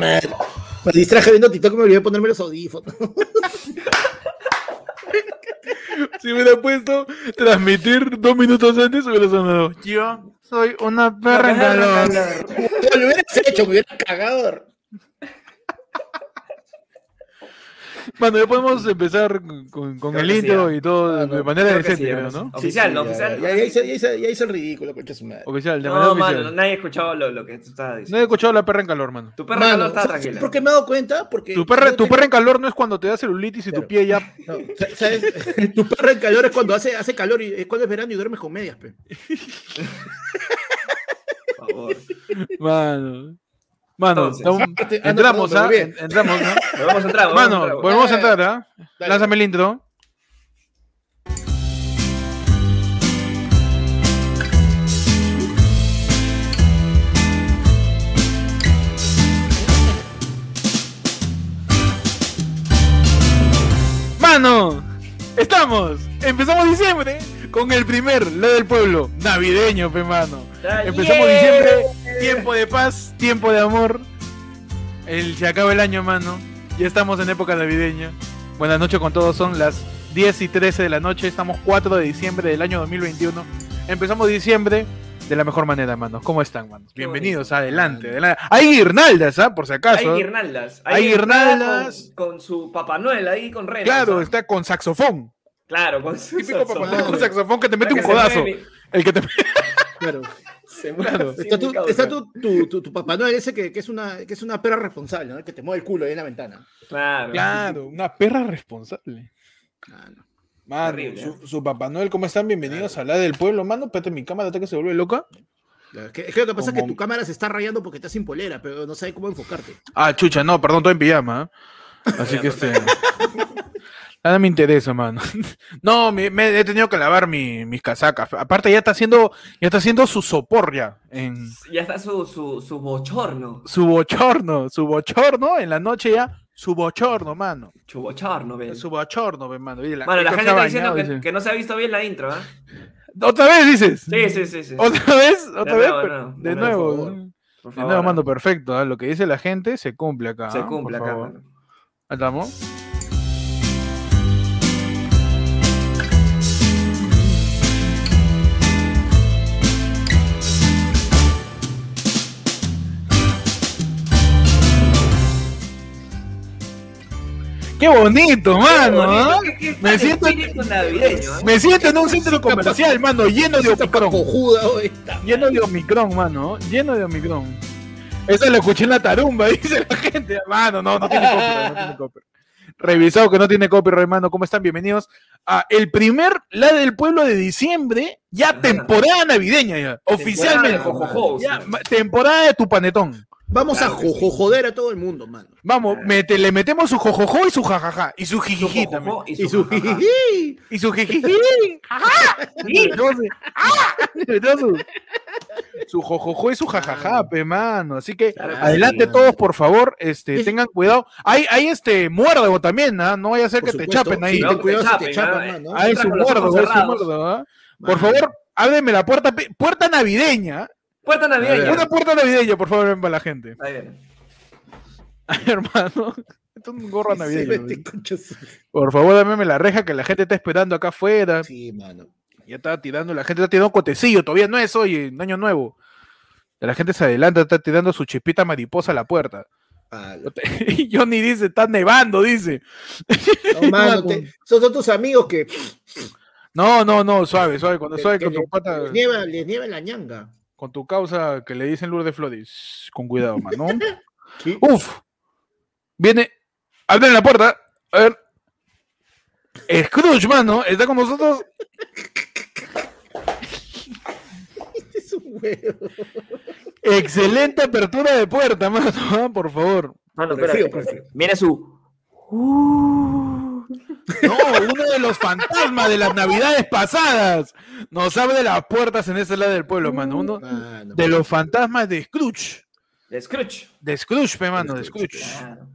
madre. Me distraje viendo TikTok y me olvidé de ponerme los audífonos. Si hubiera puesto transmitir dos minutos antes, hubiera sonado. Yo soy una perra en calor. Lo hubieras hecho, me hubieras cagado. Bueno, ya podemos empezar con, el intro y todo de no, manera decente, sí, ¿no? Oficial, ¿no? Oficial. Ya, ya hice, ya, hice, ya hice el ridículo, concha su madre. Oficial, de manera No, oficial. mano, nadie ha escuchado lo, lo que tú estabas No he diciendo. escuchado la perra en calor, mano. Tu perra Mano, no está ¿sabes tranquila. ¿Por qué me he dado cuenta? Porque Tu perra, tu tengo- perra en calor no es cuando te da celulitis y tu pie ya. No, ¿sabes? Tu perra en calor es cuando hace, hace calor y es cuando es verano y duermes con medias, pe. Por favor. Mano. Mano, Entonces. Ah, ah, no, entramos, perdón, ¿ah? Entramos, ¿no? Volvemos a entrar, volvemos Mano, entrar. volvemos a entrar, ¿ah? Dale. Lánzame el intro. Mano, estamos. Empezamos diciembre con el primer, la del pueblo, navideño, pe mano. Ah, Empezamos diciembre, tiempo de paz, tiempo de amor. El, se acaba el año, mano. Ya estamos en época navideña. Buenas noches con todos, son las 10 y 13 de la noche. Estamos 4 de diciembre del año 2021. Empezamos diciembre de la mejor manera, manos. ¿Cómo están, manos? Qué Bienvenidos, adelante, adelante. Hay guirnaldas, ¿ah? Por si Hay acaso. guirnaldas. Hay guirnaldas. Con, con su Papá Noel ahí con renas. Claro, ¿no? está con saxofón. Claro, con su Típico Papá Noel saxofón. con saxofón que te mete un Para codazo. mueve- El que te Claro. Se mueve Claro. así, Está, tu, está tu, tu, tu, tu Papá Noel ese que, que, es una, que es una perra responsable, ¿no? Que te mueve el culo ahí en la ventana. Claro. Claro, una perra responsable. Claro. Mano, Terrible, su, su Papá Noel, ¿cómo están? Bienvenidos a la del pueblo, mano. Espérate, mi cámara hasta que se vuelve loca. Es que, es que lo que pasa es que tu cámara se está rayando porque estás sin polera, pero no sabe cómo enfocarte. Ah, chucha, no, perdón, estoy en pijama. ¿eh? Así que este. Nada me interesa, mano. No, me, me he tenido que lavar mi- mis casacas. Aparte, ya está haciendo, ya está haciendo su sopor ya. En Ya está su, su, su bochorno. su bochorno, su bochorno, en la noche ya, su bochorno, mano. Su bochorno, ven. Su bochorno, ve, mano. Y la, Bueno, la gente está diciendo que, no se ha visto bien la intro, ¿ah? ¿Otra vez dices? Sí, sí, sí, sí. ¿Otra vez? ¿Otra vez? nuevo, no, de de nuevo. De nuevo, ¿ah? mando, perfecto. ¿ah? Lo que dice la gente se cumple acá. Se ¿ah? cumple Por acá, favor. mano. ¿Estamos? ¡Qué bonito, mano! ¿ah? Qué Me siento- espíritu navideño. Me siento en un centro comercial, mano, lleno de Omicron. cojuda. Lleno de Omicron, mano. Lleno de Omicron. Eso lo escuché en la tarumba, dice la gente. Mano, no, no tiene copyright, no tiene copyright. Revisado que no tiene copyright, hermano. ¿Cómo están? Bienvenidos a el primer La del Pueblo de diciembre. Ya temporada navideña, ya. Oficialmente. Jojojo, Ya, temporada de tu panetón. Vamos Claro a que jojo- joder a todo el mundo, mano. Vamos, Claro. mete- le metemos su jojojo y su jajaja. Y su Su jijiji también. y su su jijiji. Y su jijiji. Metemos su- ¡Ah! Su, su jojojo y su jajaja, pe, mano. Así que Claro adelante sí. todos, por favor. Este, Sí. tengan cuidado. Hay, hay este muérdago también, ¿ah? No vaya a ser Por que te chapen ahí. Sí, No, cuidado si te chapen, chapan, ¿ah? mano. Ah, ojos muérdago, es un cerrados. muérdago, ¿ah? Por favor, ábreme la puerta, puerta navideña. Puerta navideña. Una puerta navideña, por favor, ven para la gente. Ahí viene. Ay, hermano. Esto es un gorro Sí, navideño. su- Por favor, dame la reja que la gente está esperando acá afuera. Sí, mano. Ya está tirando, la gente está tirando cotecillo, todavía no es hoy, en año nuevo. La gente se adelanta, está tirando su chispita mariposa a la puerta. Ah, Y Johnny dice, está nevando, dice. No, mano, te- esos son tus amigos que, No, no, no, suave, suave, cuando suave que con tu pata, les nieva, les nieva la ñanga. Con tu causa que le dicen Lourdes Flores. Con cuidado, mano. Uf. Viene. Abren la puerta. A ver. Scrooge, mano, está con nosotros. Es un huevo. Excelente apertura de puerta, mano. Por favor. Mano, espera. frío. Viene su. No, uno de los fantasmas de las navidades pasadas nos abre las puertas en ese lado del pueblo, mano. Uno Mano. de los fantasmas de Scrooge. De Scrooge. De Scrooge, pe, mano, de Scrooge, Scrooge. Claro. De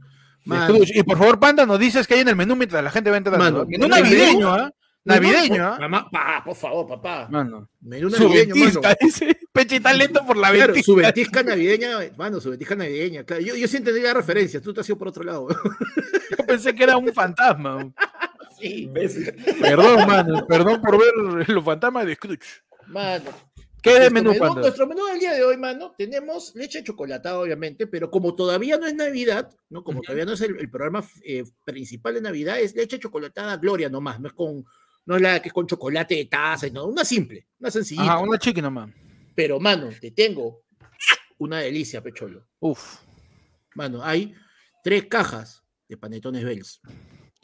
Mano. Scrooge. Y por favor, Panda, nos dices que hay en el menú mientras la gente va entrando. Mano, ¿ah? Menú ¿en el navideño? ¿ah? Navideño, ¿ah? Mamá, pa, por favor, papá. Mano. Menú Su navideño, mano. dice. Peche está lento por la Claro, su ventisca navideña, mano, su ventisca navideña. Claro, yo, yo sí entendí la referencia, tú te has ido por otro lado. Yo pensé que era un fantasma. sí. Perdón, mano. Perdón por ver los fantasmas de Scrooge. mano. ¿Qué de Nuestro menú, menú, panda? nuestro menú del día de hoy, mano, tenemos leche chocolatada, obviamente, pero como todavía no es Navidad, ¿no? Como todavía no es el, el programa eh, principal de Navidad, es leche chocolatada Gloria nomás, no es con, no es la que es con chocolate de taza, no, una simple, una sencillita. Ajá, una chiqui nomás. Pero, mano, te tengo una delicia, pecholo. Uf. Mano, hay tres cajas de panetones Bells.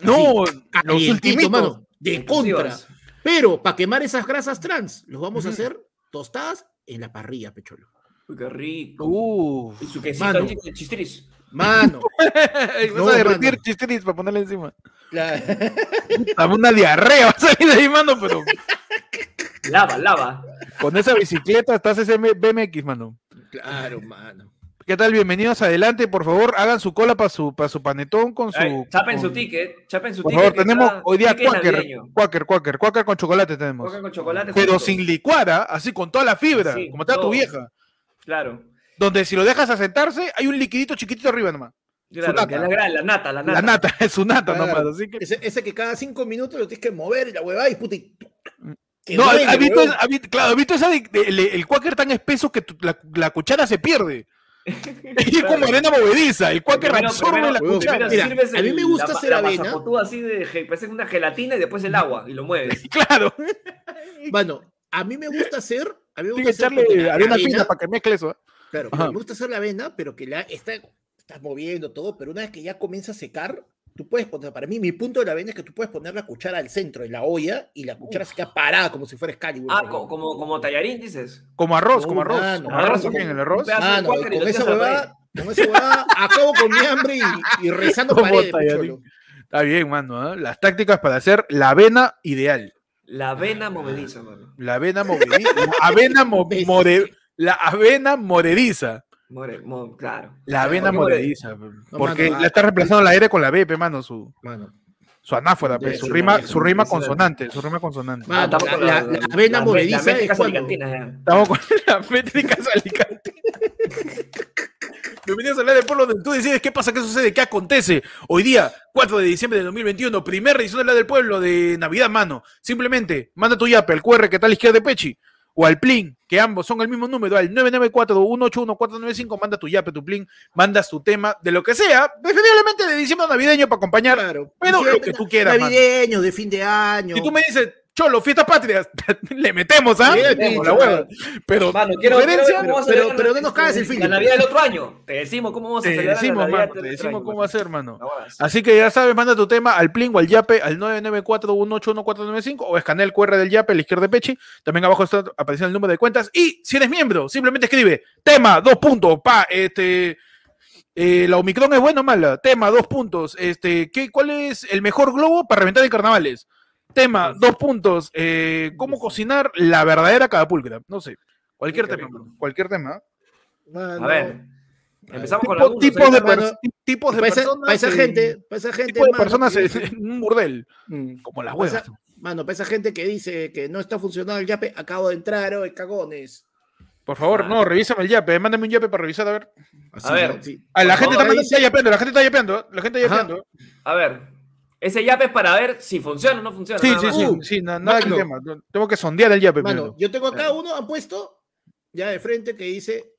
No, los ultimitos. mano, de contra. Pero para quemar esas grasas trans, los vamos a hacer tostadas en la parrilla, pecholo. Uy, qué rico. Uf. Y su quesito Mano. chistriz. Mano, Vas No, a derretir mano. chistiris para ponerle encima. la- Dame una diarrea, va a salir de ahí, mano, pero Lava, lava. con esa bicicleta estás ese BMX, mano. claro, mano. ¿Qué tal? Bienvenidos adelante, por favor, hagan su cola para su, para su panetón con su. Ay, chapen su ticket. Chapen su Por ticket. favor, tenemos está- hoy día navideño. Quaker, Quaker, Quaker con chocolate tenemos. Coca con chocolate. Pero sin licuar, ¿ah? así con toda la fibra, Sí, como está tu vieja. Claro. Donde si lo dejas a sentarse, hay un liquidito chiquitito arriba nomás. Claro, nata. la, nata, la nata. La nata, es su nata Claro. nomás. Así que... Ese, ese que cada cinco minutos lo tienes que mover y la huevada y puta. y- que No, duele, ¿has visto, huevón. has visto- claro, ¿has visto esa de- de- el, el cuáquer tan espeso que tu- la, la cuchara se pierde? es como arena movediza, el cuáquer Primero- absorbe primero- la cuchara. Mira, a mí me gusta la, hacer la avena. mazapotúa así de parece una gelatina y después el agua y lo mueves. Claro, Mano, a mí me gusta hacer. A mí me hay gusta que echarle arena la fina avena- para que mezcle eso. ¿eh? Claro, me gusta hacer la avena, pero que la está, estás moviendo todo, pero una vez que ya comienza a secar, tú puedes poner, para mí, mi punto de la avena es que tú puedes poner la cuchara al centro de la olla y la cuchara se queda parada como si fuera Excalibur. Ah, como, como tallarín, dices. Como arroz, No, como arroz. mano, como arroz también, el arroz. Mano, y lo con esa huevada, con esa huevada, acabo con mi hambre y, y rezando Como paredes. Está bien, mano. ¿eh? Las tácticas para hacer la avena ideal. La avena movediza, mano. La avena movediza. avena mo- more- la avena morediza. More, mo- claro. La avena ¿Por porque mano, la está reemplazando la aire con la B, pe, mano, su, Mano, su anáfora, pe, su rima, su rima consonante, su rima consonante. Ah, estamos la- con la- la avena las es cuando-. Estamos con las métricas alicantes. Bienvenidos a hablar del pueblo donde tú decides qué pasa, qué sucede, qué acontece. Hoy día, 4 de diciembre de 2021, primera edición de la del pueblo de Navidad, mano. Simplemente, manda tu yape al QR que está a la izquierda de Pechi o al Plin, que ambos son el mismo número, al 994-181-495, manda tu yape, tu Plin, mandas tu tema de lo que sea, preferiblemente de diciembre navideño para acompañar. claro. Pero lo que tú quieras, mano. Navideño, de fin de año. Si tú me dices, Cholo, fiestas patrias, le metemos, ¿ah? Le metemos la hueva. Pero, Mano, quiero, diferencia, a pero- celebrar pero la- no nos cagues el La feeling. Navidad del otro año. Te decimos cómo vamos a te celebrar decimos, la mano, del te decimos año, cómo mano. hacer, mano. No jodas. Así que ya sabes, manda tu tema al Plin o al Yape al 994-181-495 o escanea el QR del Yape a la izquierda de Pechi. También abajo está apareciendo el número de cuentas. Y si eres miembro, simplemente escribe tema, dos puntos, pa, este. eh, la Omicron es buena o mala. Tema, dos puntos. Este, ¿qué, ¿Cuál es el mejor globo para reventar en carnavales? Tema, dos puntos. eh, ¿Cómo cocinar la verdadera cadapulcra? No sé. Cualquier tema, cualquier tema. Mano, A ver, empezamos con Tipo- algunos. tipos de, tipos de personas. para esa en- gente, para esa gente, tipo de mano, personas en un burdel, Mm. como las huevas. Mano, para esa gente que dice que no está funcionando el yape, acabo de entrar hoy, cagones. Por favor, Ah. no, revísame el yape, mándame un yape para revisar, a ver. Así, A ver. Ah, la gente favor, dice- está yapeando, la gente está yapeando, la gente está yapeando. A ver, ese yape es para ver si funciona o no funciona. Sí, sí, sí, Uh, sí, na- nada que mano. tema. no, Tengo que sondear el yape Mano, yo tengo acá uno, han puesto ya de frente que dice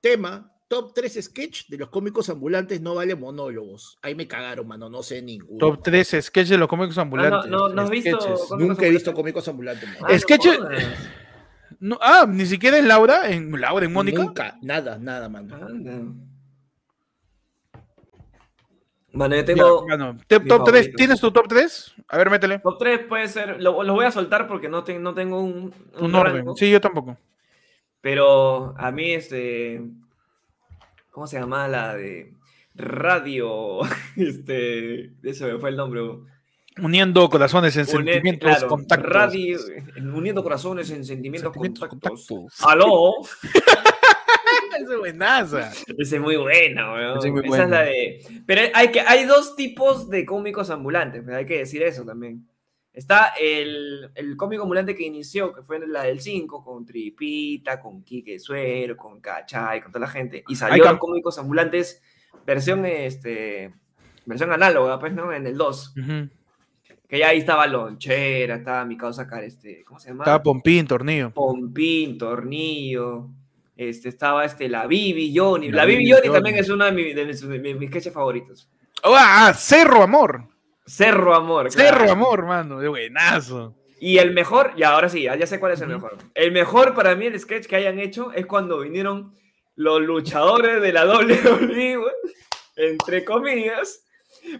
tema, top 3 sketch de los cómicos ambulantes no vale monólogos. Ahí me cagaron, mano, no sé ninguno. Top 3 sketches de los cómicos ambulantes. Ah, no, no has visto sketches. Nunca he visto ambulantes? cómicos ambulantes. mano. Ah, no Sketch- jodas. No, ah, ni siquiera en Laura, en Laura, en Mónica. Nunca, nada, nada, mano. Anda. Mano, yo tengo. top 3, favorito. ¿tienes tu top 3? A ver, métele. Top 3 puede ser. Lo, lo voy a soltar porque no, te- no tengo un, un Un orden. rango, Sí, yo tampoco. Pero a mí, este. ¿Cómo se llama la de radio? Este. Eso me fue el nombre. Uniendo corazones en sentimientos, claro, contactos. Radio, uniendo corazones en sentimientos, Sentimientos, contactos. contactos. ¡Aló! Esa es buenaza. Esa es muy buena, weón. Esa es muy Esa buena. es la de. Pero hay, que, hay dos tipos de cómicos ambulantes, pero hay que decir eso también. Está el, el cómico ambulante que inició, que fue la del 5, con Tripita, con Quique Suero, con Cachay, con toda la gente. Y salió los cómicos ambulantes, versión, este, versión análoga, pues, ¿no? En el 2. Ujú. Que ya ahí estaba Lonchera, estaba mi causa acá, este, ¿cómo se llama? Estaba Pompín, tornillo. Pompín, Tornillo, este, estaba este, la Bibi Johnny. La La, Bibi Bibi Johnny Johnny. también es uno de, mi- de mis, de mis sketches favoritos. ¡Ah! Cerro Amor. Cerro Amor. Cerro claro. Amor, mano. De buenazo. Y el mejor, ya ahora sí, ya, sé cuál es el mejor. El mejor para mí, el sketch que hayan hecho, es cuando vinieron los luchadores de la WWE, entre comillas,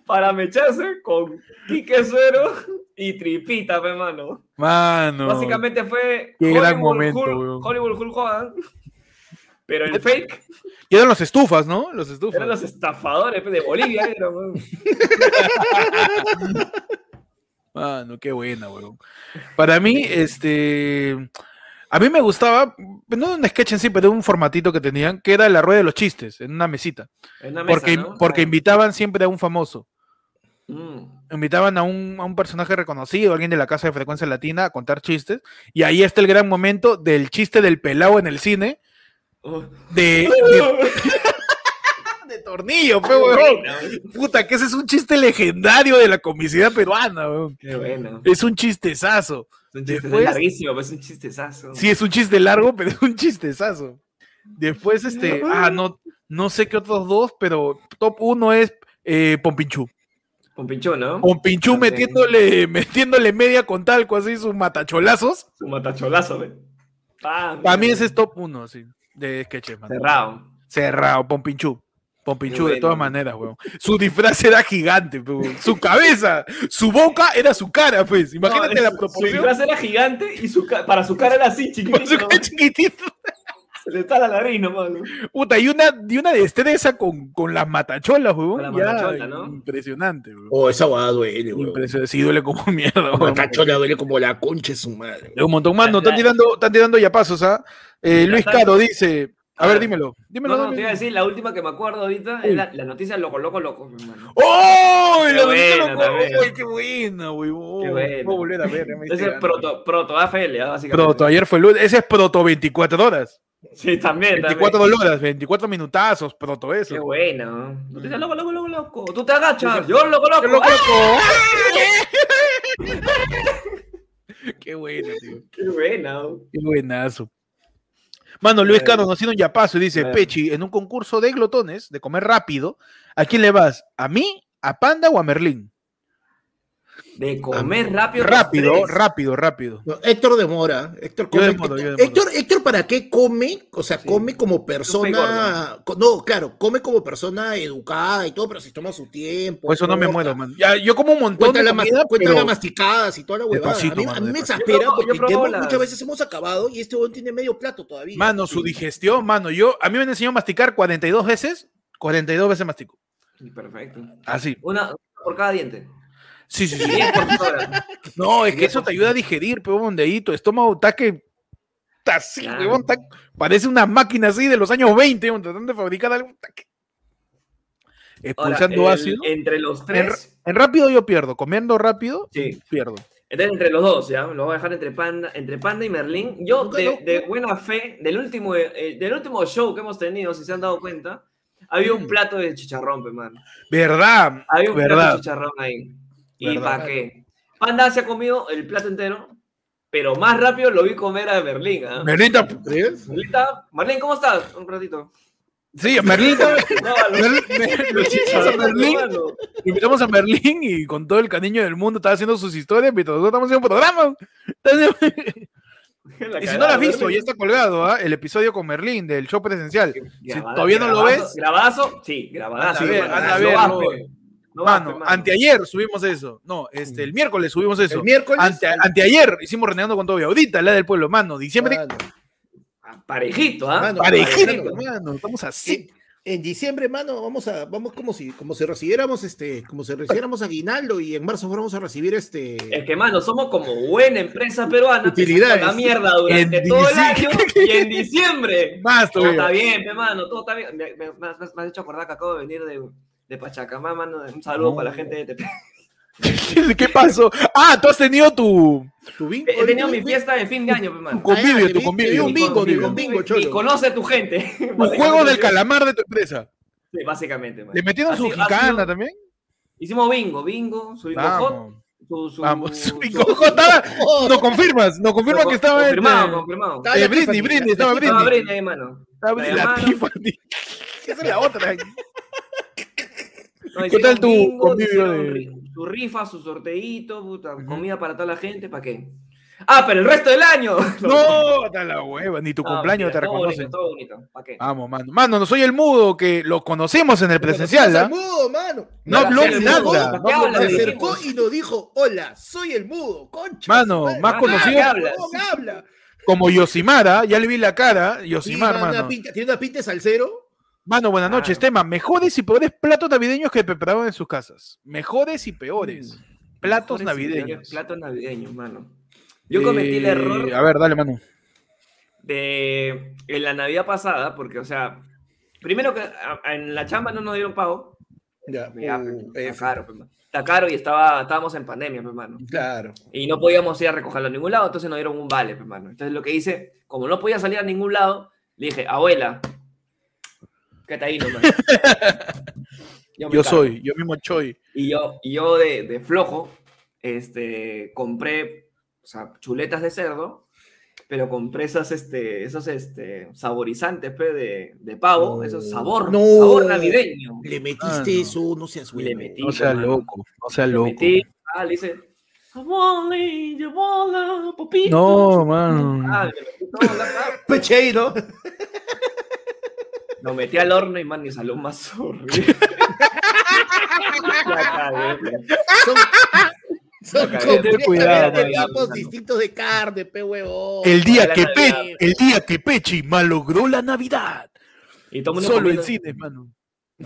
para mecharse con Quique Suero y Tripita, pe, mano. Básicamente fue Qué gran momento, Hulk. Hollywood Hulk Hogan, pero el fake Y eran los estufas, ¿no? Los estufas. eran los estafadores de Bolivia. weón. Mano, qué buena, weón. Para mí, este. A mí me gustaba, no un sketch en sí, pero un formatito que tenían, que era la rueda de los chistes, en una mesita. En una mesa, Porque, ¿no? porque invitaban siempre a un famoso. Mm. Invitaban a un, a un personaje reconocido, alguien de la casa de frecuencia latina, a contar chistes. Y ahí está el gran momento del chiste del pelado en el cine. De, de, de tornillo, pe, weón. Puta, que ese es un chiste legendario de la comicidad peruana, weón. Qué bueno. Es un chistezazo. Es un chiste Después- larguísimo, pero es un chistezazo. Sí, es un chiste largo, pero es un chistezazo. Después, este, ah, no, no sé qué otros dos, pero top uno es eh, Pompinchú. Con pinchón, ¿no? Pompinchú También. metiéndole, metiéndole media con talco, así sus matacholazos. Su matacholazo. Pam. Para mí ese es top uno, sí, de sketches, man. cerrado. Cerrado, Pompinchú. Pompinchú, de todas maneras, weón. Su disfraz era gigante, weón. Su cabeza, su boca era su cara, pues. Imagínate No, la su- Su proporción. disfraz era gigante y su para su cara era así, Con su chiquitito. cara chiquitito. Se le está la nariz nomás, ¿no? Puta, y una, y una destreza con, con las matacholas, weón. Con la ya, matachola, ¿no? Impresionante, weón. Oh, esa guada duele, weón. Impresionante. Sí, duele como mierda, La weón. Matachola duele como la concha de su madre. Un montón, mano. Están tirando, están tirando ya pasos, ¿ah? Eh, La Luis Caro dice. A ver, dímelo. Dímelo. No, no, te iba a decir, la última que me acuerdo ahorita es la, la noticia loco, loco, loco, mi hermano. ¡Oh! Qué La buena noticia loco- también. ¡Ay, qué buena, weón! Qué buena. Volver a ver. Ese es proto, proto AFL, ¿ah? básicamente. Proto, ayer fue lunes. Ese es proto 24 horas. Sí, también, 24 también. horas, 24 minutazos, proto eso. Qué buena, ¿no? Noticia loco, loco, loco, loco. Tú te agachas, yo loco, loco. ¡Qué loco, loco! Qué buena, tío. Qué buena. Qué buenazo. Mano, Luis Eh, Caro nos haciendo un yapazo y dice, eh. Pechi, en un concurso de glotones, de comer rápido, ¿a quién le vas? ¿A mí, a Panda o a Merlín? De comer rápido. Rápido, rápido, rápido. No, Héctor demora. Héctor come. demoro, yo demoro. Héctor, Héctor, ¿para qué come? O sea, Sí. come como persona. No, claro, come como persona educada y todo, pero si toma su tiempo. Por eso no me muero, man. Ya, yo como un montón Cuenta de la, comida, cuenta pero- las masticadas y toda la huevada. Despacito, a mí, a mano, mí me exaspera porque hemos- las- muchas veces hemos acabado y este huevón tiene medio plato todavía. Mano, su digestión, mano, yo, a mí me han enseñado a masticar 42 veces, 42 veces mastico. Perfecto. Así. Una por cada diente. Sí, sí, sí. 10 por hora. No, es que eso te ayuda a digerir, pero de ahí tu estómago está que está así, Claro. está- parece una máquina así de los años 20, huevón, tratando de fabricar algo. Ahora, Expulsando el- ácido. Entre los tres. en rápido yo pierdo, comiendo rápido Sí. pierdo. Entonces, entre los dos, ¿ya? Lo voy a dejar entre Panda, entre Panda y Merlín. Yo, de, buena fe, del último, eh, del último show que hemos tenido, si se han dado cuenta, había un Mm. plato de chicharrón, man. ¿Verdad? Había un plato de chicharrón ahí. ¿Y para qué? Panda se ha comido el plato entero, pero más rápido lo vi comer a Merlín, ¿ah? Merlita, está- Merlín, ¿cómo estás? Un ratito. sí, Merlita. No, a Merlín, invitamos a Merlín y con todo el cariño del mundo estaba haciendo sus historias mientras nosotros estamos haciendo un programa. Entonces, La y si no lo has visto, ya está colgado ¿ah? el episodio con Merlín del show presencial. Grabada- todavía no lo ves- Grabazo, sí, grabadazo. Anda a ver, hermano. anda a No ver, vas, no. vas, Mano, pe, anteayer subimos eso. No, este, el miércoles subimos eso. El miércoles. Ante- anteayer hicimos renegando con todo. Ahorita la del pueblo, mano. Diciembre, Mano, Parejito, ¿ah? Mano, parejito, mano. Estamos así. En, en diciembre, mano, vamos a, vamos como si, como si recibiéramos este, como si recibiéramos aguinaldo y en marzo fuéramos a recibir este. Es que, mano, somos como buena empresa peruana. Utilidades. la mierda durante En todo el año y en diciembre. Más Todo está bien, pe, mano, todo está bien. Me, me- me has, me has hecho acordar que acabo de venir de, de Pachacamá, mano. Un saludo No. para la gente de TP. ¿Qué pasó? Ah, tú has tenido tu, Tu bingo. He tenido tu- mi fiesta de fin de año, tu convivio, Ah, tu convivio. tu bingo, convivio. un bingo, Y cholo. conoce a tu gente. Un juego del calamar de tu empresa. Sí, básicamente. man. Le metieron su sido- también. Hicimos bingo, bingo, su bingo hot, Vamos. su, su, Vamos. su- Y Coco estaba- No confirmas, no confirma Lo- que estaba en. confirmado, eh, confirmado. Eh, Britney, Britney, estaba Tiffany. Estaba Britney. Britney ahí, mano. Estaba La Britney, la. Tiffany. Esa es la otra. No, ¿Qué tal tu bingo, convivio de- Su rifa, su sorteíto, puta, comida para toda la gente, ¿para qué? Ah, pero el resto del año. No, está la hueva, ni tu No, cumpleaños te todo bonito, todo bonito. ¿Para qué? Vamos, mano. Mano, no soy el mudo que lo conocimos en el presencial, ¿ah? mudo, mano. No habló el nada. mudo, ¿para no habló? Se nada. Le acercó y nos dijo, hola, soy el mudo, concha. Mano, madre. más Ah, conocido ¿qué hablas? ¿Cómo me habla? como Yosimara, ya le vi la cara, Yosimar, mano, una mano. pinta- tiene una pinta de salsero. Mano, buenas noches, Ah. tema. Mejores y peores platos navideños que preparaban en sus casas. Mejores y peores. Platos Mejores y peores navideños. Platos navideños, mano. Yo cometí el Eh, error A ver, dale, mano. de en la Navidad pasada, porque, o sea, primero que a- a- en la chamba no nos dieron pago. Ya, Ya, uh, pues, está caro, pues. Está caro y estaba, estábamos en pandemia, pues, mano. Claro. Y no podíamos ir a recogerlo a ningún lado, entonces nos dieron un vale, pues, mano. Entonces lo que hice, como no podía salir a ningún lado, le dije, abuela, ahí nomás. Yo Yo soy, yo mismo soy. Y yo, y yo de, de flojo, este, compré, o sea, chuletas de cerdo, pero compré esas, este, esos, este, saborizantes, pe, de, de pavo, No. esos sabor, No. sabor navideño. Le metiste Ah, no. eso, no seas Y bueno. le metí. No sea mano. loco, no sea Lo loco. metí, ah, le hice, abuela, papito. No, mano. Ah, le Lo metí al horno y man, y salió más pe. Son, son completamente cuidado, tipos distintos de carne, pe huevón. El día que Pe- el día que Pechi malogró la Navidad. Y todo el Solo en comiendo- cine, mano.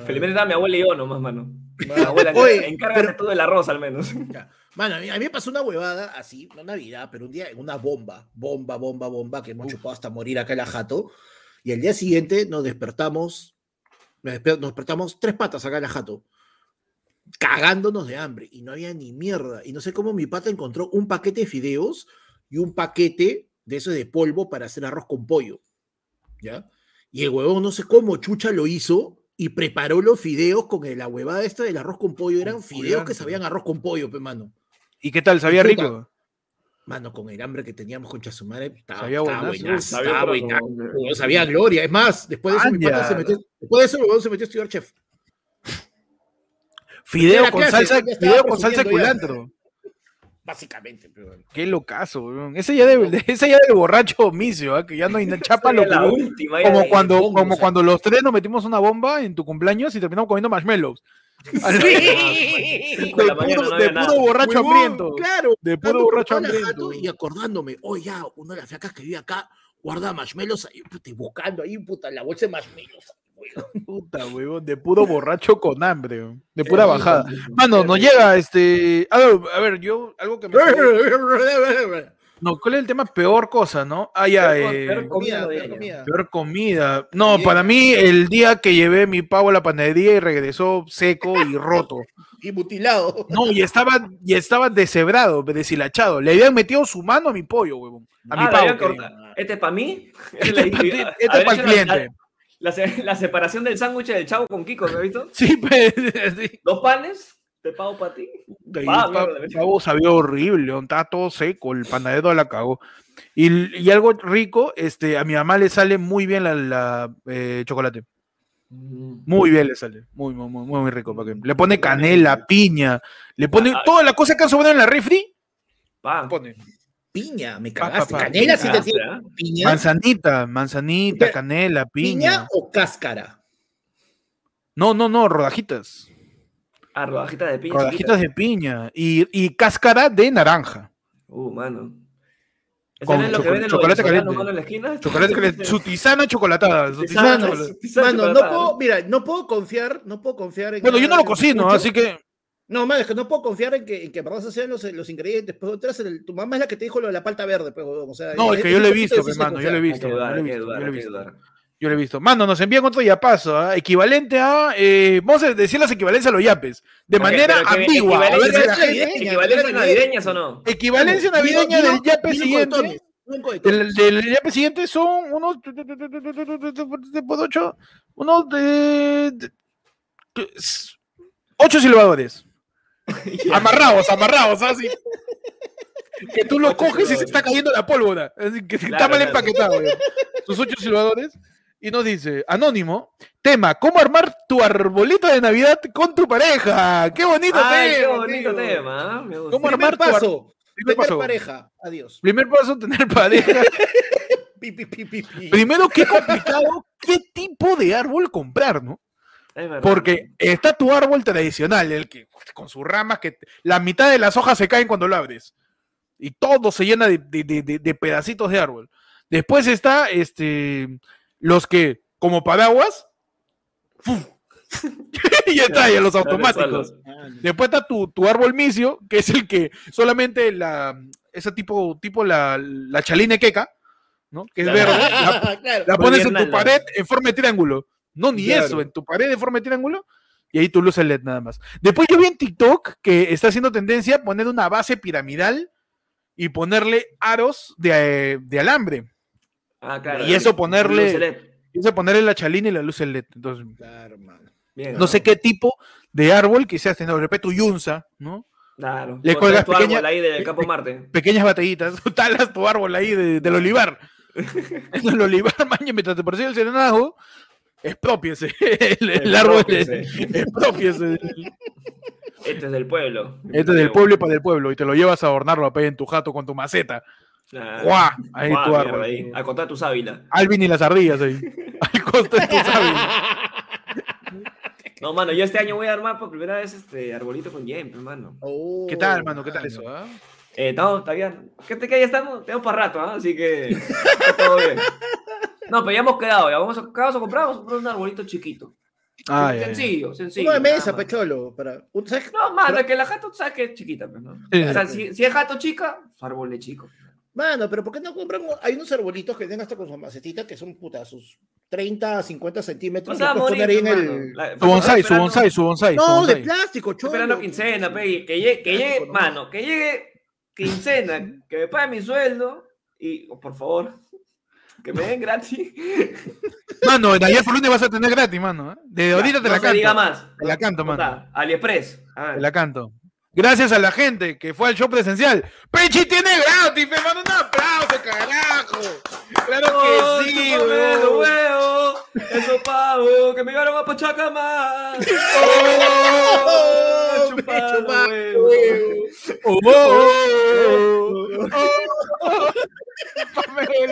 Felizmente era mi abuela y yo nomás, mano. Mano, Abuela, oye, encárgate pero- tú del arroz al menos. Ya. Mano, a mí, a mí me pasó una huevada así, no Navidad, pero un día en una bomba, bomba, bomba, bomba, que hemos chupado hasta morir acá en la jato. Y el día siguiente nos despertamos, nos desper- nos despertamos tres patas acá en la jato, cagándonos de hambre. Y no había ni mierda. Y no sé cómo mi pata encontró un paquete de fideos y un paquete de esos de polvo para hacer arroz con pollo. ¿Ya? Y el huevón, no sé cómo chucha lo hizo y preparó los fideos con la huevada esta del arroz con pollo. Eran fideos que sabían arroz con pollo, pe mano. ¿Y qué tal? ¿Sabía rico? Mano, con el hambre que teníamos con Chasumare, estaba, Sabía estaba buenazo. buenazo, Sabía estaba otro buenazo, huevón, sabía gloria. Es más, después de eso, mi pata se metió, después de eso, se metió a estudiar chef. Fideo con clase, salsa, fideo con salsa culantro. Básicamente, pero Qué locazo, weón. Ese ya de, ese ya del borracho misio, ¿ah? que ya no hay na- chapa lo la última. como cuando, como o sea. cuando los tres nos metimos una bomba en tu cumpleaños y terminamos comiendo marshmallows. De la puro, no de había puro nada. borracho Huevón, hambriento. Claro, De puro borracho hambriento. Y acordándome, oye, ya, una de las flacas que vive acá guarda marshmallows ahí, puta, y buscando ahí, puta, la bolsa de marshmallows. huevón. Puta, weón, de puro borracho con hambre, de pura bajada. Mano, nos llega este. A ver, a ver, yo, algo que me. No, ¿cuál es el tema? Peor cosa, ¿no? Ah, ya, Peor- eh, peor Comida, Comida peor comida. Peor comida. No, Bien. para mí, el día que llevé mi pavo a la panadería y regresó seco y roto. Y mutilado. No, y estaba, y estaba deshebrado, deshilachado. Le habían metido su mano a mi pollo, huevón. A mi Ah, pavo. Este es para mí. Este es pa' ti, este es Haber pa'l hecho la- cliente. La, la separación del sándwich del chavo con Kiko, ¿lo has visto? Sí, pues. sí. Dos panes, te pago para ti. De ahí Ah, el pa- pavo sabía horrible, estaba todo seco, el panadero la cagó. Y, y algo rico, este, a mi mamá le sale muy bien la, la, eh, chocolate. Muy bien le sale. Muy, muy, muy, muy rico. ¿para qué? Le pone canela, piña, le pone Ah, toda la cosa que han sobrado en la refri. Pa. Pone Piña, me Pa, pa, cagaste. pa. Canela sí te tiene. ¿será? Piña. manzanita, manzanita, canela, ¿Piña piña. o cáscara? No, no, no, rodajitas. Ah, rodajitas de piña. Rodajitas de piña. Y, y cáscara de naranja. Uh, mano. ¿Eso Con es lo que venden los chocolate venezolanos, caliente. mano, en la esquina? Chocolate caliente. Su tisana chocolatada. su tisana Tisana, Mano, no chocolatada. puedo, mira, no puedo confiar, no puedo confiar en. Bueno, yo no lo cocino, así que. No, mano, es que no puedo confiar en que, en que en verdad se sean los, los ingredientes. Pues, el- tu mamá es la que te dijo lo de la palta verde. Pues, o sea, No, es que yo lo he visto, hermano, yo lo he visto. que yo dudar, lo he hay que visto, dudar, yo lo he visto. Mano, nos envían otro yapazo, ¿ah? equivalente a. eh, vamos a decir las equivalencias a los yapes. De manera ambigua. Equivalencias- gente- ¿Equivalencias navideñas o no? Equivalencia navideña del yape siguiente. Del, yape siguiente son unos. ocho. Unos de. ocho silbadores. Amarrados, amarrados, así. Que tú lo coges y se está cayendo la pólvora. Así que Claro, está mal empaquetado. Sus ocho silbadores. Y nos dice, anónimo, tema, ¿cómo armar tu arbolito de Navidad con tu pareja? ¡Qué bonito Ay, qué tema! bonito tío! tema. ¿ah? Me gusta. ¿Cómo Primer armar tu ar- paso. Primer Tener paso. pareja. Adiós. Primer paso, tener pareja. Pi, pi, pi, pi, pi. Primero, qué complicado, qué tipo de árbol comprar, ¿no? Es verdad. Porque está tu árbol tradicional, el que con sus ramas que la mitad de las hojas se caen cuando lo abres. Y todo se llena de- de- de pedacitos de árbol. Después está este los que, como paraguas, ¡fum! y ya está, ya los automáticos. Después está tu, tu árbol misio, que es el que solamente la, ese tipo, tipo la, la chaline queca, ¿no? Que es Claro. verde, la, claro. la pones en tu pared en forma de triángulo. No, ni Claro. eso, en tu pared en forma de triángulo. Y ahí tu luz LED nada más. Después yo vi en TikTok que está haciendo tendencia poner una base piramidal y ponerle aros de, eh, de alambre. Ah, claro. Y eso ponerle-. Y eso ponerle la chalina y la luz LED. Entonces, Claro. Bien, no sé qué tipo de árbol quisieras tener. De repente tu yunza, ¿no? Claro. Le cuelgas tu pequeña- árbol ahí del Campo Marte. Pequeñas batallitas. Talas tu árbol ahí de- del olivar. En el olivar, maño, mientras te persigue el serenazgo, expropiese. El, el árbol Expropiese. expropiese. Este es del pueblo. Este es del pueblo y para el pueblo. Y te lo llevas a adornarlo a en tu jato con tu maceta. ¡Guau! Ahí Guau, tu mierda, árbol. ahí. A contar tu sábila. Alvin y las ardillas ahí. Al costo de tu sábila. No, mano, yo este año voy a armar por primera vez este arbolito con Jem, hermano. Oh, ¿Qué tal, hermano? ¿Qué tal eso? ah? Eh, estamos, está bien. ¿Qué te ya estamos? Tenemos para rato, ¿ah? Así que está todo bien. No, pero ya hemos quedado, ya vamos a, ¿qué vamos a comprar, vamos a comprar un arbolito chiquito. Ah, sencillo, sencillo. Uno de mesa, pecholo. Para... No, mano, Pero- que la jato tú sabes que es chiquita, pues, ¿no? Sí, o sea, sí. si, si es jato chica, su árbol es chico. Mano, pero ¿por qué no compran? Hay unos arbolitos que tienen hasta con su macetita que son puta, sus 30, 50 centímetros. No se va a morir, poner ahí en el- La- Su bonsai, su bonsai, su bonsai. su No, de plástico, cholo. esperando quincena, pe, que llegue, que llegue, Plástico mano, que llegue quincena, que me pague mi sueldo y, oh, por favor, que me den gratis. Mano, en ayer por lunes vas a tener gratis, mano. ¿eh? Desde ahorita te no la se diga canto. más. Te la canto, mano. AliExpress. A ver. Te la canto. Gracias a la gente que fue al show presencial. Pechi tiene gratis, me manda un aplauso, carajo. Claro Oh, que sí, huevos, esos pavos que me llevaron a Pachacamar. Oh, chúpame me los chupa, huevos. Oh, oh, oh, oh, oh.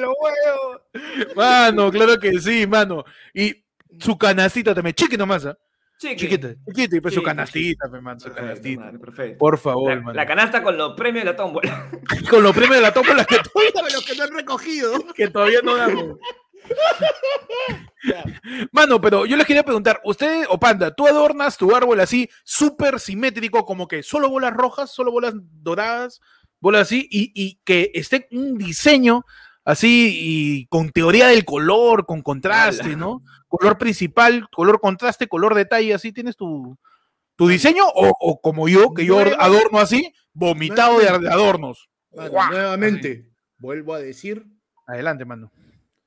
Los huevos. Mano, claro que sí, mano. Y su canastita también, chiqui nomás, ¿ah? Chiqui. Chiquita, chiquita, y pues su canastita, man, su Perfecto, canastita. perfecto. Por favor, La, mano. la canasta con los premios de la tómbola. Con los premios de la tómbola que, Cuéntame los que no han recogido. que todavía no damos. Mano, pero yo les quería preguntar, usted o Panda, ¿tú adornas tu árbol así súper simétrico, como que solo bolas rojas, solo bolas doradas, bolas así, y, y que esté un diseño así y con teoría del color, con contraste. ¿no? Color principal, color contraste, color detalle, así tienes tu, tu diseño, o, o como yo, que yo adorno así, vomitado de, de adornos. Nuevamente, vuelvo a decir Adelante, mano.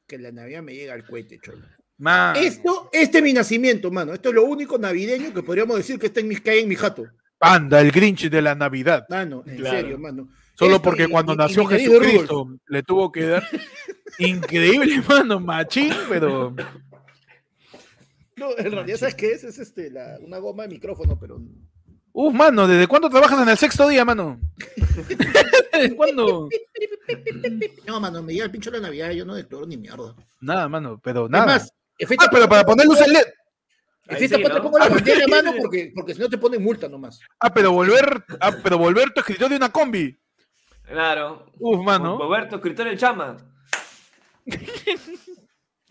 que la Navidad me llega al cohete, cholo. Man. Esto, este es mi nacimiento, mano. Esto es lo único navideño que podríamos decir que está en mi, que hay en mi jato. Panda, el Grinch de la Navidad. Mano, en Claro. serio, mano. Solo Esto porque y- cuando y- nació Jesucristo le tuvo que dar increíble, mano, machín, pero No, en realidad, ¿sabes qué es? Es este, la- una goma de micrófono, pero. Uf, mano, ¿desde cuándo trabajas en el sexto día, mano? ¿Desde cuándo? No, mano, me llega el pincho de la Navidad, yo no declaro ni mierda. Nada, mano, pero Es nada. más, efecto ah, pero para poner luz en LED. Ahí Efecto, sí, te pongo la bandera de mano porque, porque si no te ponen multa nomás. Ah, pero volver, ah, pero volver tu escritorio de una combi. Claro. Uf, mano. Roberto, escritor el chama.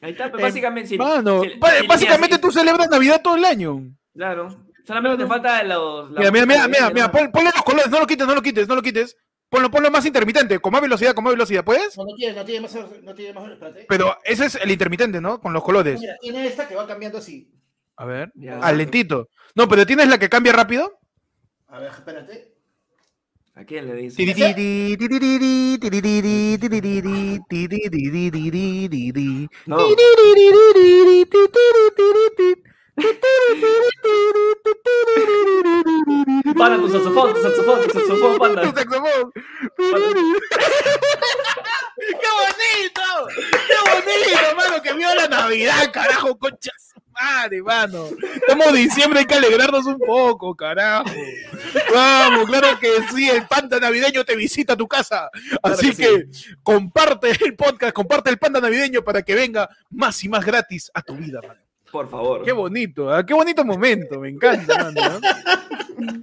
Ahí está, pero Eh, básicamente. si- Mano, si- básicamente si- tú celebras Navidad todo el año. Claro. Solamente te falta los. Mira, mira, mira, mira, de- mira, pon- ponle los colores, no lo quites, no lo quites, no lo quites. Ponlo, ponlo más intermitente, con más velocidad, con más velocidad, ¿puedes? No, no tiene, no tiene más, no tiene más, espérate. Pero ese es el intermitente, ¿no? Con los colores. Mira, tiene esta que va cambiando así. A ver. Ya. Al lentito. No, pero tienes la que cambia rápido. A ver, espérate. ¿A quién le dice? No. Para tu saxofón, tu saxofón, tu saxofón, panda. Tu saxofón. ¡Qué bonito! ¡Qué bonito, mano! Que viva la Navidad, carajo, concha su madre, mano. Estamos en diciembre, hay que alegrarnos un poco, carajo. Vamos, claro que sí, el panda navideño te visita a tu casa. Así Claro que, comparte el podcast, comparte el panda navideño para que venga más y más gratis a tu vida, mano. Por favor. Qué bonito, ¿ah? qué bonito momento, me encanta, mano. ¿no?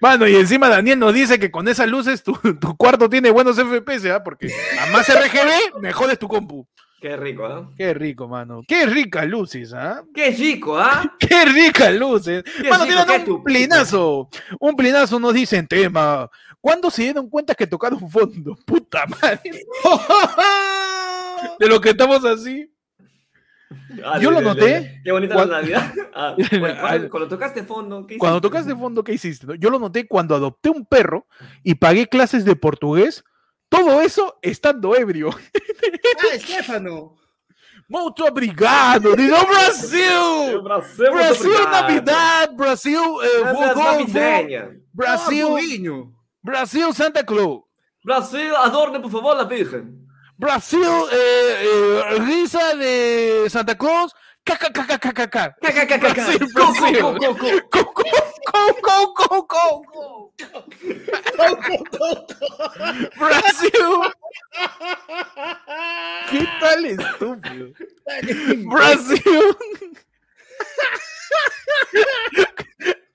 Mano, y encima Daniel nos dice que con esas luces tu, tu cuarto tiene buenos FPS, ¿ah? Porque a más RGB, mejor es tu compu. Qué rico, ¿ah? Qué rico, mano. Qué ricas luces, ¿ah? Qué rico, ¿ah? Qué ricas luces. Qué Mano, rico, tienen un tu- plinazo. Un plinazo nos dice en tema. ¿Cuándo se dieron cuenta que tocaron fondo? Puta madre. De lo que estamos así. Ah, Yo lo noté Qué bonita cuando- la Navidad. Ah, cuando, cuando tocaste fondo, ¿qué Cuando hiciste? tocaste fondo, ¿qué hiciste? Yo lo noté cuando adopté un perro y pagué clases de portugués. Todo eso estando ebrio. ¡Ah, Estefano! Muito obrigado. Digo Brasil. Brasil, Brasil, obrigado. Navidad. Brasil, eh, navideña. Brasil, Brasil! Brasil, Santa Claus. Brasil, adorne, por favor, la Virgen. Brasil, eh, eh, risa de Santa Claus. KKKKKK. Brasil. ¿Qué tal estúpido? Brasil.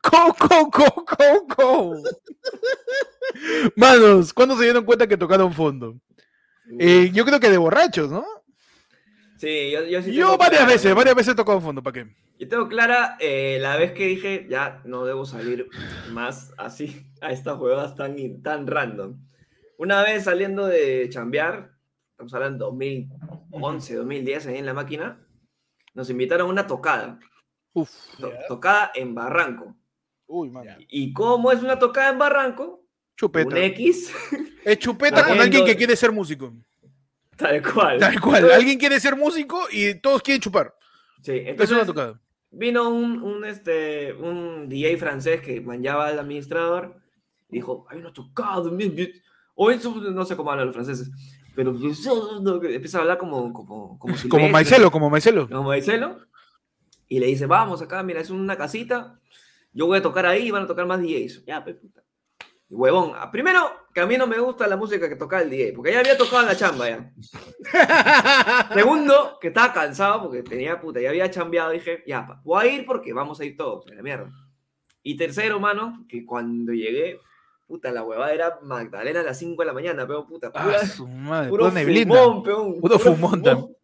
Co, co, co, co, co. Manos, ¿cuándo se dieron cuenta que tocaron fondo? Eh, yo creo que de borrachos, ¿no? Sí, yo, yo sí Yo varias clara, veces, ¿no? varias veces he tocado fondo, ¿para qué? Yo tengo clara eh, la vez que dije, ya no debo salir más así a estas jugadas tan, tan random. Una vez saliendo de chambear, estamos hablando 2011, 2010, ahí en la máquina, nos invitaron a una tocada. Uf. to- tocada en Barranco. Uy, mano. ¿Y cómo es una tocada en Barranco? Chupeta. Un X, Es chupeta con alguien que quiere ser músico. Tal cual. Tal cual. Alguien quiere ser músico y todos quieren chupar. Sí, entonces tocada. vino un, un, este, un DJ francés que manchaba al administrador y dijo, hay una tocada, mi-". o eso, no sé cómo hablan los franceses, pero empieza a hablar como como como, Como Maicelo, como Maicelo. como Maicelo, y le dice, vamos acá, mira, es una casita, yo voy a tocar ahí, van a tocar más DJs. Ya, pues, puta. Huevón, primero que a mí no me gusta la música que tocaba el DJ, porque ya había tocado en la chamba ya. Segundo, que estaba cansado porque tenía puta, ya había chambeado. Dije, ya, pa, voy a ir porque vamos a ir todos, a la mierda. Y tercero, mano, que cuando llegué, puta, la huevada era Magdalena a las 5 de la mañana, pero puta, pura, Ah, su madre. puro fumón, peón, Puro fumón también.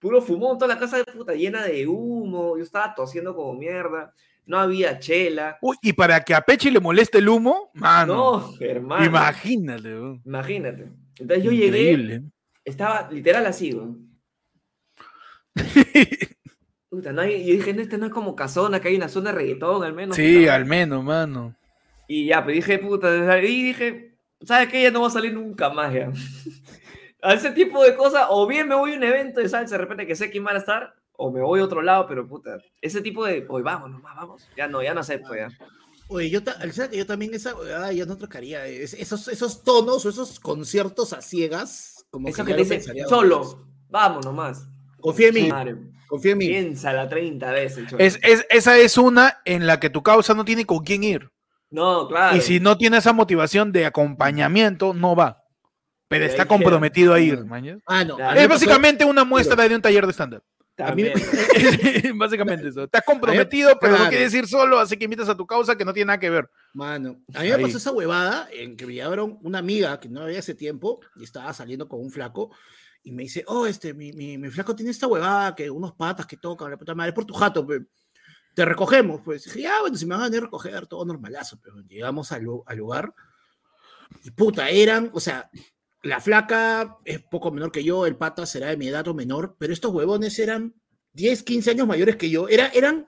Puro fumón, toda la casa de puta llena de humo. Yo estaba tosiendo como mierda. No había chela. Uy, y para que a Pechi le moleste el humo, mano. No, hermano. Imagínate. weón. Imagínate. Entonces yo llegué, Increíble. estaba literal así, weón. Puta, no hay- yo dije, no, este no es como Casona, que hay una zona de reggaetón al menos. sí, puta. al menos, mano. Y ya, pues dije, puta, ahí dije, ¿sabes qué? Ya no va a salir nunca más ya. a ese tipo de cosas, o bien me voy a un evento de salsa de repente que sé quién van a estar, o me voy a otro lado, pero puta, ese tipo de, hoy vamos nomás, vamos. Ya no, ya no acepto ya. Oye, yo, ta- ¿sabes que yo también esa ya no tocaría. es- esos, esos tonos o esos conciertos a ciegas. Como Eso que te dice, solo, vamos nomás. Confía en mí, Madre, confía en mí. piénsala 30 veces. Es, es- esa es una en la que tu causa no tiene con quién ir. No, claro. Y si no tiene esa motivación de acompañamiento, no va. Pero está comprometido a ir, mañas. Ah, no. Claro. Es básicamente una muestra de un taller de stand-up. A mí me- básicamente eso. Estás comprometido, pero no Claro. quieres ir solo, así que invitas a tu causa que no tiene nada que ver. Mano, a mí me Ahí. pasó esa huevada en que me llevaron una amiga que no había hace tiempo y estaba saliendo con un flaco y me dice, oh, este, mi, mi, mi flaco tiene esta huevada que unos patas que tocan, la puta madre, es por tu jato, pe. te recogemos. Pues dije, ya, bueno, si me van a venir a recoger, todo normalazo, pero llegamos al, al lugar. Y puta, eran, o sea, la flaca es poco menor que yo, el pata será de mi edad o menor, pero estos huevones eran 10, 15 años mayores que yo. Era, eran,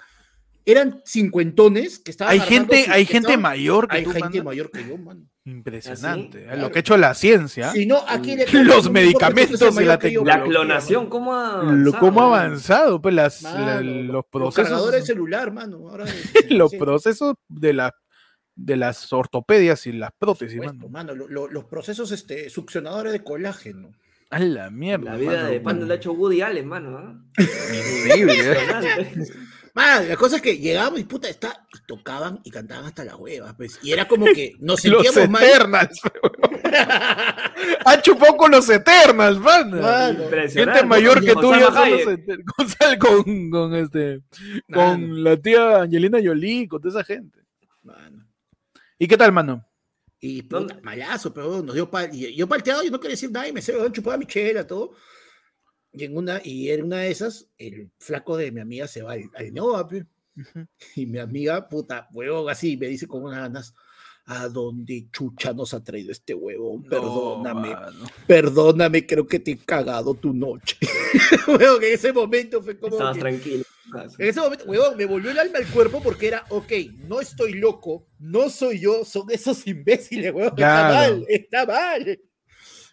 eran cincuentones que estaban. Hay gente, hay gente estaban- mayor que Hay tú, gente mano. mayor que yo, mano. Impresionante. claro. Lo que ha hecho la ciencia. Si no, aquí le Los medicamentos y la yo, La clonación, ¿cómo ha Lo, avanzado, ¿Cómo ha avanzado? Pues las, Mano, la- los- los Los procesos. cargadores de celular, mano. Ahora, los sí, procesos de la de las ortopedias y las prótesis, supuesto, mano. mano, lo- lo- los procesos este, succionadores de colágeno. A la mierda. La vida mano. de Panda la ha hecho Woody Allen, mano. ¿ah? Increíble, ¿eh? Impresionante. Mano, la cosa es que llegábamos y puta, está, y tocaban y cantaban hasta las huevas, pues. Y era como que nos Los sentíamos mal. Eternals. Han chupado con los Eternals. Mano, Impresionante. Gente mayor que tú ya los. Eternals. Con, con, con este, con la tía Angelina Jolie, con toda esa gente. mano. ¿Y qué tal, mano? Y puta, malazo, pero nos dio pal. Y yo palteado, yo no quería decir nada y me se chupaba mi chela, todo. Y en una, y en una de esas, el flaco de mi amiga se va al, al Nova. Y mi amiga, puta, huevón, así, me dice con unas ganas, ¿a dónde chucha nos ha traído este huevón? Perdóname, No, mano. perdóname, creo que te he cagado tu noche. huevón, en ese momento fue como Estabas que- tranquilo. En ese momento, huevón, me volvió el alma al cuerpo porque era, ok, no estoy loco, no soy yo, son esos imbéciles, huevón, Claro. está mal, está mal.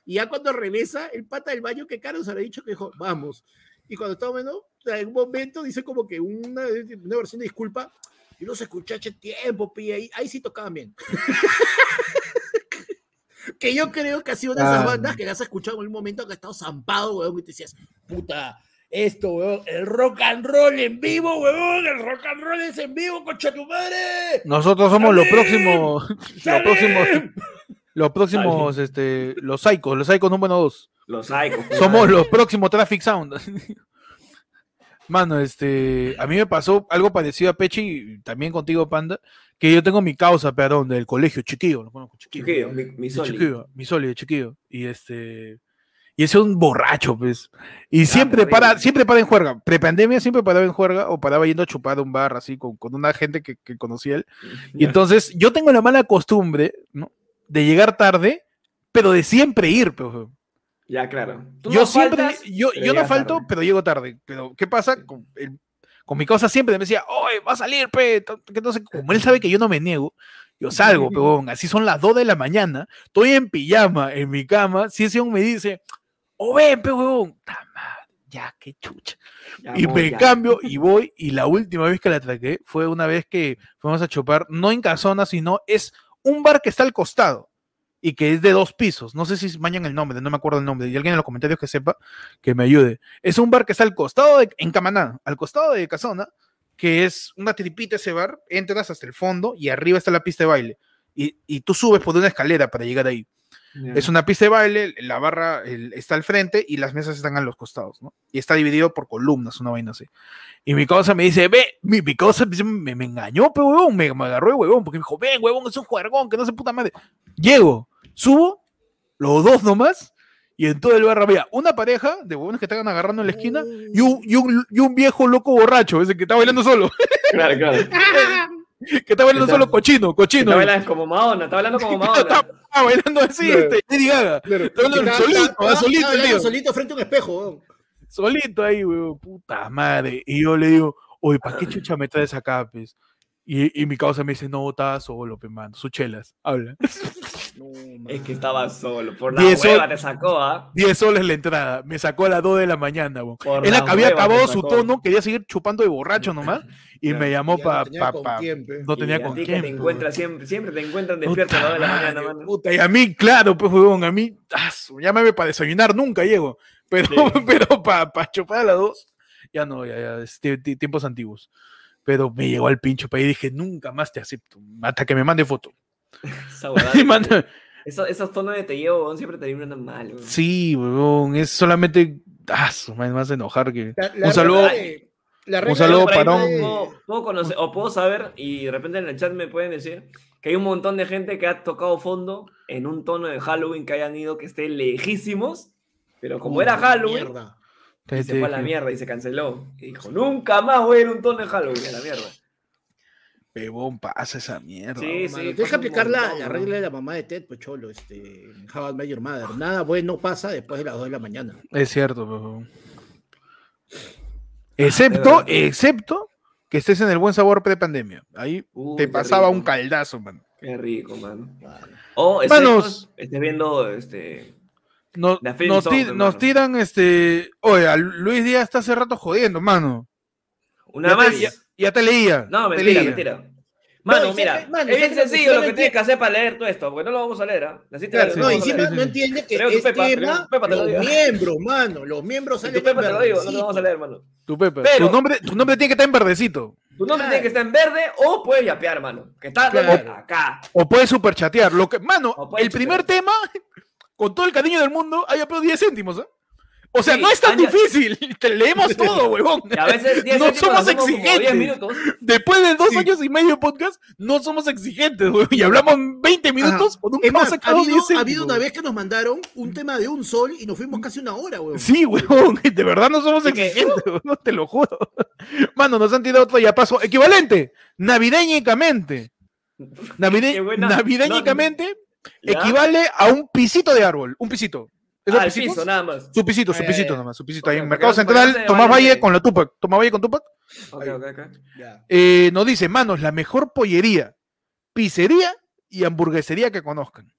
Y ya cuando regresa, el pata del baño que Caro se le ha dicho que dijo, vamos. Y cuando está bueno, en un momento dice como que una, una versión de disculpa, y no se escuché hace tiempo, pi, ahí, ahí sí tocaban bien. que yo creo que ha sido una de esas bandas que las has escuchado en un momento que has estado zampado, huevón, y te decías, puta, esto, weón, el rock and roll en vivo, weón, el rock and roll es en vivo, concha tu madre. Nosotros somos los ¡Salim! próximos. Los próximos. Los próximos, este, los Psychos, los Psychos número 2. Los psychos. Somos los próximos Traffic Sound. Mano, este, a mí me pasó algo parecido a Pechi, y también contigo, Panda, que yo tengo mi causa, perdón, del colegio, chiquillo, lo conozco, chiquillo. Chiquillo, mi, mi De Soli. chiquillo, mi soli de chiquillo. Y este. Y ese es un borracho, pues. Y siempre terrible. para, siempre para en juerga. Prepandemia siempre paraba en juerga o paraba yendo a chupar a un bar así con, con una gente que, que conocía él. Y entonces yo tengo la mala costumbre, ¿no? De llegar tarde, pero de siempre ir, pues. Ya, claro. Tú Yo no siempre, faltas, yo, yo no falto, tarde. pero llego tarde. Pero, ¿qué pasa? Con, el- con mi cosa siempre me decía, oye, va a salir, pe. entonces, como él sabe que yo no me niego, yo salgo, pero así son las 2 de la mañana, estoy en pijama, en mi cama, si ese hombre me dice, oh, ven, pe, huevón, ya, qué chucha. Ya, Y me ya. cambio y voy, y la última vez que la atraqué fue una vez que fuimos a chupar, no en Casona, sino es un bar que está al costado y que es de dos pisos. No sé si mañan el nombre, no me acuerdo el nombre. Y alguien en los comentarios que sepa, que me ayude. Es un bar que está al costado de, en Camaná, al costado de Casona, que es una tripita ese bar, entras hasta el fondo y arriba está la pista de baile. Y, y tú subes por una escalera para llegar ahí. Es una pista de baile, la barra el- está al frente y las mesas están a los costados, ¿no? Y está dividido por columnas, una vaina así. Y mi causa me dice, ve, mi, mi causa me, me engañó, pero huevón, me, me agarró de huevón, porque me dijo, ven, huevón, es un juergón, que no se puta madre. Llego, subo, los dos nomás, y en todo el barrio había una pareja de huevones que estaban agarrando en la esquina y un, y un, y un viejo loco borracho, ese que está bailando solo, Claro, claro. que está bailando Está- solo cochino, cochino. Está bailando como Madonna, está hablando como Madonna. Está bailando así, Claro. este, Lady Gaga. Está bailando solito, ah, solito, bailando solito frente a un espejo, weón. solito ahí, weón, puta madre. Y yo le digo, oye, ¿para qué chucha me traes acá, pues? Y, y mi causa me dice, no, estaba solo, pe, mano, sus chelas, habla. Es que estaba solo. Por la hueva te sacó, ¿ah? 10 soles la entrada, me sacó a las 2 de la mañana, weón. Él la había acabado su tono, quería seguir chupando de borracho nomás, y Claro. me llamó para... no tenía Pa, con pa- quién, pe. no tenía Y a con quién. te pe, encuentras siempre, siempre te encuentran despierto a las 2 de la Puta mañana, puta, y a mí, claro, pues, weón, a mí, su- llámame para desayunar, nunca llego. Pero, Sí. pero para chupar a las dos, ya no, ya, ya, es tie- tie- tiempos antiguos. Pero me llegó al pincho para y dije, nunca más te acepto, hasta que me mande foto. Manda- esos, esos tonos de te llevo, weón, siempre terminan mal, weón. sí, weón, es solamente, ah, me hace enojar que... La- la Un saludo- de- la regla saludo para puedo- un- puedo, puedo conocer, o puedo saber, y de repente en el chat me pueden decir que hay un montón de gente que ha tocado fondo en un tono de Halloween que hayan ido que esté lejísimos, pero como Uy, era Halloween, mierda. y se fue a la mierda y se canceló. Y dijo, nunca más voy a ir a un tono de Halloween, a la mierda. Pebón, pasa esa mierda. Sí, sí. Un aplicar la, la regla de la mamá de Ted, pues cholo, este, How Your Mother. Nada bueno pasa después de las 2 de la mañana. Es cierto, pebón. Excepto, verdad. excepto que estés en el buen sabor pre-pandemia. Ahí te pasaba un caldazo, man. Qué rico, mano. Mano. O Manos. estés, viendo este. Nos, nos, ti- hermano. nos tiran este. Oye, Luis Díaz está hace rato jodiendo, mano. Una ya, más. Te, ya, ya te leía. No, te mentira, leía. mentira. Mano, No, mira, mano, es bien sabe lo que sencillo lo que tienes que hacer para leer todo esto, porque no lo vamos a leer, ¿ah? Necesitas Claro, no, encima no entiende que es Pepa, tema tu Pepa te lo los digo. miembros, mano. Los miembros salen tu Pepa te lo digo, no te lo vamos a leer, mano. Tu Pepe. Pero- tu, nombre, tu nombre tiene que estar en verdecito. Tu nombre Claro. tiene que estar en verde o puedes yapear, mano. Que está Claro. acá. O puedes superchatear. Lo que, mano, el primer tema, con todo el cariño del mundo, hay apenas 10 céntimos, ¿eh? O sea, Sí, no es tan difícil. Te leemos todo, huevón. Y a veces 10 No somos hacemos como 10 exigentes. Después de dos Sí. años y medio de podcast, no somos exigentes, huevón. Y hablamos 20 minutos con un más, ha habido, 10 ha habido una vez que nos mandaron un tema de un sol y nos fuimos casi una hora, weón. Sí, huevón, de verdad no somos exigentes, huevón, te lo juro. Mano, nos han tirado otro ya paso. Equivalente, navideñicamente. Navide- navideñicamente ¿Ya? equivale a un pisito de árbol. Un pisito. ¿Esos Ah, el piso, nada más. Su pisito, su Ah, pisito ya, ya. nomás, su pisito. Ok, Ahí en Mercado Central, Tomás Valle con la Tupac. Tomás Valle con Tupac. Ok, ok, ok. Eh, nos dice, manos, la mejor pollería, pizzería y hamburguesería que conozcan.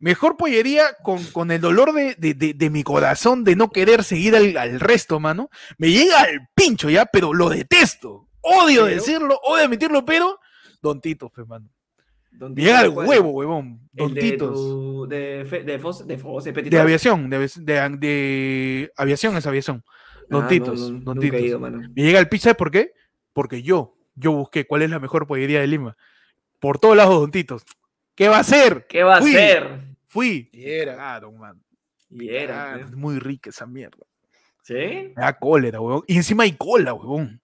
Mejor pollería con, con el dolor de, de- de- de mi corazón de no querer seguir al, al resto, mano. Me llega al pincho ya, pero lo detesto. Odio Pero- decirlo, odio admitirlo, pero Don Tito, pues, mano. ¿Dónde Me llega al cuál? huevo, huevón. El Don de Titos. tu- De Fe- de Fos- de Fos- de Petit De Fos. aviación, de, avi- de- de aviación es aviación. Don Ah, Titos, no, Don Titos. ido. Me llega el pizza, ¿por qué? Porque yo, yo busqué cuál es la mejor pollería de Lima. Por todos lados, Don Titos. ¿Qué va a hacer? ¿Qué va a hacer? Fui. Y era. Claro, man. Y era. Ah, ¿eh? es muy rica esa mierda. ¿Sí? Me da cólera, huevón. Y encima hay cola, huevón.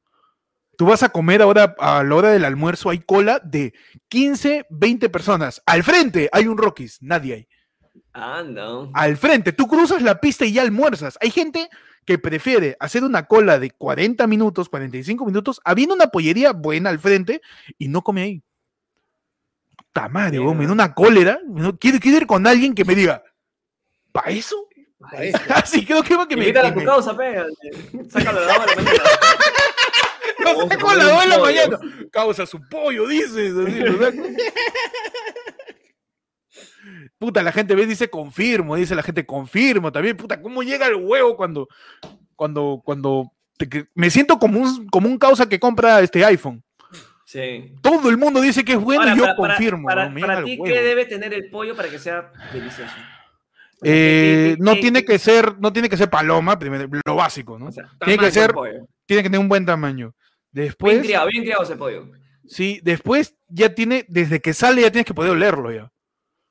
Tú vas a comer ahora, a la hora del almuerzo, hay cola de 15, 20 personas. Al frente hay un Rockies, nadie hay. Ah, no. Al frente, tú cruzas la pista y ya almuerzas. Hay gente que prefiere hacer una cola de 40 minutos, 45 minutos, habiendo una pollería buena al frente y no come ahí. Puta madre, huevón, me da una cólera. Quiero, quiero ir con alguien que me diga, ¿para eso? Pa' eso. Así creo que, que me, Invítala a tu causa, pega. Sácalo de la hora de la mañana. Lo Vamos a saco a comer las un 2 de la pollo. mañana. Causa su pollo, dices. Puta, la gente ve, dice confirmo, dice la gente confirmo también. Puta, ¿cómo llega el huevo cuando, cuando, cuando te que- me siento como un, como un causa que compra este iPhone? Sí. Todo el mundo dice que es bueno Ahora, y yo para, para- confirmo. Para, ti, huevo. ¿qué debe tener el pollo para que sea delicioso? O sea, Eh, ¿qué- qué- no qué- tiene qué- que ser, no tiene que ser paloma, primero, lo básico, ¿no? o sea, tiene que ser- pollo. Tiene que tener un buen tamaño. Bien Después, criado, bien criado ese pollo. sí, después ya tiene, desde que sale ya tienes que poder olerlo ya.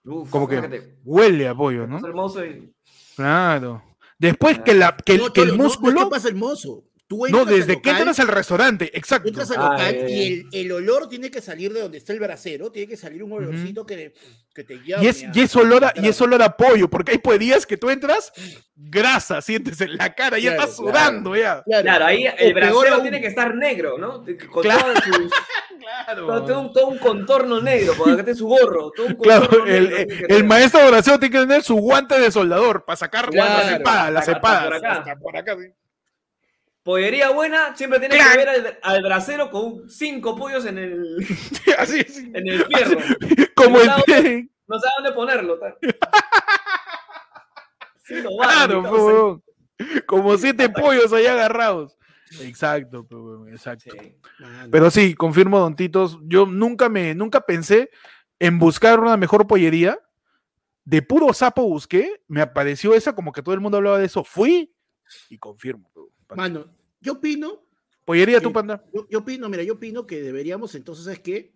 Uf, Como que fíjate, Huele a pollo, ¿no? es hermoso y... Claro. Después que, la, que, el- No, que el no, no es músculo. que pasa el mozo. Tú No, desde que entras al restaurante, tú exacto. entras al Ah, local ya, y el, el olor tiene que salir de donde está el brasero, tiene que salir un olorcito que, que te llame. Y es, a- y es olor a, y es olor a pollo, porque hay pues días que tú entras, grasa, sientes en la cara, ya Claro, estás sudando, ya. Claro, Claro, ahí el brasero aún, tiene que estar negro, ¿no? Con Claro. todos sus- Claro. todo, todo un, todo un contorno negro, porque acá su gorro. Todo un Claro, el, negro que el tener. maestro de oración tiene que tener su guante de soldador para sacar Claro. la cepada, por acá. hasta por acá, sí. Pollería buena siempre tiene ¡Clac! que ver al, al brasero con cinco pollos en el, Así en el fierro. Como Y el. no sabe- No sabe dónde ponerlo. Sí, lo va, Claro. Como siete pollos ahí agarrados. Exacto, exacto. Sí. Pero sí, confirmo, Don Titos. Yo nunca me, nunca pensé en buscar una mejor pollería. De puro sapo busqué, me apareció esa, como que todo el mundo hablaba de eso. Fui y confirmo. Mano, yo opino, Pollería tu que- panda. yo, yo opino, mira, yo opino que deberíamos entonces, es que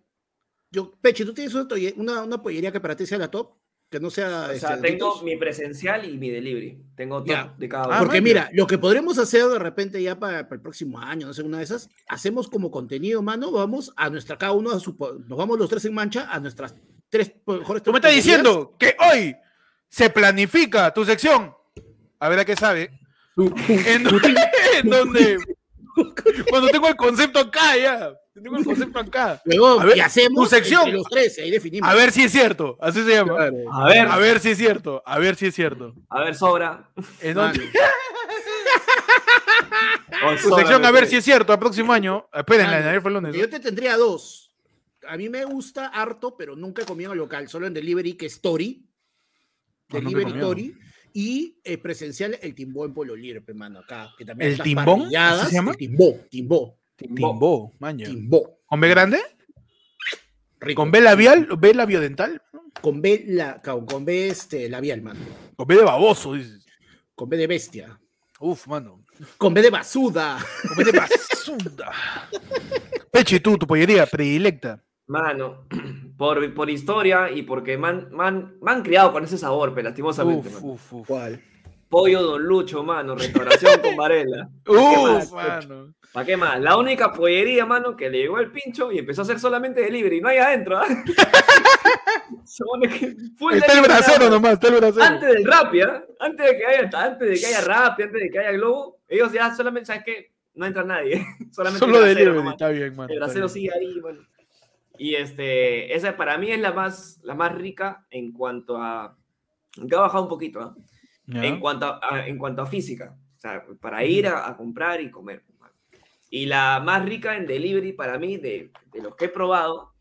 yo, Peche, tú tienes una, una, pollería que para ti sea la top, que no sea. O este, sea, tengo Doritos? mi presencial y mi delivery. Tengo top Ya. de cada Ah, uno. Porque man, mira, lo que podremos hacer de repente ya para, para el próximo año, no sé, una de esas, hacemos como contenido, mano, vamos a nuestra, cada uno a su, nos vamos los tres en mancha a nuestras tres mejores Tú me estás diciendo que hoy se planifica tu sección. A ver a qué sabe. En donde, en donde- cuando tengo el concepto acá ya. Tengo el concepto acá. Luego, A ver, y hacemos tu sección. los tres, ahí definimos. A ver si es cierto. Así se llama. Claro. A ver, A ver si es cierto. A ver si es cierto. a ver, sobra. En otro- Oh, tu sección, a ver si es cierto. El próximo año. Espérenla, fue el lunes. ¿no? Yo te tendría dos. A mí me gusta harto, pero nunca he comido en local, solo en delivery, que es Tori. Ah, Delivery comido. Tori. Y eh, presencial, el timbó en Polo Libre, pe, mano, acá. Que también ¿El timbón? parrilladas, ¿Así se llama? El timbó, timbó, Timbó, maña. timbó. ¿Con B grande? Rico. ¿Con B labial? ¿B labiodental? Con B, la, con, con B este, labial, mano. ¿Con B de baboso? dices. Con B de bestia. Uf, mano. Con B de basuda. Con B de basura. Peche, tú, tu pollería predilecta. Mano, por, por historia y porque me han, me han- me han criado con ese sabor, pero lastimosamente. Uf, mano. uf, uf. ¿Cuál? Pollo Don Lucho, mano, restauración con Varela. Uf, mano. ¿Para qué más? La única pollería, mano, que le llegó el pincho y empezó a hacer solamente delivery, no hay adentro, ¿ah? Que full Está el bracero mano. nomás, está el bracero. Antes del rap, ¿ya? Antes de que haya, antes de que haya rap, antes de que haya globo, ellos ya solamente, ¿sabes qué? No entra nadie. Solamente Solo el bracero delivery, nomás. está bien, mano. El bracero sigue ahí, bueno. Y este, esa para mí es la más, la más rica en cuanto a. Que ha bajado un poquito, ¿ah? Ya. En, cuanto a, a- en cuanto a física. O sea, para ir a, a comprar y comer. Y la más rica en delivery para mí, de, de los que he probado,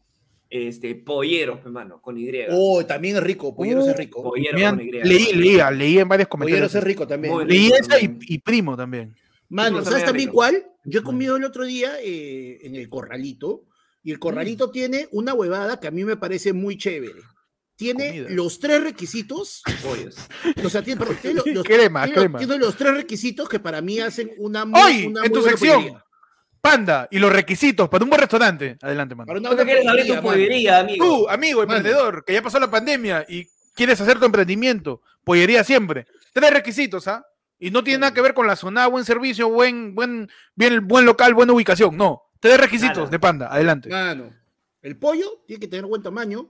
este, polleros, hermano, con Y. Oh, también es rico. Polleros Uh, es rico. Polleros con Y. leí, leía, leí en varios Polleros comentarios. es rico también. Muy Leí rico esa y, y primo también. Mano, ¿sabes también también rico. cuál? Yo he comido el otro día eh, en el corralito y el corralito tiene una huevada que a mí me parece muy chévere. Tiene Comida. los tres requisitos, o sea, tiene, perdón, tiene lo- los, Crema, tiene lo- crema. tiene los tres requisitos que para mí hacen una muy, Hoy, una en muy tu buena sección, pollería. Panda y los requisitos para un buen restaurante. Adelante, mano. Para una ¿Tú buena quieres abrir tu pollería, pollería, amigo? Tú, amigo, Mano. emprendedor, que ya pasó la pandemia y quieres hacer tu emprendimiento, pollería siempre. Tres requisitos, ¿ah? Y no tiene nada que ver con la zona, buen servicio, buen, buen, bien, buen local, buena ubicación. No. Tres requisitos Nada. de panda. Adelante. El pollo tiene que tener buen tamaño,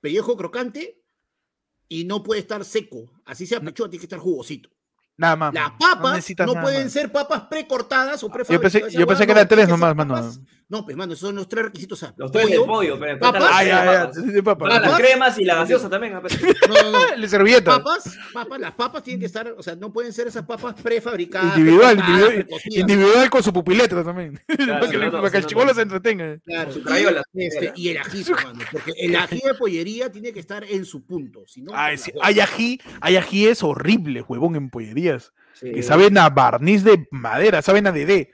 pellejo crocante y no puede estar seco. Así sea pechuga, tiene que estar jugosito. Nada más. Las. No papas no, pueden más. ser papas precortadas o Yo prefabricadas. pensé, yo pensé que no, eran tres nomás, mano. papas- No, pues, mano, esos son los tres requisitos. o sea, Los tres del pollo, pero papas. las papas. sí, cremas y la gaseosa también. pero- No, no, no. La servilleta. Papas, papas, las papas tienen que estar, o sea, no pueden ser esas papas prefabricadas. Individual, individual, individual con su pupiletra también. Claro, para que, no, el chivolo se entretenga. Claro, Su y, crayola, este, y el ají, mano, porque el ají de pollería tiene que estar en su punto. Si no, Ay, te sí, la hay ají, hay ají es horrible, huevón, en pollerías. Sí. Que saben a barniz de madera, saben a dedé.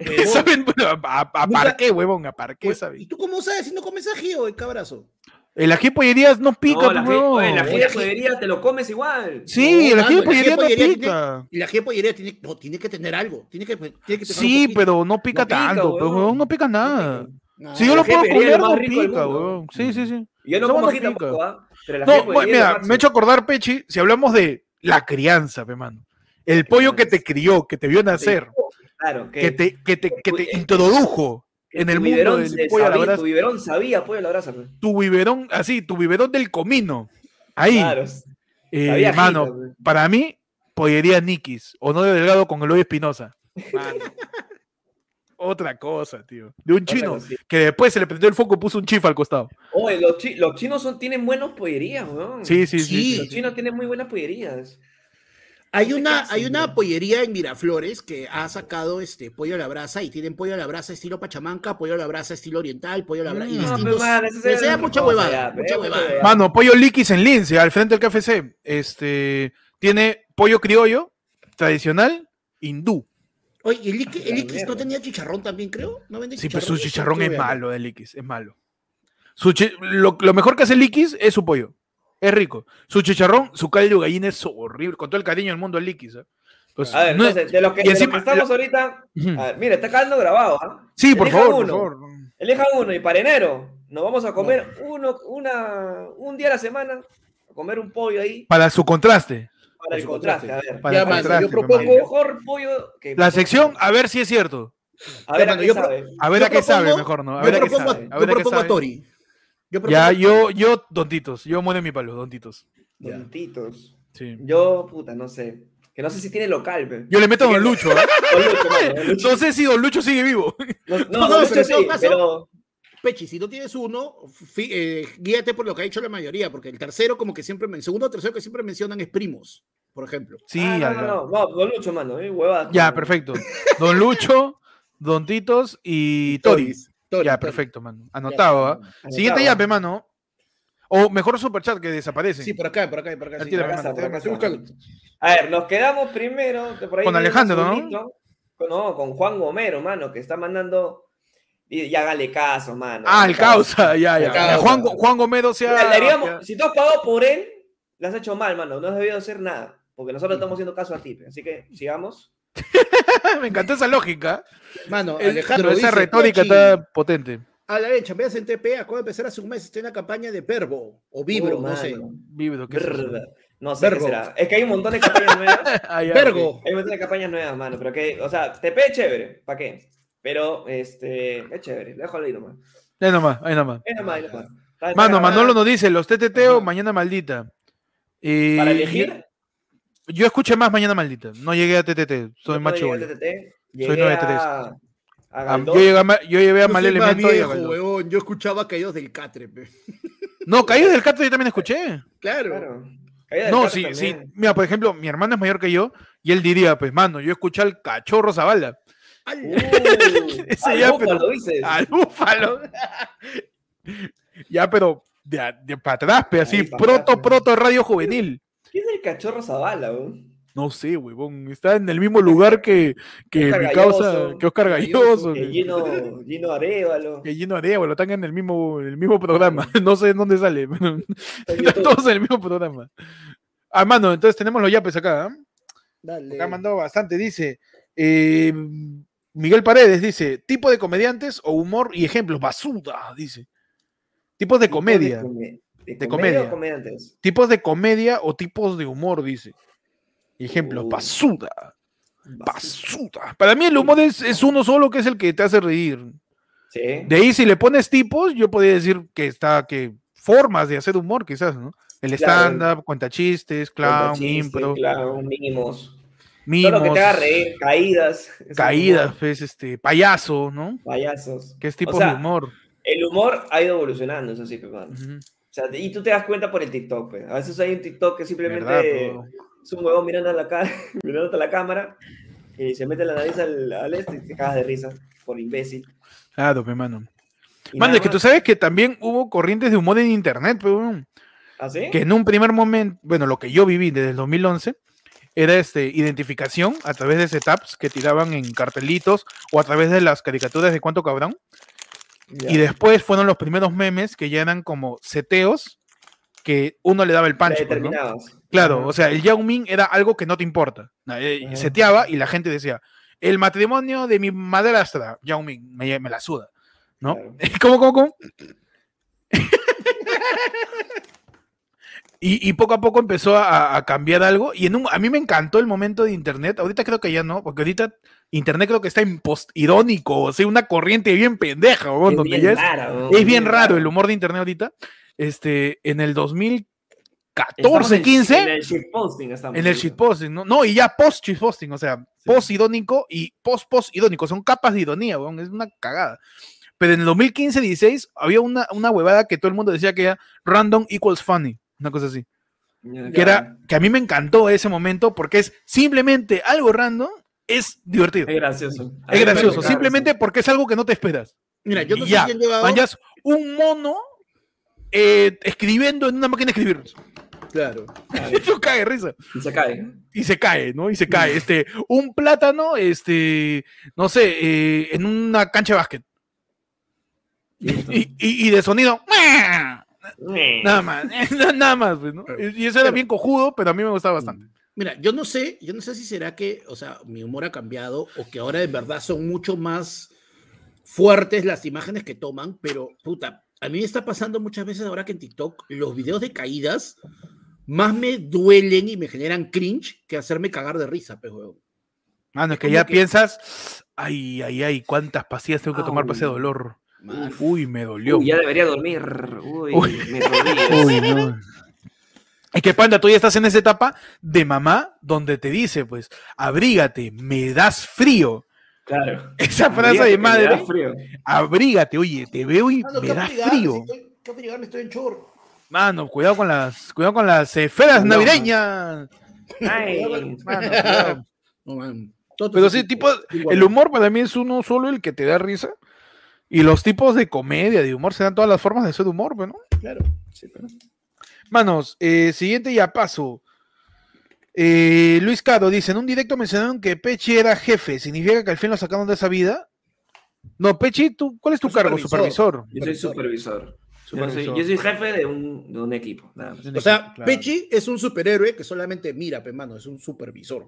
Huevón. saben bueno, a, a, a Nunca- parqué, huevón, a parqué, Pues, ¿Y tú cómo sabes si no comes ají o el cabrazo? El ají pollerías no pica, No, la ají- huevón. la ají El de ají- pollería te lo comes igual. Sí, No, el ají de pollería no pollería pica. Y la ají de pollería tiene, no, tiene que tener algo. Tiene que, tiene que Sí, pero no pica No pica, tanto, huevón. huevón, no pica nada. No, Si yo lo puedo comer, no pica, huevón. Sí, sí, sí. Yo no como ají pica. tampoco, ¿ah? Pero ají de No, mira, me he hecho acordar, Pechi, si hablamos de la crianza, pe, mano. El pollo que te crió, que te vio nacer, Claro, que, que te, que te, que te introdujo que en el mundo del se pollo a la sabía- brasa. Tu biberón sabía pollo a la brasa. pues. tu biberón, así, tu biberón del comino. Ahí, Claro. eh, sabía mano, ajito, pues. para mí, pollería Nikis, Honorio Delgado con Eloy Espinosa. Mano, Otra cosa, tío. De un chino que después se le prendió el foco y puso un chif al costado. Oye, los, chi- los chinos son, tienen buenas pollerías, weón. Sí, sí, sí. Sí. sí, Los sí. chinos tienen muy buenas pollerías. Hay una, hay una ¿no? pollería en Miraflores que ha sacado este pollo a la brasa y tienen pollo a la brasa estilo Pachamanca, pollo a la brasa estilo oriental, pollo a la brasa y. No, distintos. pero, man, ese pero es sea mucha huevada, ya, mucha huevada. Mano, pollo Likis en Lince, al frente del KFC. Este, tiene pollo criollo, tradicional, hindú. Oye, ¿y el Iquis, el La Iquis no tenía chicharrón también, creo? ¿No vende Sí, pero su chicharrón? es malo de Likis, es malo. Su chi- lo, lo mejor que hace Likis es su pollo. Es rico. Su chicharrón, su caldo de gallina es horrible. Con todo el cariño del mundo al Likis. ¿eh? Pues, A ver, no es- entonces, de lo que, de encima- que estamos ahorita. Ujú. A ver, mira, está quedando grabado, ¿ah? sí, por favor, por uno. favor. Elijan uno y para enero nos vamos a comer uno, una, un día a la semana, a comer un pollo ahí Para su contraste. Para el contraste. contraste. A ver, Para Ya, el mano, contraste, yo propongo- el mejor pollo que. La sección, a ver si es cierto. A ver, Ya, a qué sabe. A ver Yo a qué sabe mejor, ¿no? A Yo ver a qué propongo, sabe. A yo ver propongo a. Tori. Yo propongo Ya, yo, yo, dontitos. Yo muero en mi palo, dontitos. Ya. Tontitos. Sí. Yo, puta, no sé. que no sé si tiene local, pe. Yo le meto a Don Lucho, ¿ah? Don Lucho, mano, Don Lucho. No sé si Don Lucho sigue vivo. No, no, No, no, Don Lucho pero sí, caso- pero Pechi, si no tienes uno, eh, guíate por lo que ha dicho la mayoría, porque el tercero, como que siempre, men- segundo o tercero que siempre mencionan es primos, por ejemplo. Sí, Ah, no, no, no, no, Don Lucho, mano, eh, huevada. Ya, perfecto. Don Lucho, Don Titos y Tori. Toris, Toris, Ya, Toris. perfecto, mano. Ya Anotado, ¿ah? Anotado. Siguiente llave, mano. O mejor superchat que desaparece. Sí, por acá, por acá, por acá. Ya sí. tiene, Por acá está, por acá Estoy está. buscando. A ver, nos quedamos primero. por ahí Con Alejandro, ¿no? con- No, con Juan Gomero, mano, que está mandando. Y hágale caso, mano. Ah, el causa, ya, ya. causa. Juan, Juan Gomero se ha... le haríamos- si tú has pagado por él, le has hecho mal, mano. No has debido hacer nada. Porque nosotros estamos haciendo caso a ti. Así que sigamos. Me encantó esa lógica. Mano, Alejandro, esa dice, retórica está potente. A la vez, chambeas en TP, acabo de empezar hace un mes, estoy en la campaña de Verbo, o Vibro, Oh, no sé. Vibro, ¿qué es eso? Brr, No sé qué Vergo. será. Es que hay un montón de campañas nuevas. Ah, Vergo. Hay un montón de campañas nuevas, mano. Pero que, o sea, TP es chévere. ¿Para qué? Pero, este, es chévere. Déjalo ahí nomás. Ahí nomás, ahí nomás. Es nomás, ahí nomás. Mano. Manolo nos dice, los TTT o. Mañana Maldita. Y- Para elegir. Yo escuché más Mañana Maldita. No llegué a TTT. Soy más cuando llegué a TTT, Soy llegué 93. a, yo, llegué a yo llevé a Yo Mal Elemento y a viejo, yo escuchaba Caídos del Catre, pe. No, Caído del Cato yo también escuché. Claro. Claro. No, Catre sí, sí. Mira, por ejemplo, mi hermano es mayor que yo y él diría, pues, mano, yo escuché al cachorro Zabalda, Al- Uh, al ya, búfalo, pero- dices. al búfalo. ya, pero de, de para atrás, pe, así, proto, atrás, proto radio juvenil. ¿Quién es el cachorro Zabala, weón? No sé, huevón. Está en el mismo lugar que, que Oscar mi causa, Galloso, que Oscar Galloso, Que Gino, Gino Arevalo. que Gino Arevalo, están en el mismo, en el mismo programa. No sé en dónde sale, pero están todos en el mismo programa. Ah, mano, entonces tenemos los yapes acá. ¿ah? Dale. Acá ha mandado bastante, dice. eh, Miguel Paredes dice, tipo de comediantes o humor y ejemplos, basura, dice. Tipos de comedia, come- ¿De, De comedia. comedia. comediantes? tipos de comedia o tipos de humor, dice. Ejemplos, Uh. basura, basura. Para mí el humor es, es uno solo que es el que te hace reír. Sí. De ahí si le pones tipos, yo podría decir que está, que formas de hacer humor quizás, ¿no? El Claro. stand-up, cuenta chistes, Cuenta clown, chistes, impro, Clown, mínimos. Todo mimos, lo que te haga reír, caídas. un caídas, humor, pues, este, payaso, ¿no? Payasos. Que es tipo sea, de humor. El humor ha ido evolucionando, eso sí, pe, mano. Ujú. O sea, y tú te das cuenta por el TikTok, pues. A veces hay un TikTok que simplemente es un huevón mirando a la, ca- mirando a la cámara y se mete la nariz al, al este y te cagas de risa por imbécil. Claro, pe, mano. Y Mano, es que tú sabes que también hubo corrientes de humor en internet, pero ¿Ah, sí? que en un primer momento, bueno, lo que yo viví desde el 2011 era este, identificación a través de setups que tiraban en cartelitos o a través de las caricaturas de Cuánto Cabrón. Ya. Y después fueron los primeros memes que ya eran como seteos que uno le daba el punch. pues, ¿no? Claro, Ajá. o sea, el Yao Ming era algo que no te importa. Na- eh, Ajá. Seteaba y la gente decía, el matrimonio de mi madrastra, Yao Ming, me, me la suda. ¿no? Claro. ¿Cómo, cómo, cómo? y, y poco a poco empezó a, a cambiar algo. Y en un, a mí me encantó el momento de Internet. Ahorita creo que ya no, porque ahorita Internet creo que está en post irónico, o sea, una corriente bien pendeja, weón, Es donde bien ya es, rara, ¿no? es bien raro el humor de Internet ahorita. Este, en el 2014, Estamos en- 15, En el shitposting estamos. en el shitposting, ¿no? No, y ya post shitposting, o sea, Sí. post irónico y post post irónico, son capas de ironía, weón, es una cagada. Pero en el 2015-16 había una, una huevada que todo el mundo decía que era random equals funny, una cosa así. Ya. Que era, que a mí me encantó ese momento porque es simplemente algo random, es divertido. Es gracioso. Es gracioso, simplemente porque es algo que no te esperas. Mira, yo no Y ya, sé quién llevaba. Un mono eh, escribiendo en una máquina de escribir. Claro. eso. Cae risa. Y se cae. y se cae, ¿no? Y se cae. Este, un plátano, este, no sé, eh, en una cancha de básquet. Y, y- y de sonido, nada más, nada más, pues, ¿no? Y eso era bien cojudo, pero a mí me gustaba bastante. Mira, yo no sé, yo no sé si será que, o sea, mi humor ha cambiado o que ahora de verdad son mucho más fuertes las imágenes que toman, pero puta, a mí me está pasando muchas veces ahora que en TikTok los videos de caídas más me duelen y me generan cringe que hacerme cagar de risa, pues, huevón. Mano, es que ya que- piensas, ay, ay, ay, cuántas pastillas tengo que tomar para ese dolor. Man. Uy, me dolió. Uy, ya debería dormir. Uy, Uy. me. Uy, no. Es que panda, tú ya estás en esa etapa de mamá donde te dice, pues, abrígate, me das frío. Claro. Esa frase de que me da madre, frío. abrígate, oye, te veo y Mano, me ¿qué das frío. si estoy- ¿Qué abrigarme? Estoy en chorro. Mano, cuidado con las, cuidado con las esferas No, navideñas. Ay, Mano, cuidado. No, man. Pero ese sí, tipo, tipo- el humor para mí es uno solo el que te da risa. Y los tipos de comedia, de humor, se dan todas las formas de ser humor, pues, ¿no? Claro. Sí, pero- Manos, eh, siguiente ya paso. Eh, Luis Cado dice, en un directo mencionaron que Pechi era jefe. ¿Significa que al fin lo sacaron de esa vida? No, Pechi, ¿tú, ¿cuál es tu cargo? supervisor. Yo soy supervisor. Yo, soy, Supervisor. yo soy jefe de un, de un equipo. nada más. O sea, Claro. Pechi es un superhéroe que solamente mira, pe, mano, es un supervisor.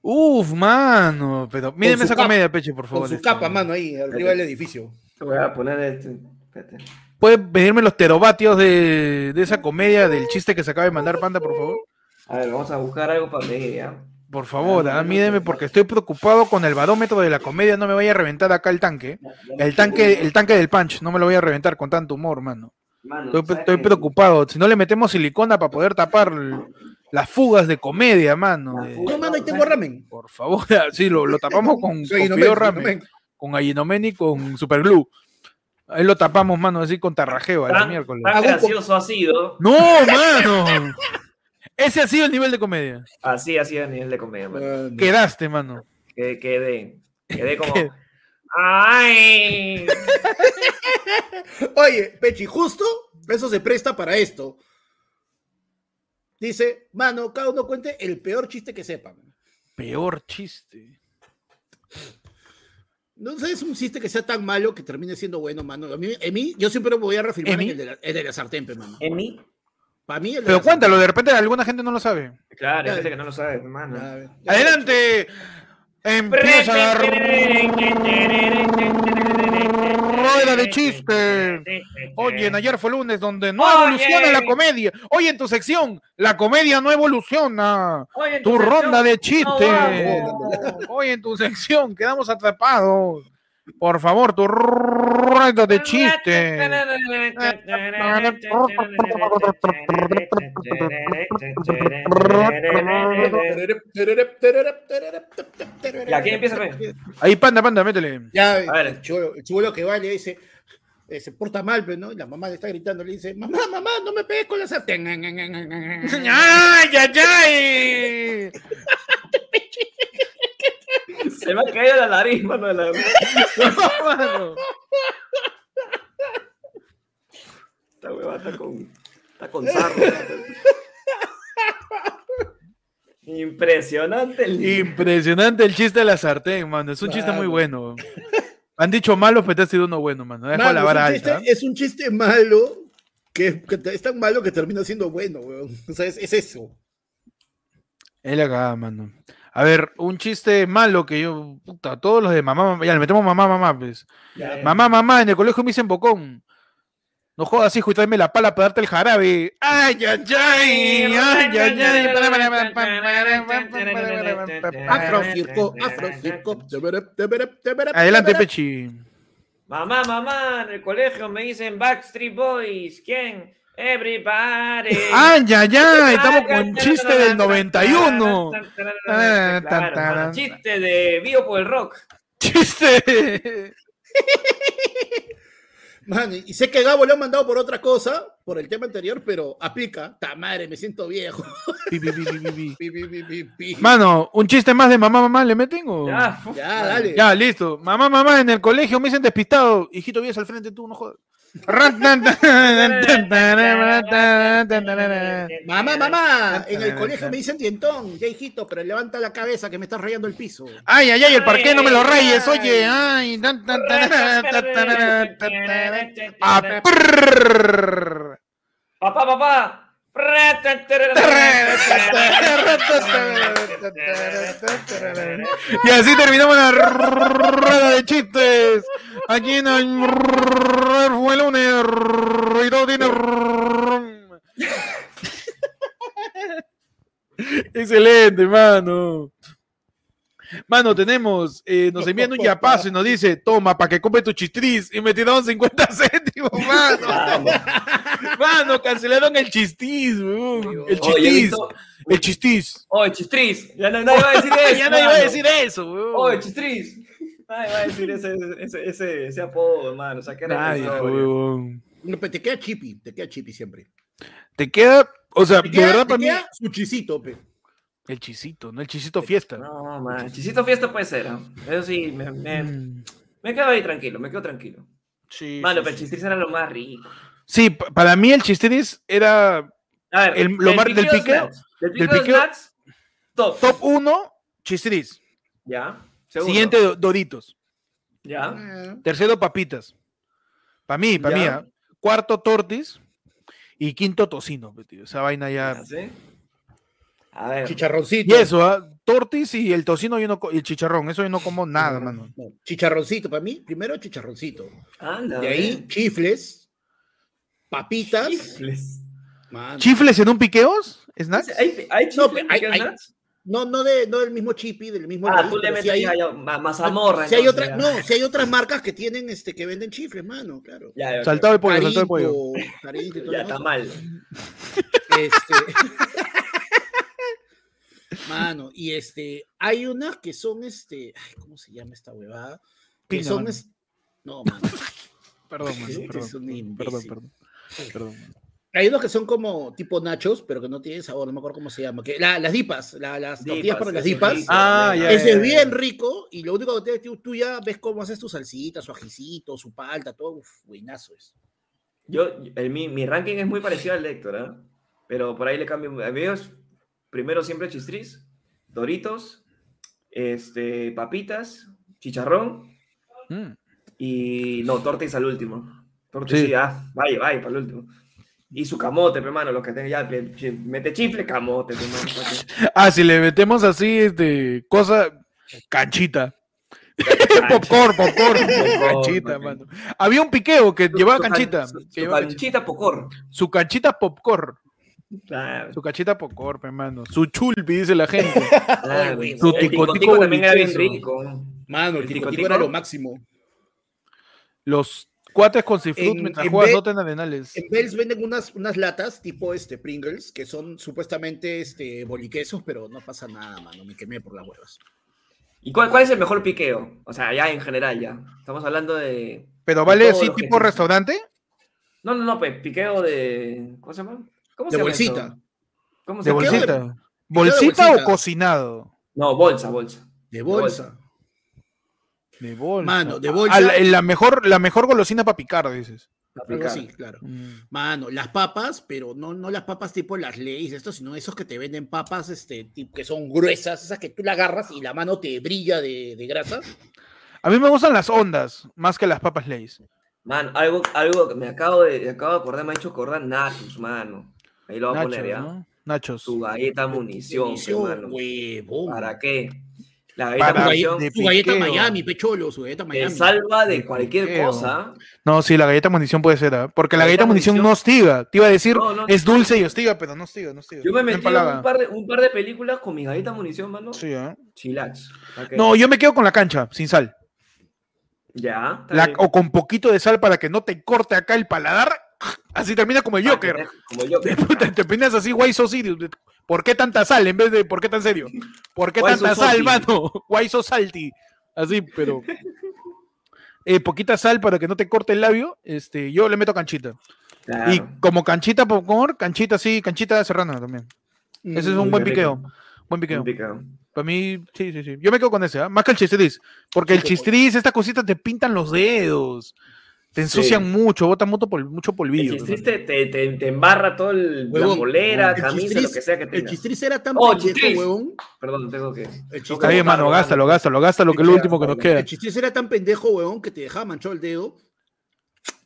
Uf, mano. Pero mírenme esa capa, comedia, Pechi, por favor. Con su este. capa, mano, ahí, arriba del edificio. Te voy a poner este. espérate. ¿Puedes pedirme los terovatios de, de esa comedia, del chiste que se acaba de mandar, Panda, por favor? A ver, vamos a buscar algo para medir, ¿ya? Por favor, Ah, ah, mídeme porque estoy preocupado con el barómetro de la comedia. No me vaya a reventar acá el tanque. El tanque, el tanque del punch, no me lo voy a reventar con tanto humor, mano. Mano, Estoy, preocupado. Si no le metemos silicona para poder tapar las fugas de comedia, mano. De-. No, mano, ahí tengo ramen. por favor, sí, lo, lo tapamos con, con fideo ramen, con gallinomen y con superglue. Ahí lo tapamos, mano, así con tarrajeo a la miércoles. tan gracioso ha sido. ¡No, mano! Ese ha sido el nivel de comedia. Así ha sido a nivel de comedia, mano. Quedaste, mano. Que- Quedé. Quedé como. ¿Qué? ¡Ay! Oye, Pechi, justo eso se presta para esto. Dice, mano, cada uno cuente el peor chiste que sepan. Peor chiste. No sé, es un chiste que sea tan malo que termine siendo bueno, mano. A mí, a mí yo siempre me voy a reafirmar en ¿Emi? el de la, el de la sartén, mano. ¿En mí? Para mí, el de Pero la cuéntalo, de repente alguna gente no lo sabe. Claro, hay gente que no lo sabe, hermano. ¡Adelante! Empieza rueda de chistes. Oye, en ayer fue lunes donde no Oye. evoluciona la comedia. Oye, en tu sección, la comedia no evoluciona. Oye, Tu sección, ronda de no chistes. Oye, en tu sección, quedamos atrapados. Por favor, tu rueda de chistes. Ya, ¿quién empieza, pe? Ahí, panda, panda, métele. Ya, ver. el chivolo, el que va le dice, eh, se porta mal, pero ¿no? Y la mamá le está gritando, le dice, mamá, mamá, no me pegues con la sartén. ¡Ay, ay, ay! Se me ha caído la nariz, mano. la- No, mano. Esta hueva está con. Está con sarro. Impresionante el Impresionante el chiste de la sartén, mano. Es un chiste muy bueno. Han dicho malos, pero te ha sido uno bueno, mano. Dejo Mano, la es, vara un chiste, alta. es un chiste malo que, que es tan malo que termina siendo bueno, weón. O sea, es, es eso. Es la cagada, mano. A ver, un chiste malo que yo, puta, todos los de mamá, mamá, ya le metemos mamá, mamá, pues. Ya, Mamá, mamá, en el colegio me dicen bocón. No jodas, hijo, y tráeme la pala para darte el jarabe. Ay, ay, ay, ay, ay, ay. Afro, para. circo, afro, circo. Adelante, Pechi. Mamá, mamá, en el colegio me dicen Backstreet Boys. ¿Quién? Everybody. Ay, ay, ay, estamos con chiste del 91. Claro, chiste de Vivo por el Rock. Chiste. Man, y sé que Gabo lo han mandado por otra cosa, por el tema anterior, pero aplica. Ta madre, me siento viejo. Pi, pi, pi. Mano, ¿un chiste más de mamá, mamá le meten o? Ya, Ya, dale. Ya, listo. Mamá, mamá, en el colegio me dicen despistado. Hijito, vienes al frente tú, no jodas mamá, mamá, en el colegio me dicen dientón, ya hijito, pero levanta la cabeza que me estás rayando el piso. Ay, ay, ay, el parque no me lo rayes, oye. Ay, Papá, papá. Y así terminamos la rueda de chistes. Aquí no hay el fue el lunes y todo tiene. Excelente, mano. Mano, tenemos, eh, nos envían un yapazo y nos dice, toma, para que compre tu chistriz. Y me tiraron 50 céntimos, mano. Vamos. Mano, cancelaron el chistiz, weón. El chistiz. El chistiz. Oye, chistriz. Ya no, nadie va a decir eso. ya nadie va a mano. decir eso, weón. Oye, chistriz. Nadie va a decir ese, ese, ese, ese apodo, hermano. O sea, que era Nadie. No, pero te queda chippy, te queda chippy siempre. Te queda, o sea, de verdad para mí, su chisito, pe. el chisito, no el chisito fiesta. No, man. Chisito fiesta puede ser. ¿ah? Eso sí, me, me, Mm, me quedo ahí tranquilo, me quedo tranquilo. Sí, Mano, sí, pero el sí. chistriz era lo más rico. Sí, pa- para mí el chistriz era A ver, El- lo mar- del piqueo- del piqueo top. top 1, chistriz. Ya. Segundo. Siguiente, do- Doritos. Ya. Tercero, papitas. Para mí, para mí. ¿ah? Cuarto, tortis. Y quinto, tocino. tío. Esa vaina ya. A ver. Chicharroncito. Y eso, ¿ah? tortis y el tocino yo no y el chicharrón. Eso yo no como nada, mano. No, chicharroncito, para mí, primero chicharroncito. Anda. De ahí, chifles, papitas. Chifles. mano. ¿Chifles en un piqueos? ¿Snacks? ¿Hay, hay chifles No, hay- hay- snacks? No, no, de, no del mismo chippy, del mismo. Ah, tú le metes sí hay- ma- mazamorra. Si hay entonces, otra, ya. no, si hay otras marcas que tienen, este, que venden chifles, mano, claro. Ya. Saltado de pollo, saltado de pollo. Carito, todo Ya está mal. Este. Mano, y este, hay unas que son este, ay, ¿cómo se llama esta huevada? Que son mano. es- no, mano. Perdón, mano, Este perdón, es un perdón, perdón, perdón, perdón, mano. Hay unos que son como tipo nachos, pero que no tienen sabor, no me acuerdo cómo se llama. Que, la- las dipas, la- las tortillas Dipas, para las dipas. rico, Ah, ya, Ese ya, es ya. bien rico y lo único que tienes, tú, tú ya ves cómo haces tu salsita, su ajicito, su palta, todo, uf, buenazo es. Yo, el, mi, mi ranking es muy parecido al de Héctor, ¿ah? Pero por ahí le cambio. A mí es primero siempre chistriz, doritos, este, papitas, chicharrón Mm. y no, tortis al último. Tortis Sí. sí, ah, vaya, vaya, para el último. Y su camote, hermano, lo que tenga ya, mete chifle, camote, pe, mano, pa' que- Ah, si le metemos así, este, cosa, canchita. popcorn, popcorn, canchita, mano. Había un piqueo que Su- llevaba canchita. Su, que su llevaba canchita. pocor. Su canchita popcorn. Claro, Su canchita popcorn, hermano. Su chulpi, dice la gente. su El ticotico también era bien rico. Mano, el El tico tico-tico. era lo máximo. Los cuates con cifrut En- mientras en juegas Dota en arenales. En Bells venden unas, unas latas tipo este Pringles, que son supuestamente este boliquesos, pero no pasa nada, mano. Me quemé por las huevas. ¿Y cuál, cuál es el mejor piqueo? O sea, ya en general, ya. Estamos hablando de. Pero vale así que tipo restaurante. No, no, no, pues piqueo de. ¿Cómo se llama? ¿Cómo De se llama bolsita. ¿Cómo De se de- bolsita. de ¿Bolsita bolsita. o cocinado? No, bolsa, bolsa. De bolsa. bolsa. De bolsa. Mano, de bolsa. la, la mejor, la mejor golosina para picar, dices. Algo Aplicar. así, claro. Mm. Mano, las papas, pero no, no las papas tipo las leyes, esto, sino esos que te venden papas este, tipo, que son gruesas, esas que tú la agarras y la mano te brilla de, de grasa. A mí me gustan las ondas más que las papas Lays. Man, algo, algo que me acabo de, me acabo de acordar, me ha hecho acordar Natus, mano. Ahí lo voy a Nachos, poner ya. ¿no? Nachos. Su galleta munición, Munición, hermano. huevón. ¿Para qué? La galleta Para- Su, munición de su galleta piqueo. Miami, pecholo, su galleta te Miami. salva de De cualquier piqueo. cosa. No, sí, la galleta munición puede ser, ¿ah? porque la, La galleta, galleta munición, munición- no hostiga. Te iba a decir, No, no, es no. dulce y hostiga, pero no hostiga, no hostiga. Yo me metí en un par, de, un par de películas con mi galleta munición, mano. Sí, ¿ah? Chilax. No, yo me quedo con la cancha, sin sal. Ya. La- o con poquito de sal para que no te corte acá el paladar. Así termina como el Joker. te- Como el Joker. Te opinas así, why so? ¿Por qué tanta sal en vez de por qué tan serio? ¿Por qué so tanta sal, mano? Why so salty? Así, pero. Eh, poquita sal para que no te corte el labio. Este, yo le meto canchita. Claro. Y como canchita popcorn, canchita sí, canchita serrana también. Ese es un Muy buen rico. piqueo. Buen piqueo. Para mí, sí, sí, sí. Yo me quedo con ese, ¿ah? más que el chistriz. Porque el chistriz, estas cositas te pintan los dedos. Te ensucian Sí. mucho, botan mucho, pol- mucho El polvillo. chistriz te, te, te- te embarra todo el, la el camisa, chistriz- lo que sea que El tengas. chistriz era tan Oh, pendejo, chistriz. huevón. Perdón, tengo que. El Está bien, mano, gástalo, gástalo, gástalo, que es lo último que nos queda. el chistriz era tan pendejo, huevón, que te dejaba manchado el dedo,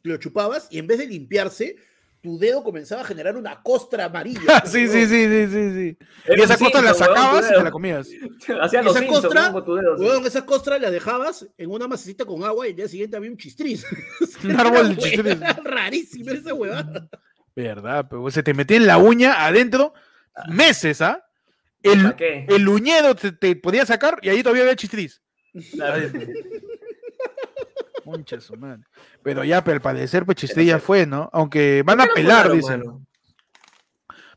lo chupabas y en vez de limpiarse, tu dedo comenzaba a generar una costra amarilla. sí, sí, sí, sí, sí, sí. Y esa un costa la sacabas y te la comías. Hacían los Esa Simpsons, costra, tu dedo. sí. Huevón, esa costra la dejabas en una masita con agua y el día siguiente había un chistriz. Un árbol de Era chistriz. Rarísimo esa huevada. Verdad, pero se te metía en la uña adentro meses, ¿ah? el, el uñedo te, te podía sacar y ahí todavía había chistriz. Concha su madre. Pero ya, pero al parecer, pues chistriz ya fue, ¿no? Aunque van a ¿Por qué lo pelar, funaron, dicen. mano?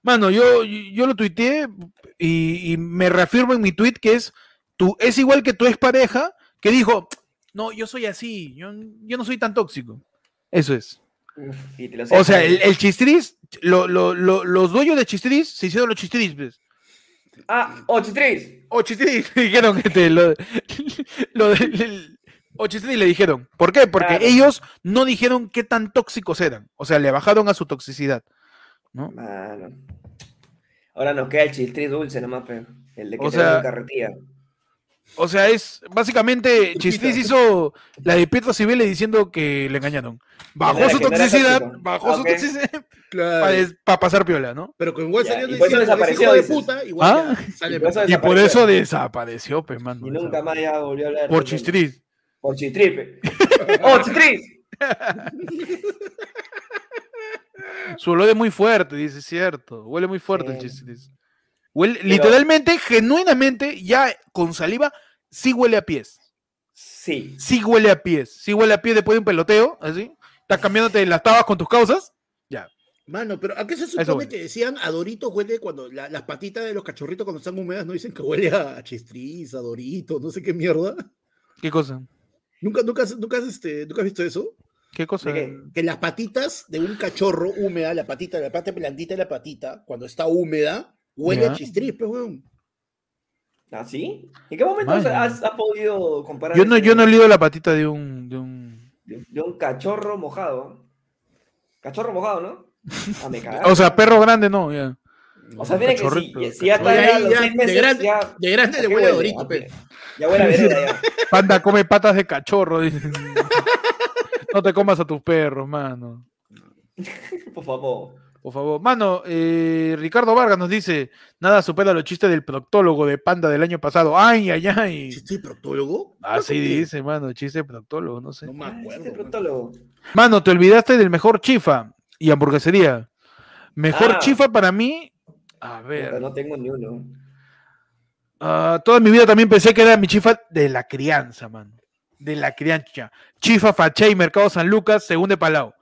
Mano, yo, yo lo tuiteé y, y me reafirmo en mi tweet que es, tú, es igual que tu expareja que dijo, no, yo soy así, yo, yo no soy tan tóxico. Eso es. Uf, y te lo O sea, el, el chistriz, lo- lo- lo- los dueños de chistriz se hicieron los chistriz, pues. Ah, 83. O chistriz, dijeron este, lo, lo el- o chistriz le dijeron. ¿Por qué? Porque Claro. ellos no dijeron qué tan tóxicos eran. O sea, le bajaron a su toxicidad. ¿no? Mano. Ahora nos queda el chistri dulce nomás, pero. El de que O sea, en carretilla. O sea, es básicamente Chistriz hizo la de Pietro Civile diciendo que le engañaron. Bajó su toxicidad, bajó Ah, su toxicidad Claro. para pasar piola, ¿no? Pero con igual y hijo de dices. puta, igual Ah, ya sale y por eso. Y Desapareció. eso desapareció, pe, mano. Y nunca más ya volvió a hablar. Por. Chistriz. Por chistripe. ¡Oh, chistris! Su olor es muy fuerte, dice, cierto. Huele muy fuerte el Sí. Chistriz. Huele, literalmente, genuinamente, ya con saliva, sí huele a pies. Sí. Sí huele a pies. Sí huele a pies después de un peloteo, así. Estás cambiándote las tabas con tus causas. Ya. Mano, pero ¿a qué se Eso supone que decían a Dorito huele cuando la- las patitas de los cachorritos cuando están húmedas no dicen que huele a chistriz, a Dorito, no sé qué mierda? ¿Qué cosa? ¿Nunca, nunca, has- nunca, has, este, ¿nunca has visto eso? ¿Qué cosa? Que las patitas de un cachorro húmeda, la patita, la parte blandita de la patita, cuando está húmeda, huele a chistriz, pues, weón. ¿Ah, sí? ¿En qué momento Vaya. has, has podido comparar Yo no, eso yo no he olido la patita de un, de un. de, de un cachorro mojado? Cachorro mojado, ¿no? Ah, me. O sea, perro grande no, ya. O sea, tiene que si, si ya está Oye, ya a ahí los ya, seis de grande- ya, De grande ¿a le huele a? Dorito, ¿A pe. Ya huele a vereda ya. Panda come patas de cachorro. dice. No te comas a tus perros, mano. Por favor. Por favor. Mano, eh, Ricardo Vargas nos dice: Nada supera los chistes del proctólogo de Panda del año pasado. Ay, ay, ay. ¿Chiste proctólogo? Así ¿Por qué? dice, mano, chiste de proctólogo, no sé. No me Ah, acuerdo. weón. proctólogo. Mano, te olvidaste del mejor chifa y hamburguesería. Mejor Ah. chifa para mí. A ver. No tengo ni uno. ah, toda mi vida también pensé que era mi chifa de la crianza, mano. De la crianza. Chifa Faché y Mercado San Lucas, según de Palau.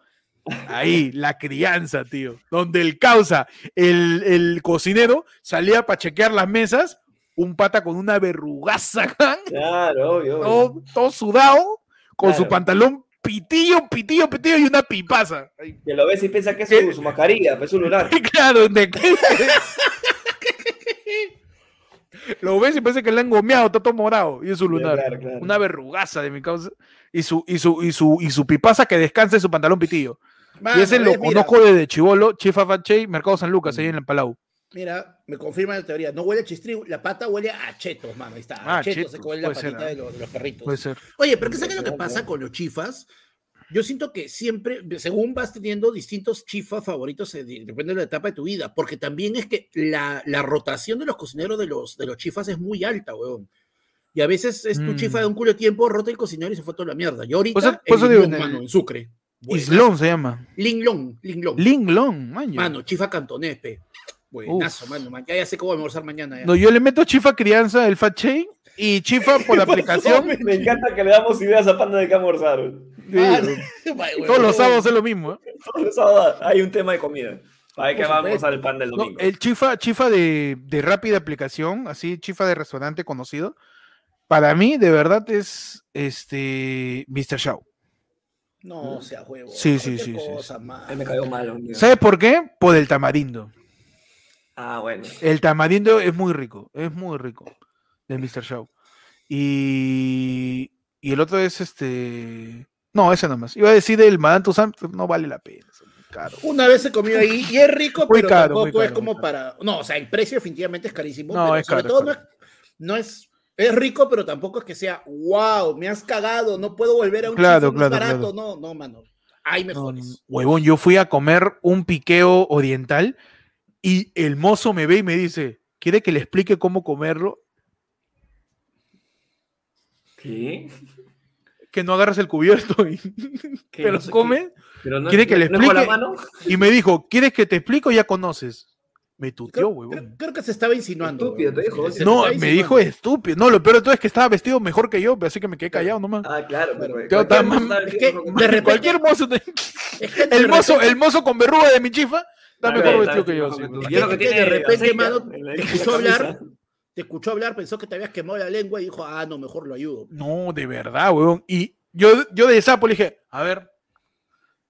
Ahí, la crianza, tío. Donde el causa, el, el cocinero, salía para chequear las mesas, un pata con una verrugaza, Claro, obvio. todo, todo sudado, con su pantalón pitillo, pitillo, pitillo y una pipaza. Que lo ves y piensa que es su, su mascarilla, pues su lunar. Claro, de qué. Lo ves y parece que le han gomeado, está todo morado. Y es su lunar. Claro, claro. Una verrugaza de mi causa. Y su, y su, y su, y su pipaza que descansa en su pantalón pitillo. Y ese lo ves, mira, conozco desde Chivolo, Chifa Fache, Mercado San Lucas, ahí en el Palau. Mira, me confirma la teoría. No huele a chistriz, la pata huele a chetos, mano. Ahí está. Ah, a chetos chetos, se huele la ser, patita ¿ah? de, los, de los perritos. Puede ser. Oye, pero ¿qué sabes lo que pasa con los chifas? Yo siento que siempre, según vas teniendo distintos chifas favoritos, eh, de- depende de la etapa de tu vida, porque también es que la, la rotación de los cocineros de los, de los chifas es muy alta, weón. Y a veces es tu Mm. chifa de un culo de tiempo, rota el cocinero y se fue toda la mierda. Y ahorita, por eso digo, el- mano, en Sucre. Islón se llama. Linglong, Linglong. Linglong, maño. Mano, chifa cantonés, pe. Buenazo, mano. man. Ya, ya sé cómo almorzar mañana. ya. No, yo le meto Chifa Crianza, el Fache, y Chifa por la aplicación. Me encanta que le damos ideas a Panda de qué almorzar. Vaya, Todos los sábados es lo mismo. ¿eh? Todos los sábados hay un tema de comida. Para que Por va a supuesto. almorzar el Panda el No, domingo. el chifa, chifa de, de rápida aplicación, así, chifa de restaurante conocido, para mí de verdad es este Mr. Shaw. No, sea huevo. Sí, sí, sí, sí, cosa, me cayó mal. ¿Sabes por qué? Por el tamarindo. Ah, bueno. El tamarindo es muy rico, es muy rico de Mr. Shaw. Y, y el otro es este. No, ese nomás. Iba a decir el Madame Toussaint, pero no vale la pena. es muy caro. Una vez he comido ahí y es rico, Muy pero caro, muy tampoco es caro, como muy para. No, o sea, el precio definitivamente es carísimo. No, pero es sobre caro, todo es no es, no es. Es rico, pero tampoco es que sea, wow, me has cagado, no puedo volver a un Claro, claro, barato. claro. No, no, mano. Hay mejores. no, huevón, yo fui a comer un piqueo oriental y el mozo me ve y me dice, ¿quiere que le explique cómo comerlo? ¿Qué? Que no agarres el cubierto y te No lo sé qué. comes. Pero no, ¿Quiere que le no con la explique? mano? Y me dijo, ¿quieres que te explique o ya conoces? Me tuteó, Creo, creo- huevón. creo que se estaba insinuando. Estúpido, te dijo, No, me dijo estúpido. No, lo peor de todo es que estaba vestido mejor que yo, así que me quedé callado nomás. Ah, claro. Pero Yo cualquier Cualquier mozo, te- Es que de el mozo, repente- el mozo con verruga de mi chifa, está mejor está vestido que yo. sí, lo que tiene de repente, mano, te escuchó hablar, te escuchó hablar, pensó que te habías quemado la lengua y dijo, ah, no, mejor lo ayudo. No, de verdad, weón. Y yo, yo de sapo le dije, a ver.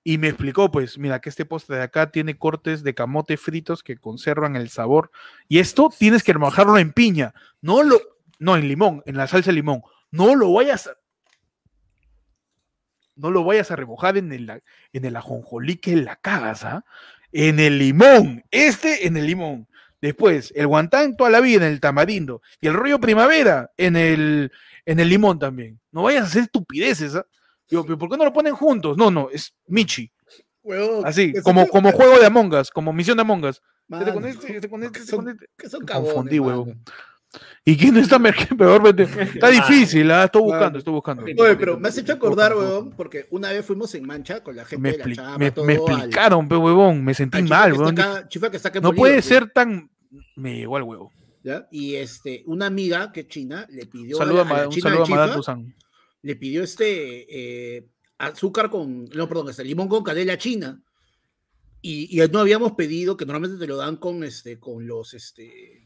Y me explicó, pues, mira, que este postre de acá tiene cortes de camote fritos que conservan el sabor. Y esto tienes que remojarlo en piña. No lo. No, en limón, en la salsa de limón. No lo vayas a. No lo vayas a remojar en el, en el ajonjolí que la cagas, ¿ah? En el limón. Este en el limón. Después, el guantán toda la vida en el tamarindo. Y el rollo primavera en el, en el limón también. No vayas a hacer estupideces, ¿ah? Digo, ¿pero ¿por qué no lo ponen juntos? No, no, es Michi. Así, como, como juego de Among Us, como misión de Among Us. Mano, Este con este, este este, este son- este. son confundí, mano. ¿Y quién está peor? Está difícil, ¿ah? Estoy buscando, estoy buscando. Oye, pero me has hecho acordar, huevón, porque una vez fuimos en Mancha con la gente Me, de la me- todo, me al- explicaron, pe huevón. Me sentí al chifa mal, huevón. acá- chifa que está acá No puede ser tan. Me llegó al huevo. ¿ya? Y este, una amiga que es china le pidió Saludo a, a la, a Ma- la un china saludo a Madame le pidió este eh, azúcar con, no, perdón, este limón con canela china. Y, y no habíamos pedido, que normalmente te lo dan con este, con los, este,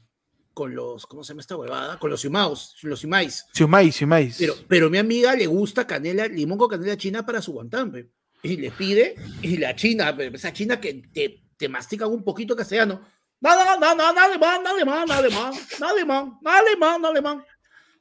con los, ¿cómo se llama esta huevada? Con los yumaos, los yumais. Siumais, siumais. Pero, pero mi amiga le gusta canela, limón con canela china para su guantán, pe. Y le pide, y la china, pe, esa china que te, te mastican un poquito castellano. No, no, no, no, no, limón, no, limón, no, limón, no, limón, no, limón, no, limón.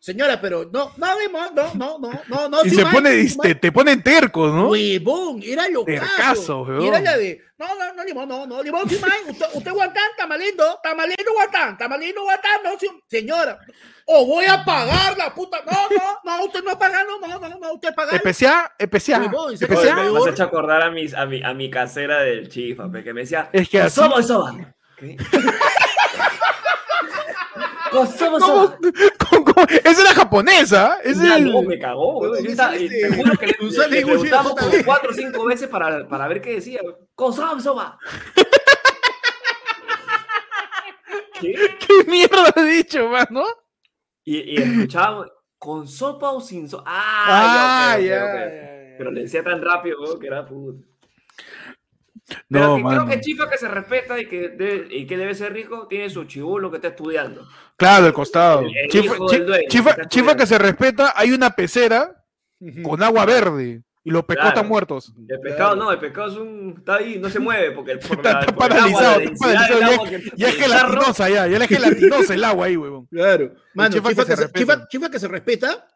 Señora, pero no, no, limón, no, no, no, no, no. y sí, se man, pone, y te, man. te ponen tercos, ¿no? Huevón, era lo Tercazo, era la de, no, no, no, limón, no, no, limón, sí, man, usted, usted guantán, tamalindo, tamalindo guantán, tamalindo guantán, no, sí, señora, o voy a pagar la puta, no, no, no, usted no paga, no, no, no, no, usted paga. Especial, especial. Huevón, especial. me, has hecho acordar a, mis, a, mi, a mi casera del chifa, que me decía, Es que así- ¿Cómo soba? ¿Qué? ¿Cómo ¿Cómo? soba? ¿Cómo- cómo? Esa era japonesa. No, el- me cagó. Huevón, Yo estaba- ese y es te juro que le, le preguntamos como cuatro o cinco veces para, para ver qué decía. ¿Cómo soba? ¿Qué? ¿Qué mierda has dicho, mano? Y, y escuchábamos, ¿con sopa o sin sopa? Ah, Ah, ya, ok, ok, ya, ok. ya, ya. Pero le decía tan rápido weón, que era puto. Pero No, que mano. creo que Chifa que se respeta y que, debe, y que debe ser rico tiene su chibulo que está estudiando. Claro, al costado. El- el Chifa, dueño, que chifa se respeta, hay una pecera con agua verde y los pecos Claro. están muertos. El pescado no, el pescado es un. Está ahí, no se mueve porque el, por Está- la- está por el agua, paralizado, la está paralizado, que- Ya es el gelatinosa, ya, ya es gelatinosa el agua ahí, huevón. Claro. Mano, chifa chifa, que que se se, chifa- respeta. chifa que se respeta.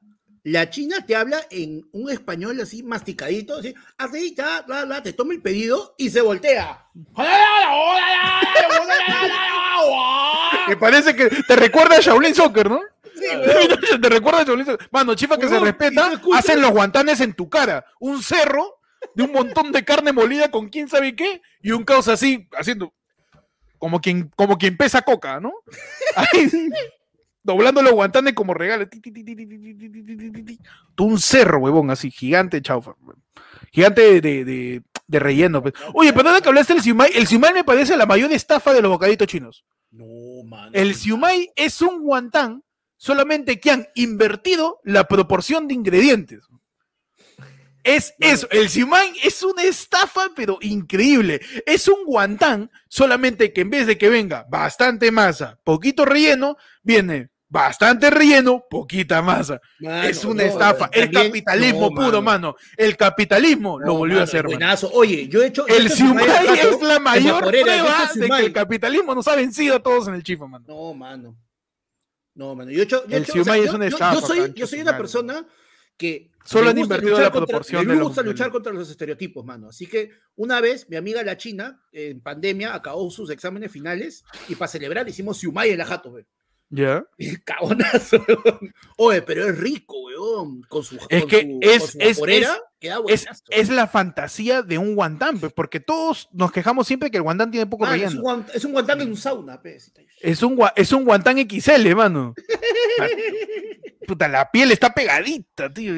La china te habla en un español así masticadito, así, así, ya, la, la, te toma el pedido y se voltea. Que parece que te recuerda a Shaolin Soccer, ¿no? Sí, te recuerda a Shaolin Soccer. Mano, chifa que se respeta, hacen los guantanes en tu cara. Un cerro de un montón de carne molida con quién sabe qué y un caos así, haciendo como quien, como quien pesa coca, ¿no? Ahí, Doblando los y como regalo. Un cerro, huevón, así, gigante chaufa. Gigante de, de, de relleno. Pues. Oye, perdona que hablaste del siumai. El siumai me parece la mayor estafa de los bocaditos chinos. No, man. El siumai es un guantán, solamente que han invertido la proporción de ingredientes. Es eso, el siumai es una estafa, pero increíble. Es un guantán, solamente que en vez de que venga bastante masa, poquito relleno, viene bastante relleno, poquita masa. Mano, es una no, estafa. El capitalismo no, puro, mano. El capitalismo lo volvió a hacer, mano. buenazo. Oye, yo he hecho. El gato es la mayor prueba de que el capitalismo nos ha vencido a todos en el chifa, mano. No, mano. No, mano. Yo he hecho, yo El siumai es yo- una estafa, Yo soy, Pancho, yo soy una persona que. Solo han invertido la contra- proporción de los- gusta luchar contra los estereotipos, mano. Así que una vez mi amiga la China, en pandemia, acabó sus exámenes finales y para celebrar hicimos siumai en la jato, weón. ¿Ya? Cagonazo, weón. Oye, pero es rico, weón. Con su, Es con que su- es- con su es- vaporera, la fantasía de un guantán, pues, porque todos nos quejamos siempre que el guantán tiene poco Mano, es, un relleno. guant- es un guantán en un sauna, pe. Es un, gua- es un guantán XL, mano. La, puta, la piel está pegadita, tío.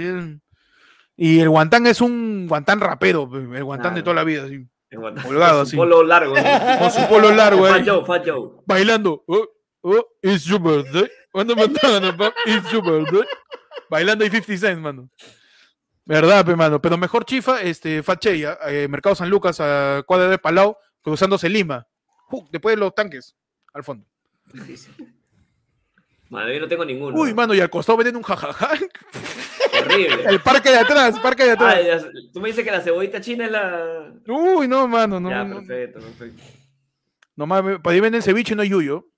Y el guantán es un guantán rapero, pe, el guantán de toda la vida. así. Guata- Colgado, con su así. polo largo. ¿no? Con su polo largo Fat ahí. Joe, Fat Joe. bailando. Oh, oh, it's your birthday. ¿Cuándo pap? It's your birthday. Bailando y 50 cents, mano. Verdad, pe, mano. Pero mejor chifa, este, Fat Che, ya, eh, Mercado San Lucas, a cuadra de Palau, cruzándose Lima. Después de los tanques, al fondo. Mano, yo no tengo ninguno. Uy, mano, y al costado venden un jajaja. Terrible. El parque de atrás, parque de atrás. tú me dices que la cebollita china es la. Uy, no, mano, no. ya, no, perfecto, perfecto. Nomás, para ahí venden ceviche y no hay yuyo.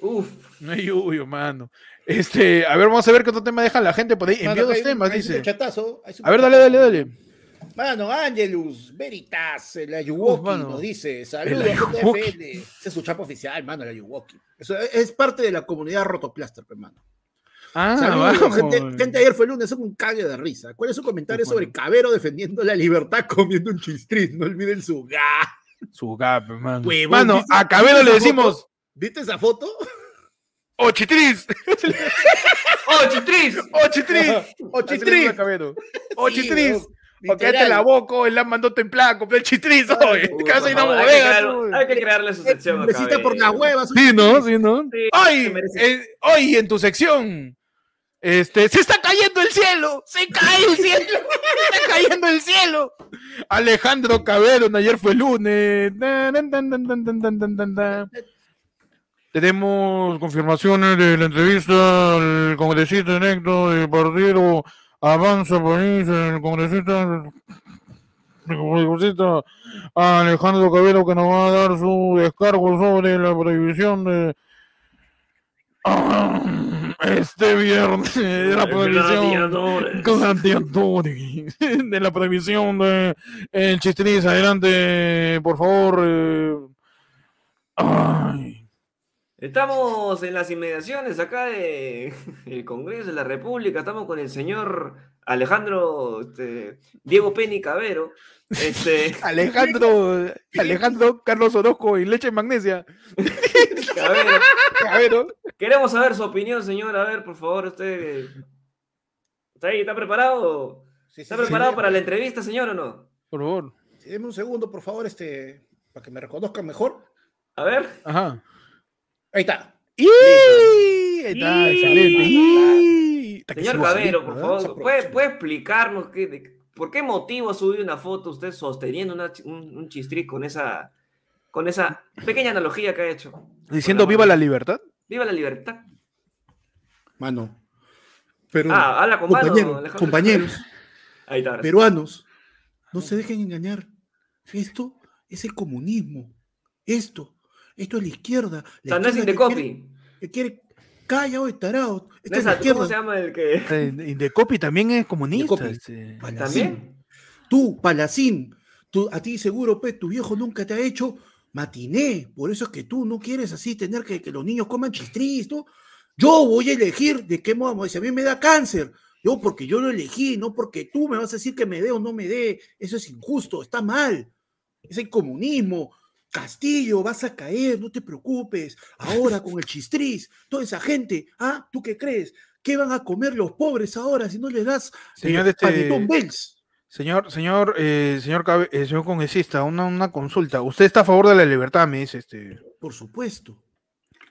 Uf. No hay yuyo, mano. Este, a ver, vamos a ver qué otro tema deja la gente por ahí. Envió dos temas, dice. A ver, dale, dale, dale. Mano, Angelus, Veritas, el Ayuwoki mano. nos dice, saludos, El. JFL. Ese es su chapa oficial, mano, el Ayuwoki. Eso es, parte de la comunidad Rotoplaster, hermano. Ah, Saludos, gente, gente, ayer fue lunes, es un cague de risa. ¿Cuál es su comentario sobre. Cabero defendiendo la libertad comiendo un chistriz? No olviden su ga. Su gap, mano. Huevón, Mano, ¿viste- a Cabero le esa decimos? ¿Viste esa foto? ¡Ochitriz! ¡Ochitriz! ¡Ochitriz! ¡Ochitriz! ¡Ochitriz! Porque este la boco, él la mandó templada, compré el chistrizo. Casi no bodega. Hay que crearle su sección. Eh, necesita por eh. las huevas. Sí, ¿no? Sí, ¿no? Sí, hoy, eh, hoy en tu sección. Este, se está cayendo el cielo, se cae el cielo, se está cayendo el cielo. Alejandro Caberón, ayer fue lunes. Tenemos confirmaciones de la entrevista al congresista electo del partido. Avanza País, el congresista, el congresista. Alejandro Cabero que nos va a dar su descargo sobre la prohibición de Ah, este viernes de la prohibición con de la prohibición de el chistriz adelante por favor eh. ay Estamos en las inmediaciones acá del Congreso de la República. Estamos con el señor Alejandro este, Diego Penny Cabero. Este, Alejandro Alejandro Carlos Orozco y leche en magnesia Cabero. Cabero Queremos saber su opinión, señor. A ver, por favor, usted. ¿Está ahí? ¿Está preparado? Sí, sí, ¿Está sí, preparado sí. para la entrevista, señor, o no? por favor Sí, Deme un segundo, por favor, este, para que me reconozcan mejor. A ver. ajá Ahí está. ¡Y! Ahí está, Y- excelente. ¡Y! Está que Señor Cabero, por ¿verdad? favor, ¿puede, puede explicarnos qué, de- por qué motivo ha subido una foto usted sosteniendo una un, un chistriz con esa, con esa pequeña analogía que ha hecho? diciendo viva la libertad ¡Viva la libertad! Mano. Pero, Ah, habla con mano, compañeros, Ahí está. peruanos, no se dejen engañar. Esto es el comunismo. Esto, esto es la izquierda. O La sea, no es izquierda que quiere- Indecopi. que quiere, calla hoy, tarado. Esto No es es la a- ¿Cómo izquierda. se llama el que...? Eh, Indecopi también es comunista Indecopi. este. Palacín. ¿También? Tú, Palacín, tú, a ti seguro, pues, tu viejo nunca te ha hecho matiné. Por eso es que tú no quieres así tener que, que los niños coman chistriz, ¿no? Yo voy a elegir de qué modo, si a mí me da cáncer, yo porque yo lo elegí, no porque tú me vas a decir que me dé o no me dé. Eso es injusto, está mal. Es el comunismo. Castillo, vas a caer, no te preocupes. Ahora con el chistriz, toda esa gente, ¿ah? ¿Tú qué crees? ¿Qué van a comer los pobres ahora si no les das Señor, eh, este- panetón Bells? Señor, señor, eh, señor, Cabe- eh, señor congresista, una, una consulta. Usted está a favor de la libertad, me dice este. Por supuesto.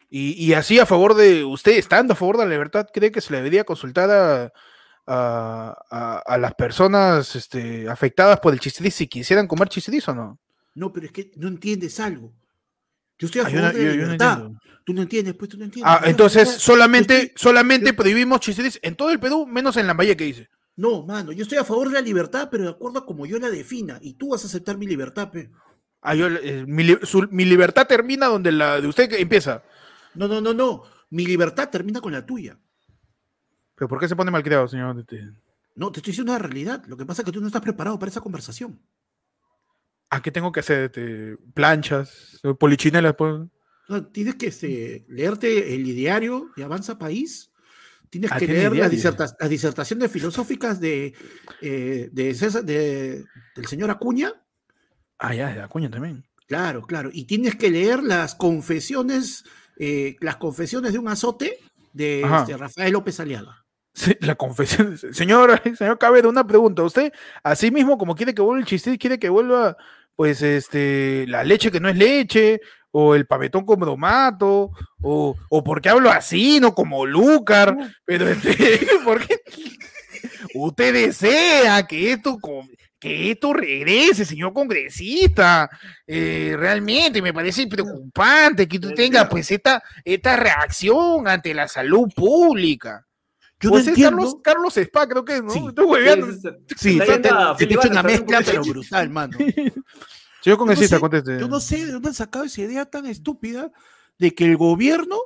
Y, y así a favor de usted, estando a favor de la libertad, ¿cree que se le debería consultar a, a- a- a las personas este, afectadas por el chistriz si quisieran comer chistriz o no? No, pero es que no entiendes algo. Yo estoy a Ah, favor de la yo- yo no libertad. Tú no entiendes, pues tú no entiendes. Ah, entonces solamente, estoy- solamente yo- prohibimos chistriz en todo el Perú, menos en Lambaye que dice. No, mano, yo estoy a favor de la libertad, pero de acuerdo a como yo la defina. Y tú vas a aceptar mi libertad, pe. Ah, yo, eh, mi, li- su- mi libertad termina donde la de usted que empieza. No, no, no, no. Mi libertad termina con la tuya. ¿Pero por qué se pone malcriado, señor? No, te estoy diciendo la realidad. Lo que pasa es que tú no estás preparado para esa conversación. ¿A qué tengo que hacer? Planchas, polichinelas, pues. No, tienes que este, leerte el ideario de Avanza País. Tienes Ah, que leer las, diserta- las disertaciones filosóficas de, eh, de César- de- del señor Acuña. Ah, ya, de Acuña también. Claro, claro. Y tienes que leer las confesiones, eh, las confesiones de un azote de este, Rafael López Aliaga. Sí, la confesión. Señor, señor Cabero, una pregunta. ¿Usted, así mismo, como quiere que vuelva el chiste, quiere que vuelva pues este, la leche que no es leche, o el pavetón con bromato, o, o porque hablo así, no como Lucar, pero este, porque usted desea que esto, que esto regrese, señor congresista. Eh, realmente me parece preocupante que tú tengas pues esta, esta reacción ante la salud pública. Yo Pues no es entiendo. Carlos, Carlos Spa, creo que es, ¿no? Sí. Estoy hueveando. Sí, Está se te, hecho Filiberto, una mezcla, pero brutal, mano. Señor congresista, sé, conteste. Yo no sé de dónde han sacado esa idea tan estúpida de que el gobierno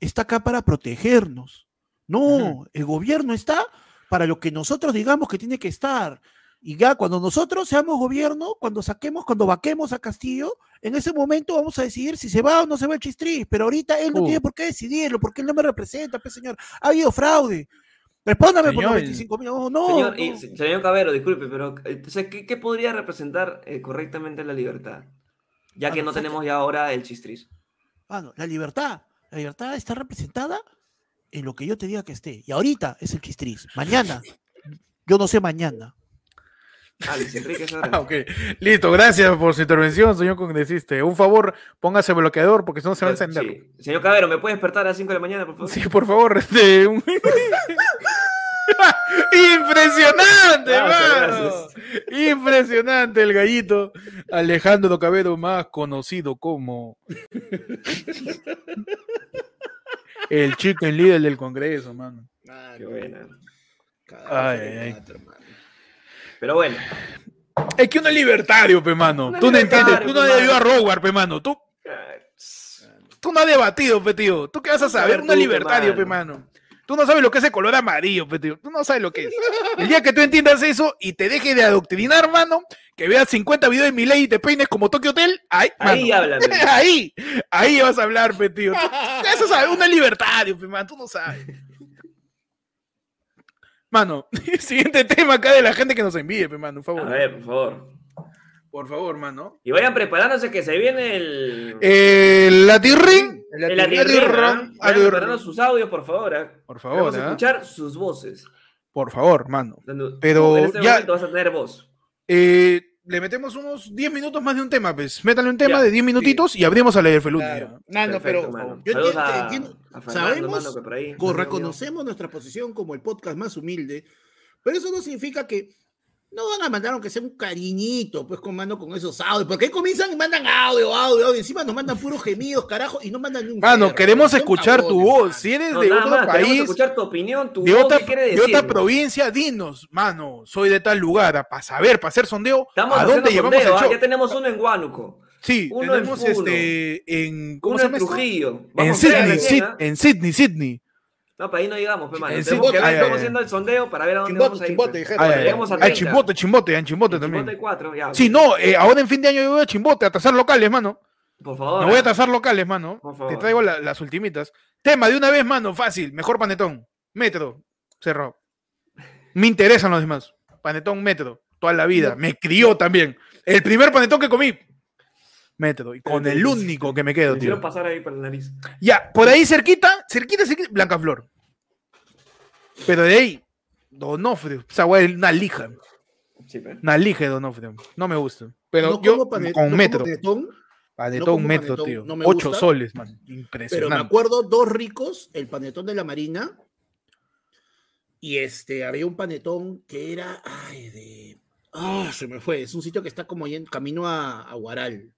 está acá para protegernos. No, el gobierno está para lo que nosotros digamos que tiene que estar. Y ya cuando nosotros seamos gobierno, cuando saquemos, cuando vaquemos a Castillo, en ese momento vamos a decidir si se va o no se va el chistriz. Pero ahorita él no Uh. tiene por qué decidirlo, porque él no me representa, pues señor. Ha habido fraude. Respóndame por los Señor, 25 mil. No, no. Señor, no. señor Cabero, disculpe, pero entonces, ¿qué, qué podría representar eh, correctamente la libertad? Ya que Ah, no no tenemos ya ahora el chistriz. Ah, no, la libertad. La libertad está representada en lo que yo te diga que esté. Y ahorita es el chistriz. Mañana. Yo no sé mañana. Ah, Luis Enrique Ah, ahora. ok. Listo, gracias por su intervención, señor congresista. Un favor, póngase bloqueador porque si no se va a encender. Sí. Señor Cabero, ¿me puede despertar a las 5 de la mañana, por favor? Sí, por favor. un- Impresionante, Gracias, mano. Impresionante el gallito Alejandro Cabero, más conocido como el chicken líder del Congreso, mano. Qué buena. Ay, ay, ay. Pero bueno, Es que uno es libertario, pe, mano. Tú no entiendes. Tú no ido a. Roguar, pe, mano. Tú, tú no has debatido, pe, tío. ¿Tú qué vas a saber? Uno es libertario, pe, mano. Tú no sabes lo que es el color amarillo, pe, tío. Tú no sabes lo que es. El día que tú entiendas eso y te dejes de adoctrinar, mano, que veas 50 videos de mi ley y te peines como Tokyo Hotel, ahí, ahí háblame. ahí, ahí vas a hablar, pe, tío. Tú, eso sabes, uno es libertario, pe, mano. Tú no sabes. Mano, siguiente tema acá de la gente que nos envíe, pe, mano, por A favor. ver, por favor. Por favor, mano. Y vayan preparándose que se viene el. El Latirring. el preparando sus audios, por favor. ¿ah? Por favor, Queremos ¿ah? escuchar sus voces. Por favor, mano. Pero en este ya- momento vas a tener voz. Eh, le metemos unos 10 minutos más de un tema, pues. Métale un tema Ya, de 10 minutitos y abrimos a leer Felunia. Claro. Perfecto, pero yo entiendo- a- entiendo- a Fernando, sabemos, mano, que por ahí reconocemos nuestra posición como el podcast más humilde, pero eso no significa que no van a mandar aunque sea un cariñito, pues, con mano con esos audios, porque ahí comienzan y mandan audio, audio, audio, encima nos mandan puros gemidos, carajo, y no mandan ni un Mano, perro, queremos escuchar tu voz. Si eres No, de otro más, país, escuchar tu opinión, tu de voz, otra, ¿qué quiere de otra provincia, dinos, mano, soy de tal lugar, para saber, para hacer sondeo, Estamos ¿a dónde llevamos sondeo, el ¿ah? show? Ya tenemos uno en Huánuco, Sí, uno en tenemos Puno, este, en, ¿cómo uno se en llama? Trujillo. En Sydney, en Sydney, Sydney. No, para ahí no llegamos, pe, mano. En Tenemos que Chimbote, ver, ay, estamos ay, haciendo el sondeo para ver a dónde Chimbote, vamos a ir. chimbote. Ay, Llegamos a 30. Chimbote, Chimbote, en Chimbote En también. Chimbote 4, ya. Sí, no, eh, ahora en fin de año yo voy a Chimbote a tasar locales, mano. Por favor. Me voy a ¿ah? tasar locales, mano. Por Te favor. traigo la- las ultimitas. Tema de una vez, mano, fácil. Mejor panetón. Metro. Cerrado. Me interesan los demás. Panetón, metro. Toda la vida. Me crió también. El primer panetón que comí. Metro. Y con el único que me quedo, Me tío. pasar ahí por la nariz. Ya, por ahí cerquita, cerquita, cerquita, Blanca Flor. Pero de ahí, Donofrio. Esa weá es una lija. Sí. Una lija de Donofrio. No me gusta. Pero No yo no con como metro. panetón, Panetón, metro, panetón, tío. no me Ocho gusta, soles, man. pero me Impresionante. acuerdo dos ricos, el panetón de la Marina y este, había un panetón que era, ay, de, ah, se me fue, es un sitio que está como ahí en camino a, a Guaral,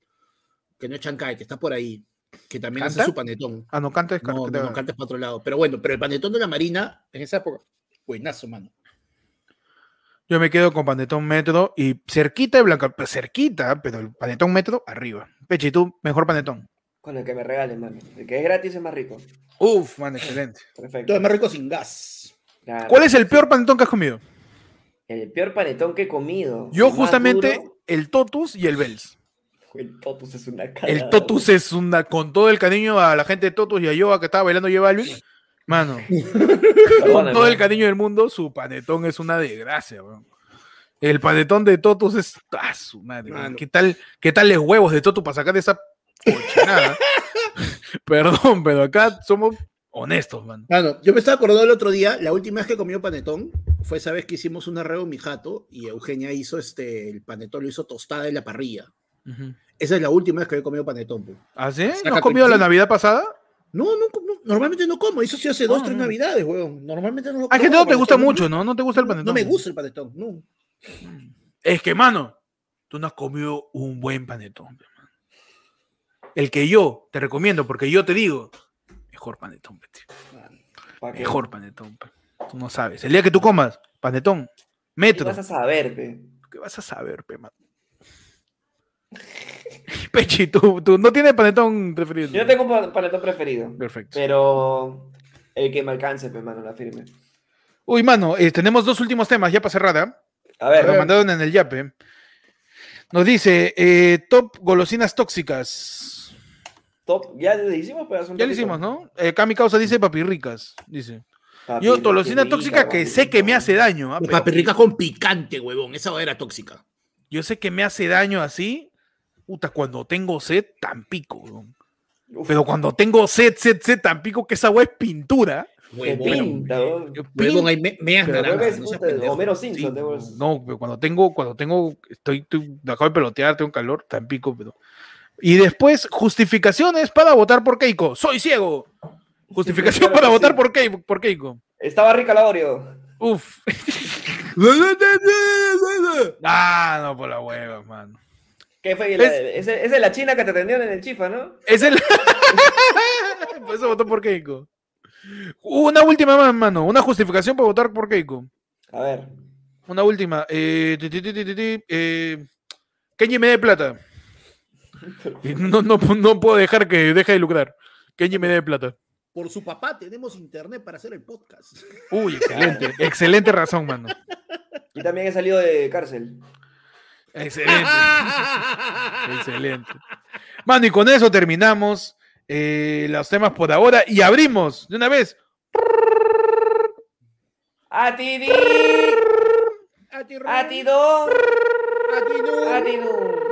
que no es Chancay, que está por ahí, que también hace su panetón. Ah, no canta es No, no, para otro lado. Pero bueno, pero el panetón de la Marina, en esa época, buenazo, mano. Yo me quedo con Panetón Metro y cerquita de Blanca, pues cerquita, pero el Panetón Metro arriba. Peche, ¿y tú, mejor Panetón. Con el que me regalen, mano. El que es gratis es más rico. Uf, man, excelente. Perfecto. Todo es más rico sin gas. Claro. ¿Cuál es el peor Panetón que has comido? El peor panetón que he comido. Yo justamente duro, el Totus y el Bells. El Totus es una cara. El Totus es una, con todo el cariño a la gente de Totus y a Yoa que estaba bailando J Balvin. Mano, con todo el cariño del mundo, su panetón es una desgracia, weón. El panetón de Totus es. ¡Ah, su madre! Mano. ¿Qué tal, ¿Qué tal los huevos de Totus para sacar esa cochinada? Perdón, pero acá somos honestos, man. Mano, yo me estaba acordando el otro día, la última vez que comió panetón fue esa vez que hicimos un arreo en mi jato y Eugenia hizo este, el panetón lo hizo tostada en la parrilla. Ujú. Esa es la última vez que he comido panetón. pe. ¿Ah, sí? ¿No has comido la. Navidad pasada? No, no, no, normalmente no como. Eso sí hace dos, Ah, tres no. navidades, weón. Normalmente no lo Hay gente que como no te gusta mucho, ¿no? No te gusta el panetón. no me gusta el panetón, no. Es que, mano, tú no has comido un buen panetón. El que yo te recomiendo, porque yo te digo, mejor panetón, tío. ¿Pa' qué? mejor panetón. pe. Tú no sabes. El día que tú comas panetón, ¿Qué metro, vas a saber, pe? ¿qué vas a saber, pe, mano? Pechi, tú, tú no tienes panetón preferido. Yo tengo panetón preferido, Perfecto. pero el que me alcance, pe, mano, la firme. Uy, mano, eh, tenemos dos últimos temas ya para cerrar, ¿ah? A ver, Lo mandaron en el yape. Nos dice, eh, top golosinas tóxicas. top, ya lo hicimos, pero Ya lo ratito. hicimos, ¿no? Eh, Cami Causa dice papirricas, dice. Papi, Yo, golosina tóxica que papi, sé que me hace daño. ¿ah? La Pero papirrica con picante, huevón. Esa era tóxica. Yo sé que me hace daño así. Puta, cuando tengo sed, tan pico. weón. Pero cuando tengo sed, sed, sed, tan pico que esa weá es pintura. Huevón. Homero Simpson. no, pero cuando tengo, cuando tengo, estoy, estoy- me acabo de pelotear, tengo calor, tan pico, pero. Y después, justificaciones para votar por Keiko. Soy ciego. Justificación claro para votar sí. por Keiko. Por Keiko. Estaba rica la Oreo. Uf. ah, no, por la hueva, mano. ¿Qué fue? La- Es- Esa es la china que te atendieron en el chifa, ¿no? Es el. por eso votó por Keiko. Una última más, mano. Una justificación para votar por Keiko. A ver. Una última. Eh, ti, ti, ti, ti, ti, ti, eh, Kenji me dé plata. No, no puedo dejar que deje de lucrar. Kenji me dé plata. Por su papá tenemos internet para hacer el podcast. Uy, excelente. excelente razón, mano. Y también he salido de cárcel. Excelente. excelente. Mano, y con eso terminamos eh, los temas por ahora y abrimos de una vez. A ti di, A ti, a ti do, a ti no. a ti do.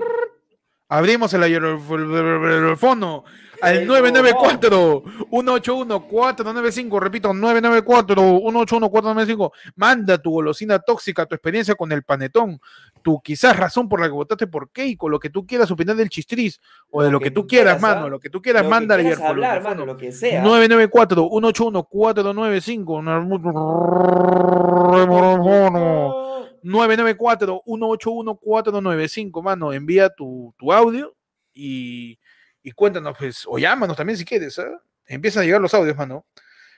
Abrimos el aerofono al El 994-181-495. Repito, 994-181-495. Manda tu golosina tóxica, tu experiencia con el panetón, tu quizás razón por la que votaste por Keiko, lo que tú quieras opinar del chistriz o de lo, que, tú quieras, quieras, mano, ¿ah? lo que tú quieras, Lo que quieras al aerofono. mano, lo que sea. 994-181-495. 994-181-495, mano. Envía tu, tu audio y, y cuéntanos, pues, o llámanos también si quieres, ¿ah? Empiezan a llegar los audios, mano.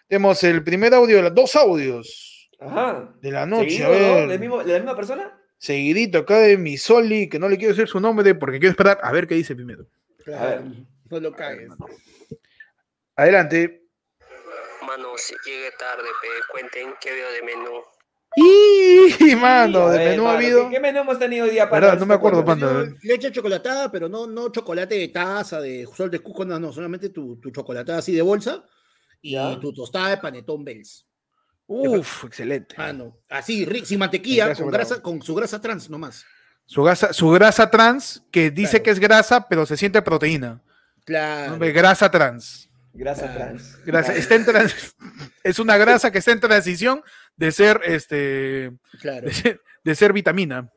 Tenemos el primer audio, los dos audios Ajá. de la noche. ¿Seguido, a no? ver. ¿De, mismo- de la misma persona? Seguidito acá de mi Soli, que no le quiero decir su nombre porque quiero esperar a ver qué dice primero. A ver. No lo cagues. Adelante. Mano, si llegué tarde, pe, cuenten qué veo de menú. Y mano, de menú ha habido. ¿Qué, menú hemos tenido hoy día para Verdad, no me este acuerdo? Panda. Leche chocolatada, pero no, no chocolate de taza, de sol de cuco, no, no, solamente tu, tu chocolatada así de bolsa y Ya. tu tostada de panetón Bells. Uf, excelente. Mano, así, sin mantequilla, con, grasa, con su grasa trans nomás. Su grasa, su grasa trans, que dice Claro. que es grasa, pero se siente proteína. Claro. Grasa trans. Grasa Claro. trans. Grasa, está en trans- es una grasa que está en transición de ser este Claro. de ser, de ser vitamina.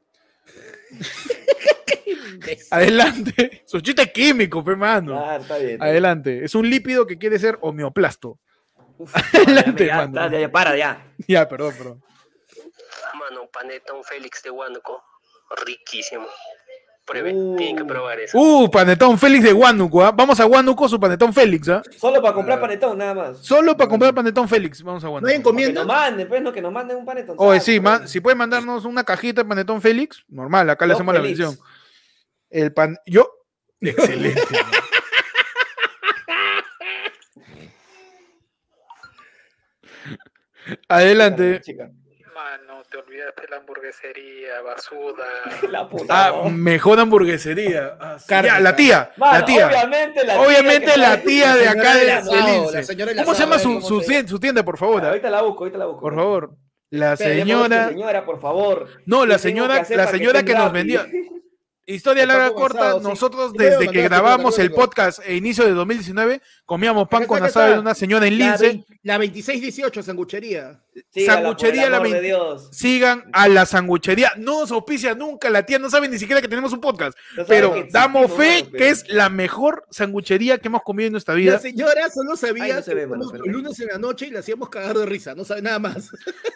Adelante. Su chiste químico, pe mano. Claro, está bien. Adelante. Es un lípido que quiere ser homeoplasto. Uf, Adelante, ya, mano. ya, para, ya. Ya, perdón, perdón. Mano, panetón Félix de Huánuco. Riquísimo. Prueben, Uh. tienen que probar eso. Uh, panetón Félix de Huánuco. ¿ah? Vamos a Huánuco, su panetón Félix. ¿ah? Solo para comprar panetón, nada más. Solo para comprar panetón Félix. Vamos a ¿No hay Huánuco. Que encomienda? nos manden, pues, no, que nos manden un panetón. Oye, sí, ma- si pueden mandarnos una cajita de panetón Félix, normal, acá le hacemos la mención. El pan. Yo. Excelente. Adelante. Chica. Te olvidaste la hamburguesería, basuda. La puta. Ah, ¿no? mejor hamburguesería. Ah, sí. Carne, Ya, la tía. Mano, la tía. Obviamente la tía. Obviamente la tía de acá de la señora ¿Cómo se llama su, su, se- tien- su tienda, por favor? ah? Ahorita la busco, ahorita la busco. Por favor. La señora. Señora, por favor. No, la ¿Qué tengo señora, la señora que nos gratis? Historia El larga corta, asado, nosotros desde que grabamos el podcast e inicio de 2019, comíamos pan con asado de una señora en La, Lince. la 2618, sanguchería. Sígala, Sanguchería el La amor de 20. Dios. Sigan a la sanguchería. No nos auspicia nunca, la tía no sabe ni siquiera que tenemos un podcast. No Pero que damos fe que es la mejor sanguchería que hemos comido en nuestra La vida. señora solo sabía Ay, no se que ve, mano, íbamos pero- los lunes en la noche y la hacíamos cagar de risa, no sabe nada más.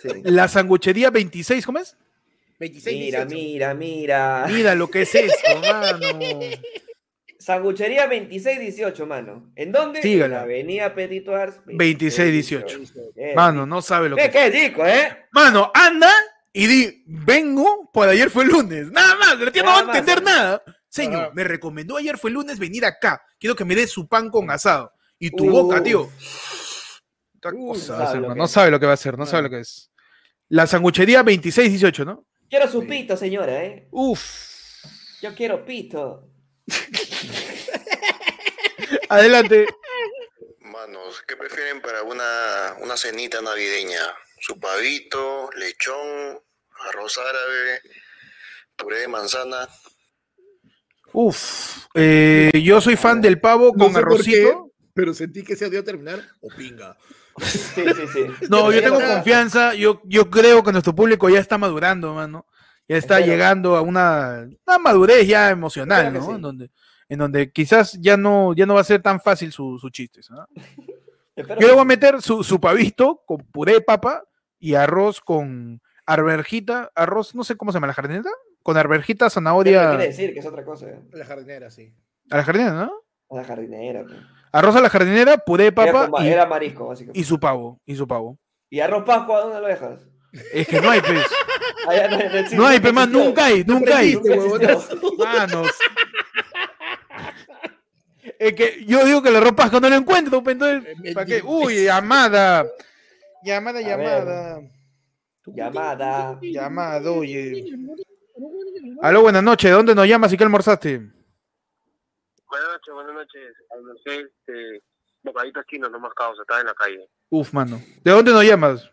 Sí. La sanguchería 26, ¿cómo es? 26 Mira, mira, mira. Mira lo que es esto, mano. Sanguchería 2618, mano. ¿En dónde? Sígala. En la avenida Petito Ars. 2618. Eh, Mano, no sabe lo que Ve es. qué rico, ¿eh? Mano, anda y di, vengo, por ayer fue lunes. Nada más, la tía no va a más, entender nada. Señor, Ajá. me recomendó ayer fue lunes venir acá. Quiero que me dé su pan con asado. Y tu Uh. boca, tío. Uh, cosa sabe va a hacer, que No sabe lo que va a hacer, no sabe lo que es. La sanguchería 2618, ¿no? Quiero su pito, señora, ¿eh? Uf. Yo quiero pito. Adelante. Manos, ¿qué prefieren para una, una cenita navideña? Su pavito, lechón, arroz árabe, puré de manzana. Uf. Eh, yo soy fan del pavo No con sé por arrocito. qué, pero sentí que se dio a terminar o pinga. Sí, sí, sí. No, yo tengo confianza. Yo, yo creo que nuestro público ya está madurando, mano. Ya está Espero. llegando a una, una madurez ya emocional, Espero ¿no? sí. En donde, en donde quizás ya no, ya no va a ser tan fácil su- sus chistes. ¿no? Espero Yo le voy a meter su, su pavito con puré de papa y arroz con arberjita, arroz, no sé cómo se llama la jardinera, con arberjita, ¿Qué zanahoria quiere decir? Que es otra cosa. ¿eh? La jardinera, sí. a la jardinera, ¿no? A la jardinera. pues. Arroz a la jardinera, puré de Era, papa con- y, era marisco, básicamente. y su pavo, y su pavo. ¿Y arroz pascua dónde lo dejas? Es que no hay pez. Allá no, no existe, No hay, nunca hay, nunca hay. Manos. Es que yo digo que la ropa no lo encuentro, pues, entonces, Eh, ¿para qué? Uy, llamada. Llamada, llamada. Llamada. Llamada, oye. Aló, buenas noches. ¿De dónde nos llamas y qué almorzaste? Buenas noches, buenas noches. Almorcé este, bocaditos chinos, nomás causa, estaba en la calle. Uf, mano. ¿De dónde nos llamas?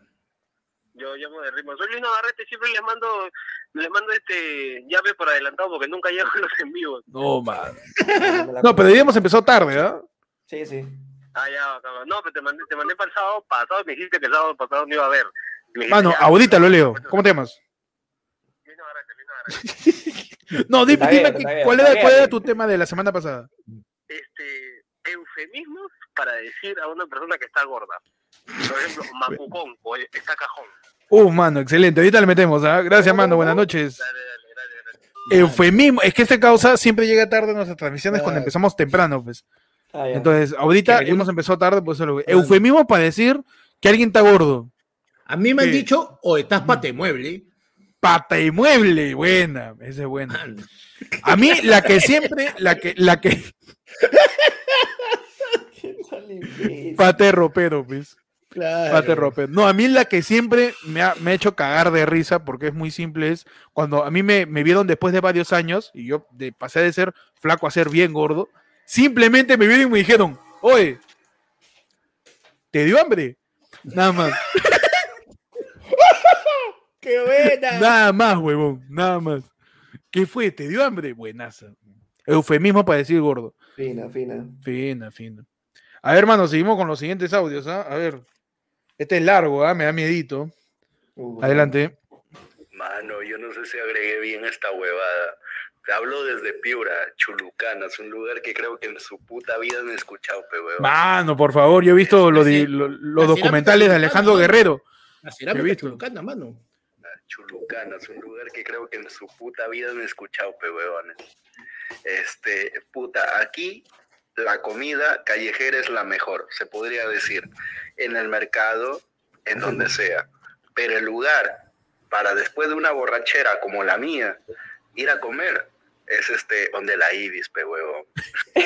Yo llamo de ritmo. Soy Luis Navarrete, siempre les mando, les mando este llave por adelantado porque nunca llego a los en vivos. No, la- No, pero hoy hemos empezado tarde, ¿ah? Sí, sí. Ah, ya, cabrón. No, pero te mandé, te mandé para el sábado pasado y me dijiste que el sábado pasado no iba a haber. Mano, ahorita lo leo. ¿Cómo te llamas? Luis Navarrete, Luis Navarrete. No, dime, bien, bien, ¿cuál, era, cuál era tu tema de la semana pasada? Este, eufemismos para decir a una persona que está gorda. Por ejemplo, macucón o está cajón. Uf, mano, excelente. Ahorita le metemos, ¿ah? Gracias, mano. Buenas noches. Dale, dale, dale, dale. Eufemismo. Es que esta causa siempre llega tarde en nuestras transmisiones cuando Claro. empezamos temprano, pues. Ah. Entonces, ahorita hemos empezado tarde, pues eso lo Claro. Eufemismo para decir que alguien está gordo. A mí me han Sí. dicho, o estás patemueble. Pata y mueble. Buena, esa es buena. A mí, la que siempre, la que, la que, imbécil. pate ropero, pues. Claro. Pate ropero. No, a mí la que siempre me ha, me ha hecho cagar de risa, porque es muy simple, es cuando a mí me, me vieron después de varios años, y yo de, pasé de ser flaco a ser bien gordo, simplemente me vieron y me dijeron, oye, ¿te dio hambre? Nada más. ¡Qué buena! Nada más, huevón, nada más. ¿Qué fue? ¿Te dio hambre? Buenaza. Eufemismo para decir gordo. Fina, fina. Fina, fina. A ver, hermano, seguimos con los siguientes audios, ¿ah? A ver. Este es largo, ¿ah? Me da miedito. Uh, Adelante. Mano, yo no sé si agregué bien esta huevada. Te hablo desde Piura, Chulucanas, un lugar que creo que en su puta vida han escuchado, pe huevón. Mano, por favor, yo he visto lo de- lo- los la documentales de Alejandro Guerrero. La He visto. chulucana, mano. Chulucanas, un lugar que creo que en su puta vida han escuchado, pe huevones. Este, puta, aquí la comida callejera es la mejor, se podría decir, en el mercado, en donde sea. Pero el lugar para después de una borrachera como la mía, ir a comer, es este, donde la Ibis, pe huevón.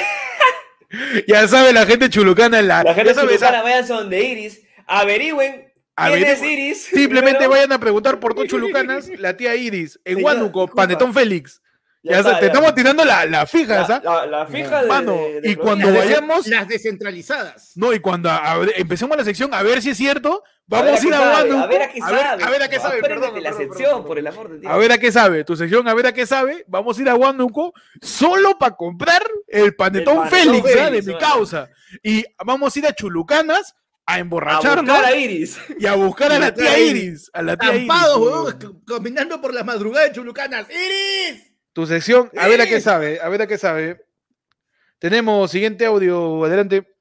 Ya sabe la gente chulucana. La, La gente chulucana, vayan donde Iris, averigüen quién es Iris. Simplemente primero. vayan a preguntar por dos chulucanas, la tía Iris, en Sí, Huánuco. Panetón Félix. Ya Ya, está, te ya. estamos tirando la, la fija, la, ¿sabes? la, la fija de, Mano, de- de y cuando Las, vayamos- las descentralizadas. No, y cuando a- a empecemos la sección a ver si es cierto, Vamos a ir a Huánuco. A ver a qué sabe. a ver a qué sabe, perdón, la sección, por el amor de Dios. A ver a qué sabe, tu sección, a ver a qué sabe. Vamos a ir a Huánuco solo para comprar el panetón, panetón Félix, ¿ah? de Félix, mi causa. Y vamos a ir a Chulucanas a A emborracharnos buscar a Iris. y a buscar a la tía Iris. A la tía Iris. Tampados, weón. weón, caminando por la madrugada de Chulucanas. ¡Iris! Tu sección, a ver a qué Iris. sabe, a ver a qué sabe. Tenemos siguiente audio, adelante.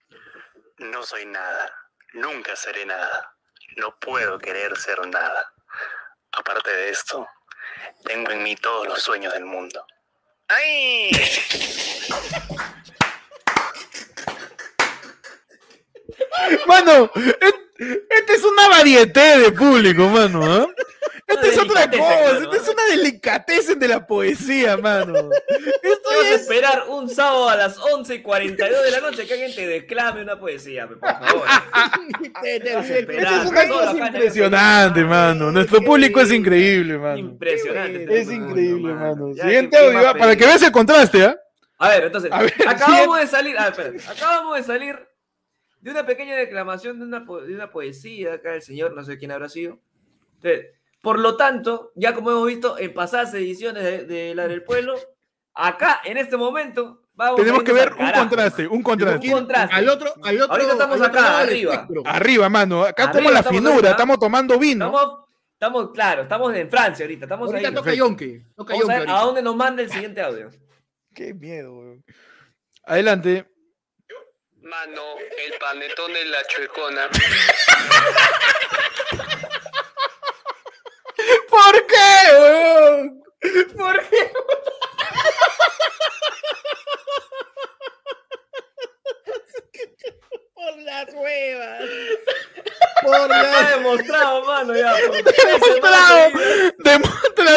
No soy nada. Nunca seré nada. No puedo querer ser nada. Aparte de esto, tengo en mí todos los sueños del mundo. ¡Ay! Mano, este es una variedad de público, mano. ¿ah? Esta es otra cosa, esta es una delicatessen de la poesía, mano. Esto Vamos a es esperar un sábado a las 11 y 42 de la noche que alguien te declame una poesía, por favor. Espera, es una cosa impresionante, mano. Nuestro público es increíble, mano. Impresionante. Es este increíble, público, mano. Siguiente ¿qué- qué audio, para que veas el contraste, ¿ah? A ver, entonces, A ver, acabamos de salir, a ver, espérate, acabamos de salir de una pequeña declamación de una, de una poesía acá del señor, no sé quién habrá sido. Entonces, por lo tanto, ya como hemos visto en pasadas ediciones de, de La del Pueblo, acá, en este momento, vamos Tenemos a que ver un contraste, un contraste. Un contraste. Al otro, al otro, Ahorita estamos al otro acá, arriba. Arriba, mano. Acá Arriba estamos la estamos finura, acá. estamos tomando vino. Estamos, estamos, claro, estamos en Francia ahorita, estamos Ahorita ahí. toca. Yonke. Toca Vamos a Yonke ver a ahorita. dónde nos manda el siguiente audio. Qué miedo, weón. Adelante. Mano, el panetón de la chuecona. ¿Por qué, weón? ¿Por qué? Por las huevas. Por Está las demostrado, mano, ya. tres Demostrado,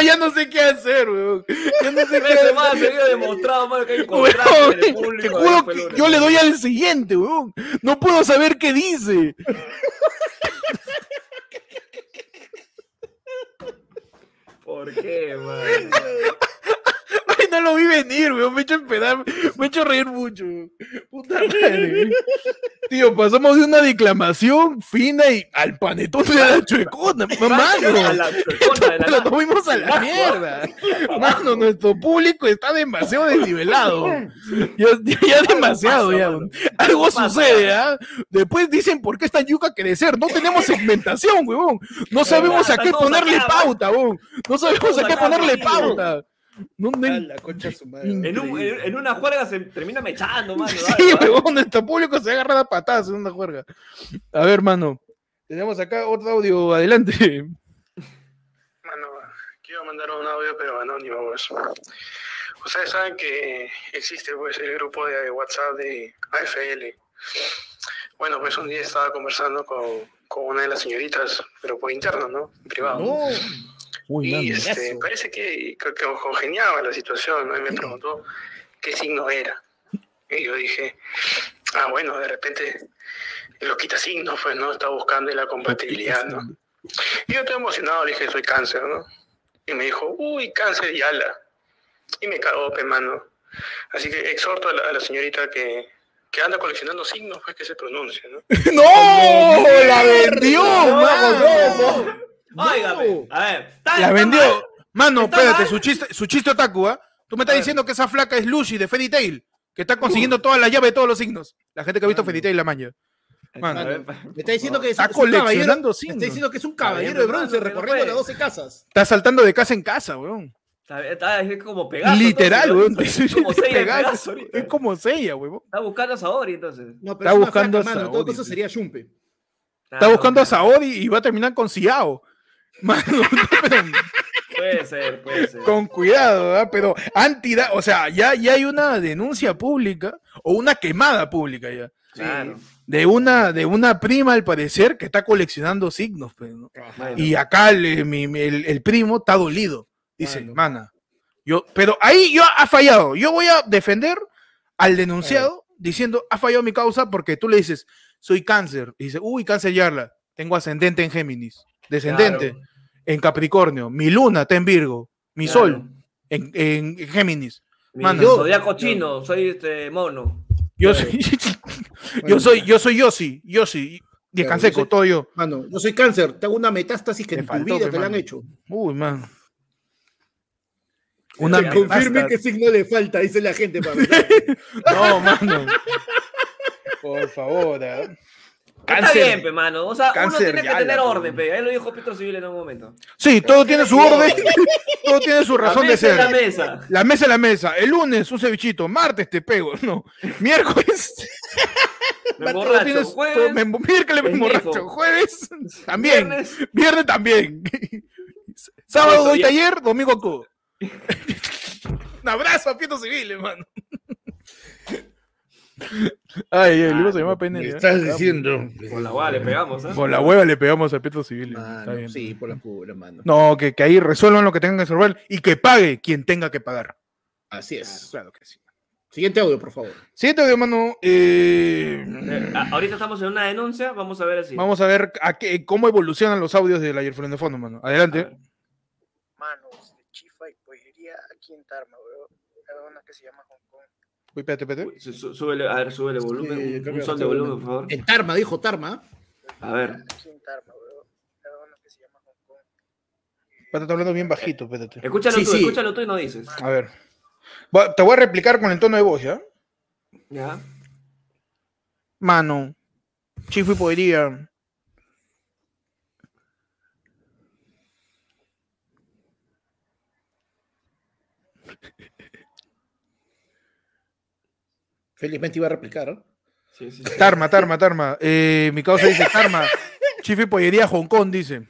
ya no sé qué hacer, weón. Ya no sé qué hacer. seguidas demostrado, mano, que hay contraste en el te público. juro de que yo le doy al siguiente, weón. No puedo saber qué dice. ¿Por qué, mano? No lo vi venir, weón. Me he hecho esperar, me he hecho reír mucho. Puta madre. Tío, pasamos de una declamación fina y al panetón de la chuecona, A mano. la chuecona de la Lo tuvimos a la mierda. Mano, nuestro público está demasiado desnivelado. Ya, ya- demasiado, ya. Algo sucede, ¿ah? Después dicen por qué está yuca crecer. No tenemos segmentación, huevón. No sabemos a qué ponerle pauta, huevón. No sabemos a qué ponerle pauta. No, no- Ah, la concha su madre. En, un- en- en una juerga se termina mechando, mano. Sí, huevón, nuestro público se agarra a patadas en una juerga. A ver, mano. Tenemos acá otro audio. Adelante. Mano, quiero mandar un audio, pero anónimo, pues. Ustedes saben que existe pues el grupo de WhatsApp de AFL. Bueno, pues un día estaba conversando con, con una de las señoritas, pero por interno, ¿no? En privado. No. Uy, y este, parece que, que, que congeniaba la situación, ¿no? Y me preguntó qué signo era. Y yo dije, ah, bueno, de repente lo quita signos, pues, ¿no? Está buscando la compatibilidad, ¿no? Y yo estoy emocionado, le dije, soy cáncer, ¿no? Y me dijo, uy, cáncer y ala. Y me cagó, pe, mano. Así que exhorto a la, a la señorita que, que anda coleccionando signos, pues que se pronuncie, ¿no? ¡No! ¡La vendió, mano! Óigame, a ver. está- La está vendió. mal. Mano, Está espérate, mal. su chiste, su chiste otaku, ¿ah? Tú me estás diciendo que esa flaca es Lucy de Fairy Tail, que está consiguiendo toda la llave de todos los signos. La gente que ha visto Fairy Tail la maña. Mano, Me está diciendo que es, Está es un caballero. coleccionando Me signos. está diciendo que es un Está caballero de bronce recorriendo las puede. 12 casas. está saltando de casa en casa, weón. Está, está- es como Pegaso. Literal, weón. Es como Seiya Pegaso. Pegaso ahorita. Es como Seiya, weón. Está buscando a Saori, entonces. No, Está pero es una buscando flaca, a mano. En todo sí. sería Shumpe. Está buscando a Saori y va a terminar con Ciao. Mano, pero Puede ser, puede ser. con cuidado, ¿ah? pero anti, o sea, ya, ya hay una denuncia pública o una quemada pública ya. Claro. De una, de una prima, al parecer, que está coleccionando signos. pues. Y acá el, mi- el- el primo está dolido. Dice, Mano. mana, yo, pero ahí yo ha fallado. Yo voy a defender al denunciado diciendo, ha fallado mi causa porque tú le dices, soy cáncer. Y dice, uy, cáncer yarla. Tengo ascendente en Géminis, descendente Claro, en Capricornio, mi luna está en Virgo, mi claro. sol en, en Géminis. Mi Mano. zodiaco chino, soy este mono. Yo soy, yo soy, yo soy Yossi, Yossi. Y Claro, Canseco, yo soy- todo yo. Mano, yo soy cáncer, te hago una metástasis que Te en tu vida te la han hecho. Uy, man. Una confirme qué signo le falta, dice la gente. Para No, mano. Por favor. Está bien, pe, mano. O sea, uno tiene que tener la- orden, pe. Ahí lo dijo Petro Civil en un momento. Sí, todo tiene su orden. Todo tiene su razón La de mesa es ser. La mesa. La mesa es la mesa. El lunes un cevichito. Martes te pego. No. Miércoles. Me todo emborracho. tienes- Jueves, todo- me- miércoles me emborracho. Jueves también. viernes, Viernes también. Sábado doy taller, domingo todo. Un abrazo a Pieto Civil, hermano. Ay, el libro se llama PNL. ¿eh? Con la guada le pegamos, ¿eh? Por la hueva le pegamos a Pieto Civil. Mano, Está bien. sí, por la pura, mano. No, que, que ahí resuelvan lo que tengan que resolver y que pague quien tenga que pagar. Así es. Claro que sí. Siguiente audio, por favor. Siguiente audio, mano. eh, Eh, ahorita estamos en una denuncia, vamos a ver así. Vamos a ver a qué- cómo evolucionan los audios del ayer de fondo, mano. Adelante. Manos de chifa y pollería aquí en Tarma, weón. Hay una que se llama. Uy, espérate, espérate. Su- súbele, a ver, súbele volumen. Sí, un- un sol de volumen, por favor. En Tarma, dijo Tarma. A ver. Aquí en Tarma, weón. Hay una que se llama Hong Kong. Espérate, está hablando bien bajito, espérate. Escúchalo Sí, tú, sí. escúchalo tú y no dices. A ver. Te voy a replicar con el tono de voz, ¿ya? Ya. Mano. Chifu y podría. Felizmente iba a replicar. Sí, sí, sí. Tarma, Tarma, Tarma. Eh, mi causa dice Tarma. Chifu y pollería Hong Kong, dice.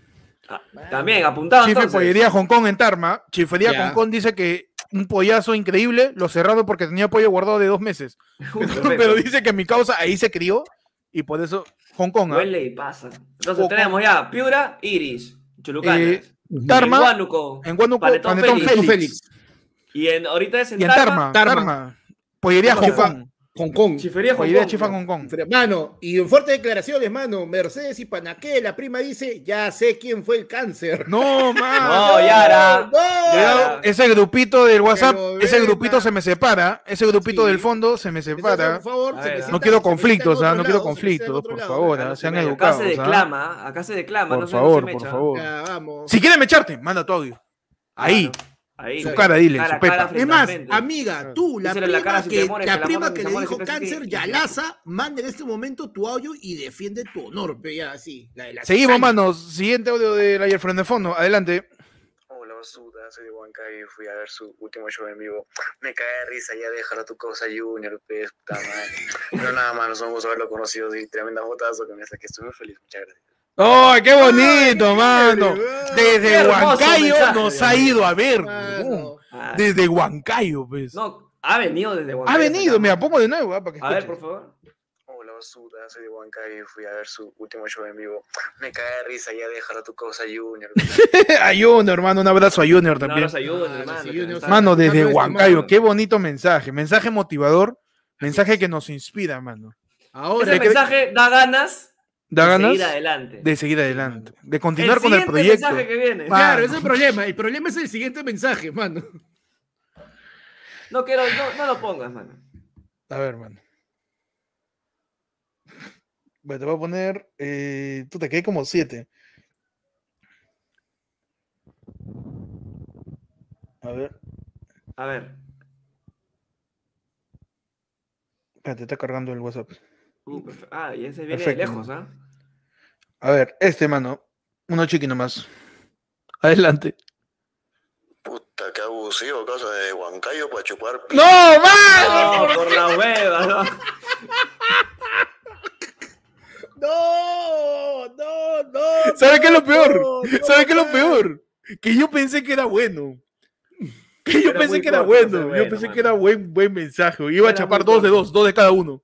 Ah, También, apuntado Chifu y entonces. pollería Hong Kong en Tarma. Chifería. Hong Kong dice que un pollazo increíble, lo cerrado porque tenía pollo guardado de dos meses. Pero dice que mi causa ahí se crió y por eso Hong Kong. ¿ah? Huele y pasa. Entonces tenemos ya Piura, Iris, Chulucanas. Eh, Tarma, en Huánuco, En Guanuco, Panetón Panetón, Félix. Y en, ahorita es en, Y en Tarma, Tarma, Tarma. Tarma. Pollería Hong. Kong. Hong Kong. Chifería Hong Kong. Chifa Hong Kong. Mano, y en fuertes declaraciones, mano, Mercedes y Panaque, la prima dice, ya sé quién fue el cáncer. No, man. No, Yara. No, Cuidado, ese grupito del WhatsApp, Pero ese grupito se me separa. Ese grupito Sí. del fondo se me Entonces, separa. por favor, A se ver, necesita- No quiero conflictos, ¿ah? No quiero conflictos, por lado. favor, ¿ah? se sean educados. Acá se ¿ah? declama, acá se declama, no Por favor, se por favor. Ya, vamos. Si quieren mecharte, manda tu audio. Ahí, Claro, ahí. su cara, dile, Cara, su pepa. cara Es más, amiga, tú, la prima, que, la que prima que el le dijo cáncer, Yalaza, manda en este momento tu audio y defiende tu honor, pe, ya, así. la de la Seguimos, cizaña. manos. Siguiente audio del ayer frente de fondo. Adelante. Hola, Basuda, soy de Huancayo y fui a ver su último show en vivo. Me cae de risa, ya déjalo a tu causa Junior, pues, puta madre. Pero nada más, nos vamos a haberlo conocido, sí, tremenda botazo que me saqué, estoy muy feliz, muchas gracias. ¡Ay, qué bonito, Ay, mano! Desde Huancayo nos ha ido a ver. Mano. Desde Huancayo, pues. No, ha venido desde Ha Huancayo hasta venido, mira, pongo de nuevo, ah, para que A ver, por favor. Hola, Basuda, soy de Huancayo y fui a ver su último show en vivo. Me cae de risa, ya déjalo a tu causa Junior. a Junior, hermano, un abrazo a Junior también. hermano. si que Junior sabe- Mano, desde este Huancayo, mano. qué bonito mensaje. Mensaje motivador, mensaje que nos inspira, mano. Ahora, Ese mensaje da ganas Da de ganas seguir adelante. de seguir adelante, de continuar con el proyecto. mensaje que viene. Claro, ese es el problema. El problema es el siguiente mensaje, mano. No quiero, no, no lo pongas, mano. A ver, mano. Bueno, te voy a poner. Eh, tú te quedé como siete. A ver, A ver. espérate, está cargando el WhatsApp. Uh, ah, y ese viene de Perfecto. lejos, ¿ah? A ver, este, mano. Uno chiqui nomás. Adelante. Puta, qué abusivo, cosa de Huancayo para chupar. ¡No, mano! No, por la hueva, ¿no? No, no, no. ¿Sabe qué es lo no, peor? no, ¿Sabe qué es lo peor? Que yo pensé que era bueno. Que yo Era pensé que era bueno. Yo bueno, pensé mano. que era buen, buen mensaje. Iba a chapar dos de dos, dos de cada uno.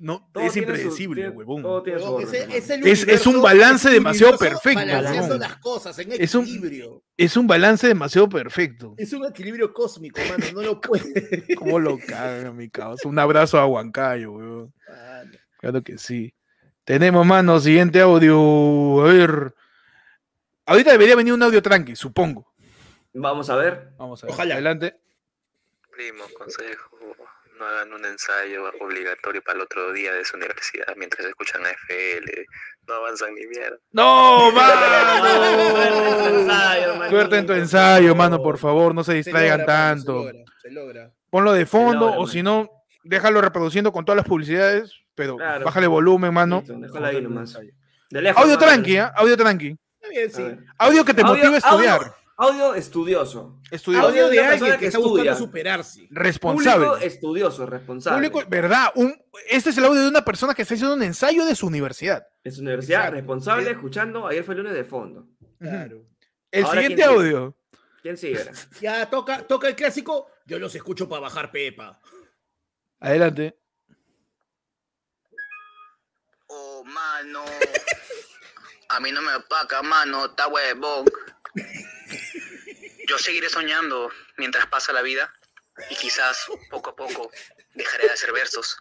No, Todo es impredecible, huevón. Huevón, es el Es- es un balance demasiado perfecto, balanceando huevón. las cosas en Es un-. Es un balance demasiado perfecto. Es un equilibrio cósmico, mano. No lo puede. ¿Cómo lo caga, mi causa? Un abrazo a Huancayo, weón. Mano. Claro que sí. Tenemos, mano, siguiente audio. A ver. Ahorita debería venir un audio tranqui, supongo. Vamos a ver. Vamos a ver. Ojalá. Adelante. Primo, consejo. No hagan un ensayo obligatorio para el otro día de su universidad mientras escuchan a FL. No avanzan ni mierda. ¡No, Ensayo, mano! Suerte en tu ensayo, mano, por favor, no se Se distraigan logra, tanto. Se logra, se logra. Ponlo de fondo, logra, o si no, déjalo reproduciendo con todas las publicidades, pero Claro. bájale volumen, mano. Ahí nomás. De lejos, Audio tranqui, ¿ah? Audio tranqui. Está bien, A sí. Audio que te Audio- motive a estudiar. Audio, audio estudioso. Estudiar. audio Audio de de persona alguien que que está buscando estudia. superarse. Responsable. Público estudioso, responsable. Público, ¿verdad? Un, este es el audio de una persona que está haciendo un ensayo de su universidad. En su universidad, Exacto. responsable, escuchando. Ayer fue el lunes de fondo. Claro. El Ahora, siguiente ¿quién sigue? audio. ¿Quién sigue? Ya toca, toca el clásico. Yo los escucho para bajar Pepa. Adelante. Oh, mano. A mí no me opaca, mano. Está huevón. Yo seguiré soñando mientras pasa la vida y quizás poco a poco dejaré de hacer versos.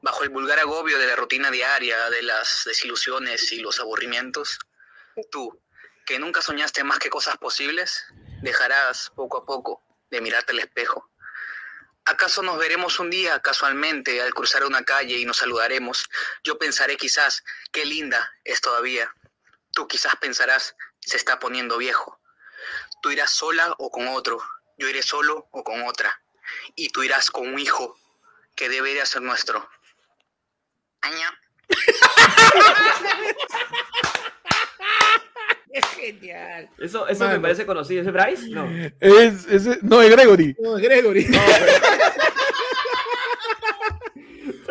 Bajo el vulgar agobio de la rutina diaria, de las desilusiones y los aburrimientos, tú, que nunca soñaste más que cosas posibles, dejarás poco a poco de mirarte al espejo. ¿Acaso nos veremos un día casualmente al cruzar una calle y nos saludaremos? Yo pensaré quizás, qué linda es todavía. Tú quizás pensarás, se está poniendo viejo. Tú irás sola o con otro. Yo iré solo o con otra. Y tú irás con un hijo que debería ser nuestro. Aña. Es genial. Eso, eso me parece conocido. ¿Es Bryce? No. Es, es- no, es Gregory. No, Gregory. No,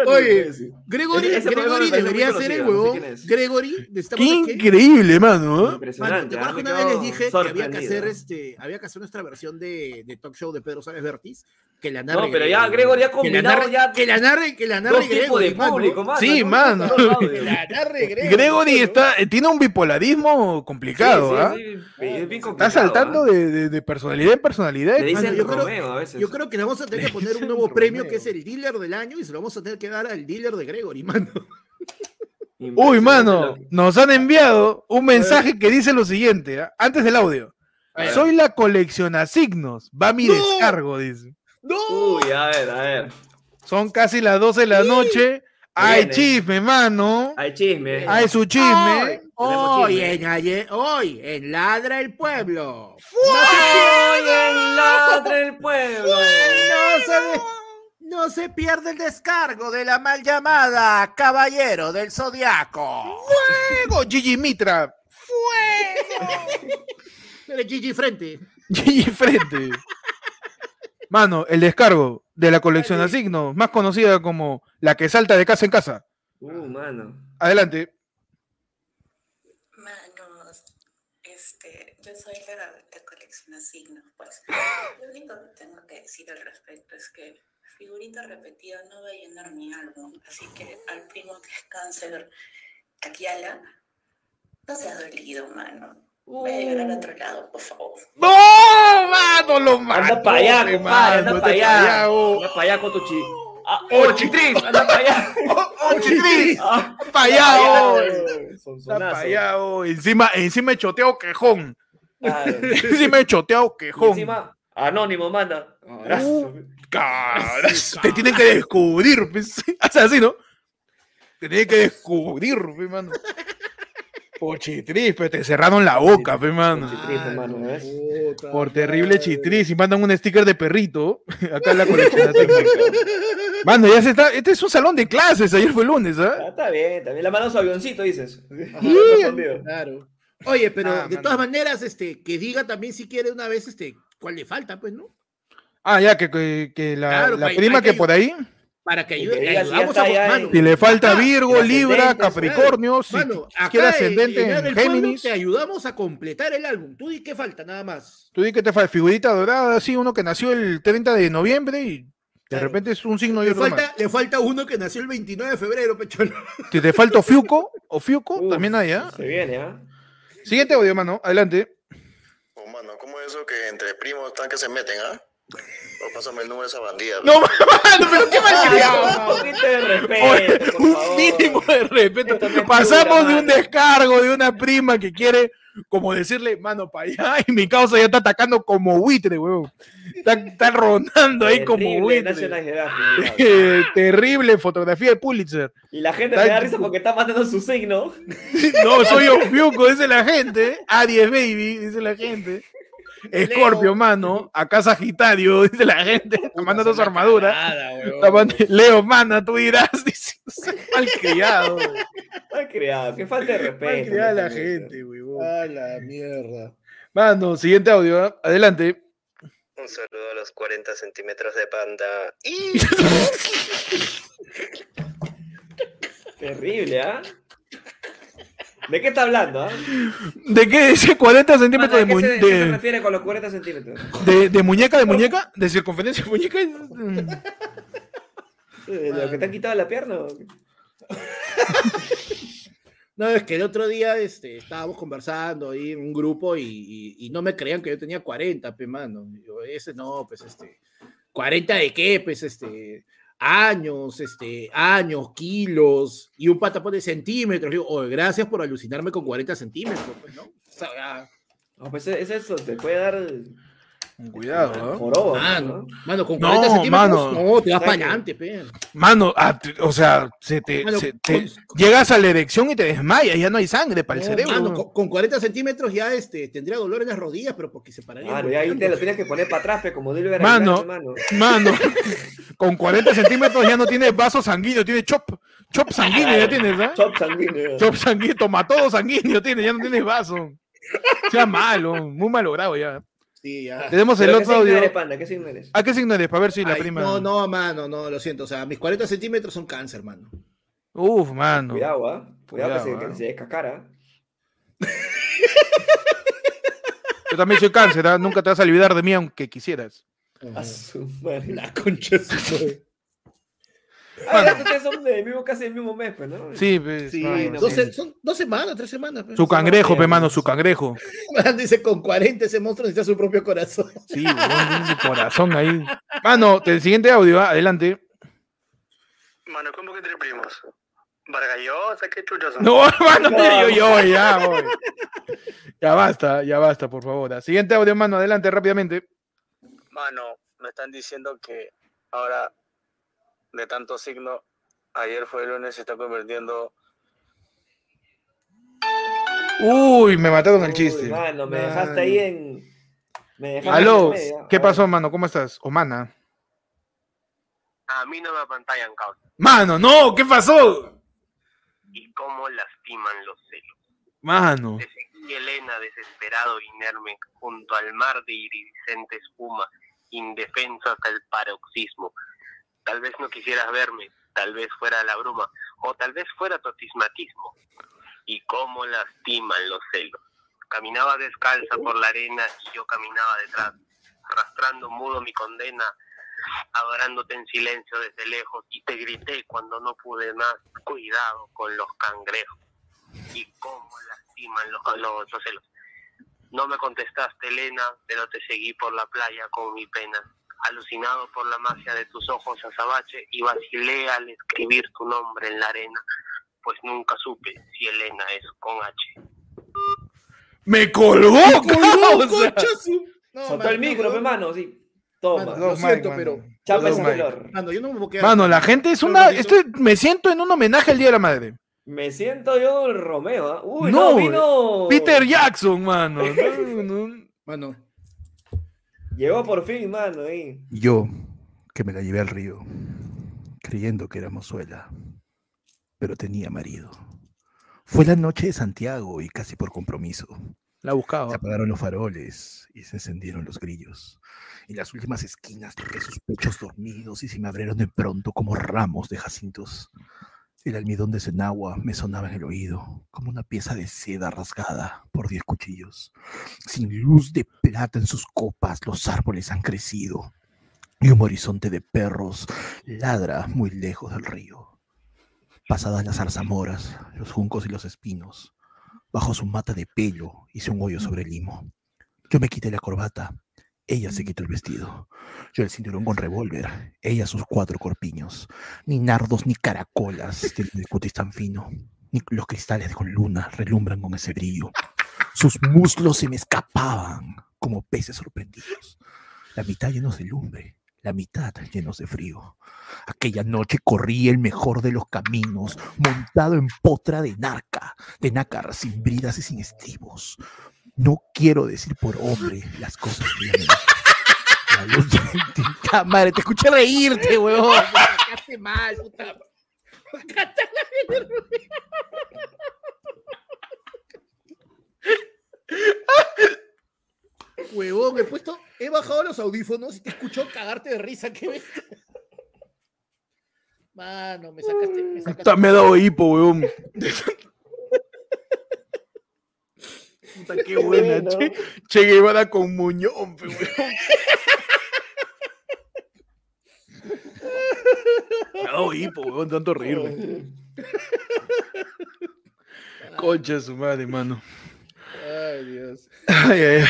Oye. Gregory, Ese- ese Gregory debería ser el conocido, no sé huevón. Gregory, necesitamos Qué que- increíble, mano. ¿eh? Impresionante. ¿te acuerdas me que una vez les dije que había que hacer este, había que hacer nuestra versión de, de talk show de Pedro Sáenz Bertis? Que la narre No, pero ya Gregory ha que la combinado narre, ya que la narre, que la narre de Gregory, mano. público, mano. Sí, ¿no? mano. La narre Gregory. Está, eh, tiene un bipolarismo complicado, Sí, sí, ¿ah? sí, es bien Está saltando ¿ah? de, de- de personalidad en personalidad. Le dicen Mano, yo creo- Romeo a veces. Yo creo que le vamos a tener que poner un nuevo premio que es el dealer del año y se lo vamos a tener que dar al dealer de Gregory, mano. Uy, mano, que- nos han enviado un mensaje que dice lo siguiente, ¿ah? antes del audio. Soy la coleccionasignos, va mi ¡No! descargo, dice. ¡No! Uy, a ver, a ver. Son casi las 12 de la noche. Hay Viene. chisme, mano. Hay chisme. Hay su chisme. Hoy, chisme. en, ayer, hoy, en Ladra el Pueblo. Hoy en ladra el pueblo. No se, no se pierde el descargo de la mal llamada Caballero del Zodiaco. Fuego, Gigi Mitra. Pero Gigi Frente. Gigi Frente. Mano, el descargo de la colección asignos, más conocida como la que salta de casa en casa. Uh, mano. Adelante. Manos, este, yo soy la de colección signos, pues. Lo único que tengo que decir al respecto es que figurita repetida no va a llenar mi álbum, así que al primo que es cáncer, Kakiala, no seas dolido, mano. Voy a llegar al otro lado, por favor. ¡No! ¡Mano, lo mató! Anda para allá, compadre, mano, anda para allá. oh. Anda para allá con tu chi. Ah, ¡Oh, chitriz! ¡Anda para allá! ¡Oh, oh, chitris! Ah, ¡Para allá! oh. Son Está sonazo. pa' allá, oh. Encima, encima he choteado quejón. Claro. encima he choteado Y quejón. encima, anónimo, manda. Caras, te tienen que descubrir. pues. O sea, así, ¿no? Te tienen que descubrir, pe, mano. Por chitris, pero te cerraron la boca, pe, mano. Chitriz, hermano, ¿ves? Puta Por terrible madre. chitris. Y mandan un sticker de perrito. Acá en la colección. técnica. Mano, ya se está. Este es un salón de clases. Ayer fue lunes, ¿ah? Ah, está bien, también le mandan su avioncito, dices. Claro. Oye, pero Ah, de mano. todas maneras, este, que diga también si quiere una vez, este, cuál le falta, pues, ¿no? Ah, ya, que, que, que la, Claro, la prima que que por ahí. Para que ayude, que si ayudamos a mano. Si le falta Acá, Virgo, Libra, Capricornio, si Mano, quiere ascendente en en el pueblo Géminis. te ayudamos a completar el álbum. Tú di qué falta, nada más. Tú di que te falta figurita dorada, así, uno que nació el 30 de noviembre y de Claro. repente es un signo y Le otro falta, más. le falta uno que nació el 29 de febrero, pecholo. Si te falta Fiuco o Fiuco, Uf, también hay, ¿ah? Se viene, ¿ah? Siguiente audio, mano, adelante. Oh, mano, ¿cómo es eso que entre primos están que se meten, ah? Oh, pásame el número de esa bandida. No, mano, pero qué malcriado. Un poquito de respeto, un favor. mínimo de respeto. No Pasamos de un descargo de una prima que quiere como decirle, mano, para allá, y mi causa ya está atacando como buitre, weón. Está, está rondando ahí como buitre. Eh, terrible fotografía de Pulitzer. Y la gente me da risa porque está mandando su signo. No, soy Ofiuco, dice la gente. Aries Baby, dice la gente. Escorpio, mano. Acá Sagitario, dice la gente. Está mandando su armadura. Nada, Leo, mana, tú dirás. Dice, malcriado. Mal creado, que falta de respeto. Malcriada la honestamente. gente, weón. A la mierda. Mano, siguiente audio. ¿ah? Adelante. Un saludo a los 40 centímetros de panda. Y Terrible, ¿ah? ¿De qué está hablando, ah? ¿De qué dice 40 centímetros de, Mano, ¿a mu- qué se, qué se de, refiere con los 40 centímetros? de- de muñeca? ¿De muñeca? ¿De circunferencia de muñeca? ¿De lo que te han quitado la pierna? o qué? No, es que el otro día este, estábamos conversando ahí en un grupo y, y- y no me creían que yo tenía 40, pe, mano. Yo, ese no, pues este. ¿40 de qué? Pues este. Años, este, años, kilos, y un pata pone centímetros. Oye, gracias por alucinarme con 40 centímetros, pues, ¿no? O sea, No, pues es eso, te puede dar Cuidado, mano, ¿no? mano, con No, 40 centímetros, mano. no, te vas para adelante, pe. Mano, ah, o sea, se te, Mano, se te- con- llegas a la erección y te desmayas, ya no hay sangre para el No, cerebro. mano, con, con 40 centímetros ya este, tendría dolor en las rodillas, pero porque se pararía. Mano, y ahí te lo tienes que poner para atrás, pe, como Dilber Mano. Aguilar, mano. Mano, con 40 centímetros ya no tienes vaso sanguíneo, tiene chop, chop sanguíneo ya tienes, ¿ah? Chop sanguíneo. Chop sanguíneo, tomatodo sanguíneo tienes, ya no tienes vaso. Sea malo, muy malogrado ya. Sí, ya. Tenemos el ¿Pero qué otro signo audio. eres, panda? ¿Qué signo eres? ¿A qué signo eres? Para ver si la prima. No, no, mano, no, lo siento. O sea, mis 40 centímetros son cáncer, mano. Uf, mano. Cuidado, ¿ah? Cuidado, que, se, ¿ah? que se descascara. Yo también soy cáncer, ¿ah? nunca te vas a olvidar de mí aunque quisieras. A su madre. La concha de su madre. Ustedes son del mismo, casi del mismo mes, pues, ¿no? Sí, pues, Sí, mano, dos, sí. son dos semanas, tres semanas. pues. Su cangrejo, pe mano, su cangrejo. Dice, con 40 ese monstruo necesita su propio corazón. Sí, su corazón ahí. Mano, el siguiente audio, ¿ah? adelante. Mano, ¿cómo que entre primos? Vargallosa, qué chuchos son. No, mano, No, yo, yo, ya, voy. Ya basta, ya basta, por favor. Ah, Siguiente audio, mano, adelante rápidamente. Mano, me están diciendo que ahora de tanto signo, ayer fue el lunes, se está convirtiendo. Uy, me mataron el Uy, chiste. Mano, me dejaste ahí en. Me dejaste Aló, en. ¿qué pasó, mano? ¿Cómo estás? O mana. A mí no me apantallan, cabrón. Mano, no, ¿qué pasó? Y cómo lastiman los celos. Mano. Te seguí, Elena, desesperado, inerme, junto al mar de iridiscente espuma, indefenso hasta el paroxismo. Tal vez no quisieras verme, tal vez fuera la bruma, o tal vez fuera tu astigmatismo. Y cómo lastiman los celos. Caminaba descalza por la arena y yo caminaba detrás, arrastrando mudo mi condena, adorándote en silencio desde lejos, y te grité cuando no pude más, cuidado con los cangrejos y cómo lastiman los, los celos. No me contestaste, Elena, pero te seguí por la playa con mi pena. Alucinado por la magia de tus ojos azabache y vacilé al escribir tu nombre en la arena, pues nunca supe si Elena es con H. ¡Me colgó, su- No, Soltó el micro, no, pe, mano, sí. Toma. Mano, Lo siento, mic, pero-. Chapa ese color. Mano, yo no me puedo quedar. Mano, la gente es una. me siento en un homenaje al Día de la Madre. Me siento yo Romeo, ¿ah? Uy, No, no, vino. Peter Jackson, mano. No, no. Mano, Llegó por fin, mano, ahí. Yo, que me la llevé al río, creyendo que era mozuela, pero tenía marido. Fue la noche de Santiago y casi por compromiso. La Se buscaba. apagaron los faroles y se encendieron los grillos. En las últimas esquinas toqué sus pechos dormidos y se me abrieron de pronto como ramos de jacintos. El almidón de Senagua me sonaba en el oído, como una pieza de seda rasgada por diez cuchillos. Sin luz de plata en sus copas, los árboles han crecido. Y un horizonte de perros ladra muy lejos del río. Pasadas las zarzamoras, los juncos y los espinos, bajo su mata de pelo hice un hoyo sobre el limo. Yo me quité la corbata Ella se quitó el vestido. Yo el cinturón con revólver. Ella sus cuatro corpiños. Ni nardos ni caracolas tienen el cutis tan fino. Ni los cristales con luna relumbran con ese brillo. Sus muslos se me escapaban como peces sorprendidos. La mitad llenos de lumbre, la mitad llenos de frío. Aquella noche corrí el mejor de los caminos, montado en potra de narca, de nácar sin bridas y sin estribos. No quiero decir por hombre las cosas que me. La luz de puta madre, te escuché reírte, weón. Me sacaste mal, puta. Huevón, he puesto, he bajado los audífonos y te escucho cagarte de risa, qué ves. Mano, me sacaste, me sacaste. Me ha dado hipo, weón. Puta, qué buena. bueno. Che, che Guevara con muñón, pe, weón. Me ha dado hipo, weón, tanto reírme. Concha su madre, mano. Ay, Dios. Ay, ay, ay.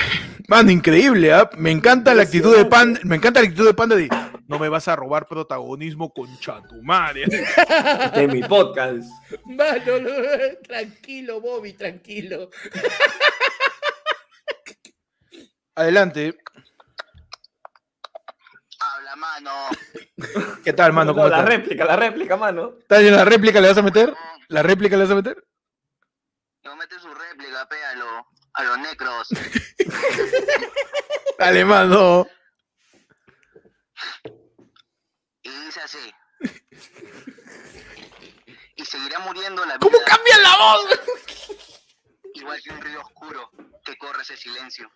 Mano, increíble, ¿ah? Me encanta la actitud de Panda, me encanta la actitud de Panda de no me vas a robar protagonismo con tu madre. De mi podcast. Mano, no, tranquilo, Bobby, tranquilo. Adelante. Habla, mano. ¿Qué tal, mano? ¿Cómo No, la estás? réplica, la réplica, mano. ¿Estás en la réplica le vas a meter? ¿La réplica le vas a meter? No mete su réplica, pe, a, lo- a los necros. Dale, mano. Y dice así. Y seguirá muriendo la vida. ¿Cómo cambia la voz? Igual que un río oscuro que corre ese silencio.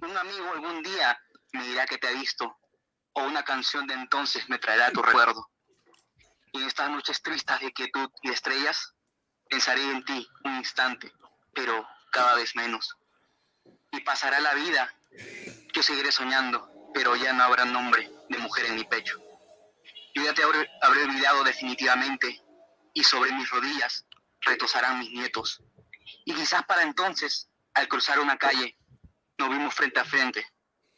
Un amigo algún día me dirá que te ha visto. O una canción de entonces me traerá tu recuerdo. Y en estas noches tristes de quietud y estrellas, pensaré en ti un instante, pero cada vez menos. Y pasará la vida. Yo seguiré soñando, pero ya no habrá nombre de mujer en mi pecho. Yo ya habré olvidado definitivamente y sobre mis rodillas retosarán mis nietos. Y quizás para entonces, al cruzar una calle, nos vimos frente a frente,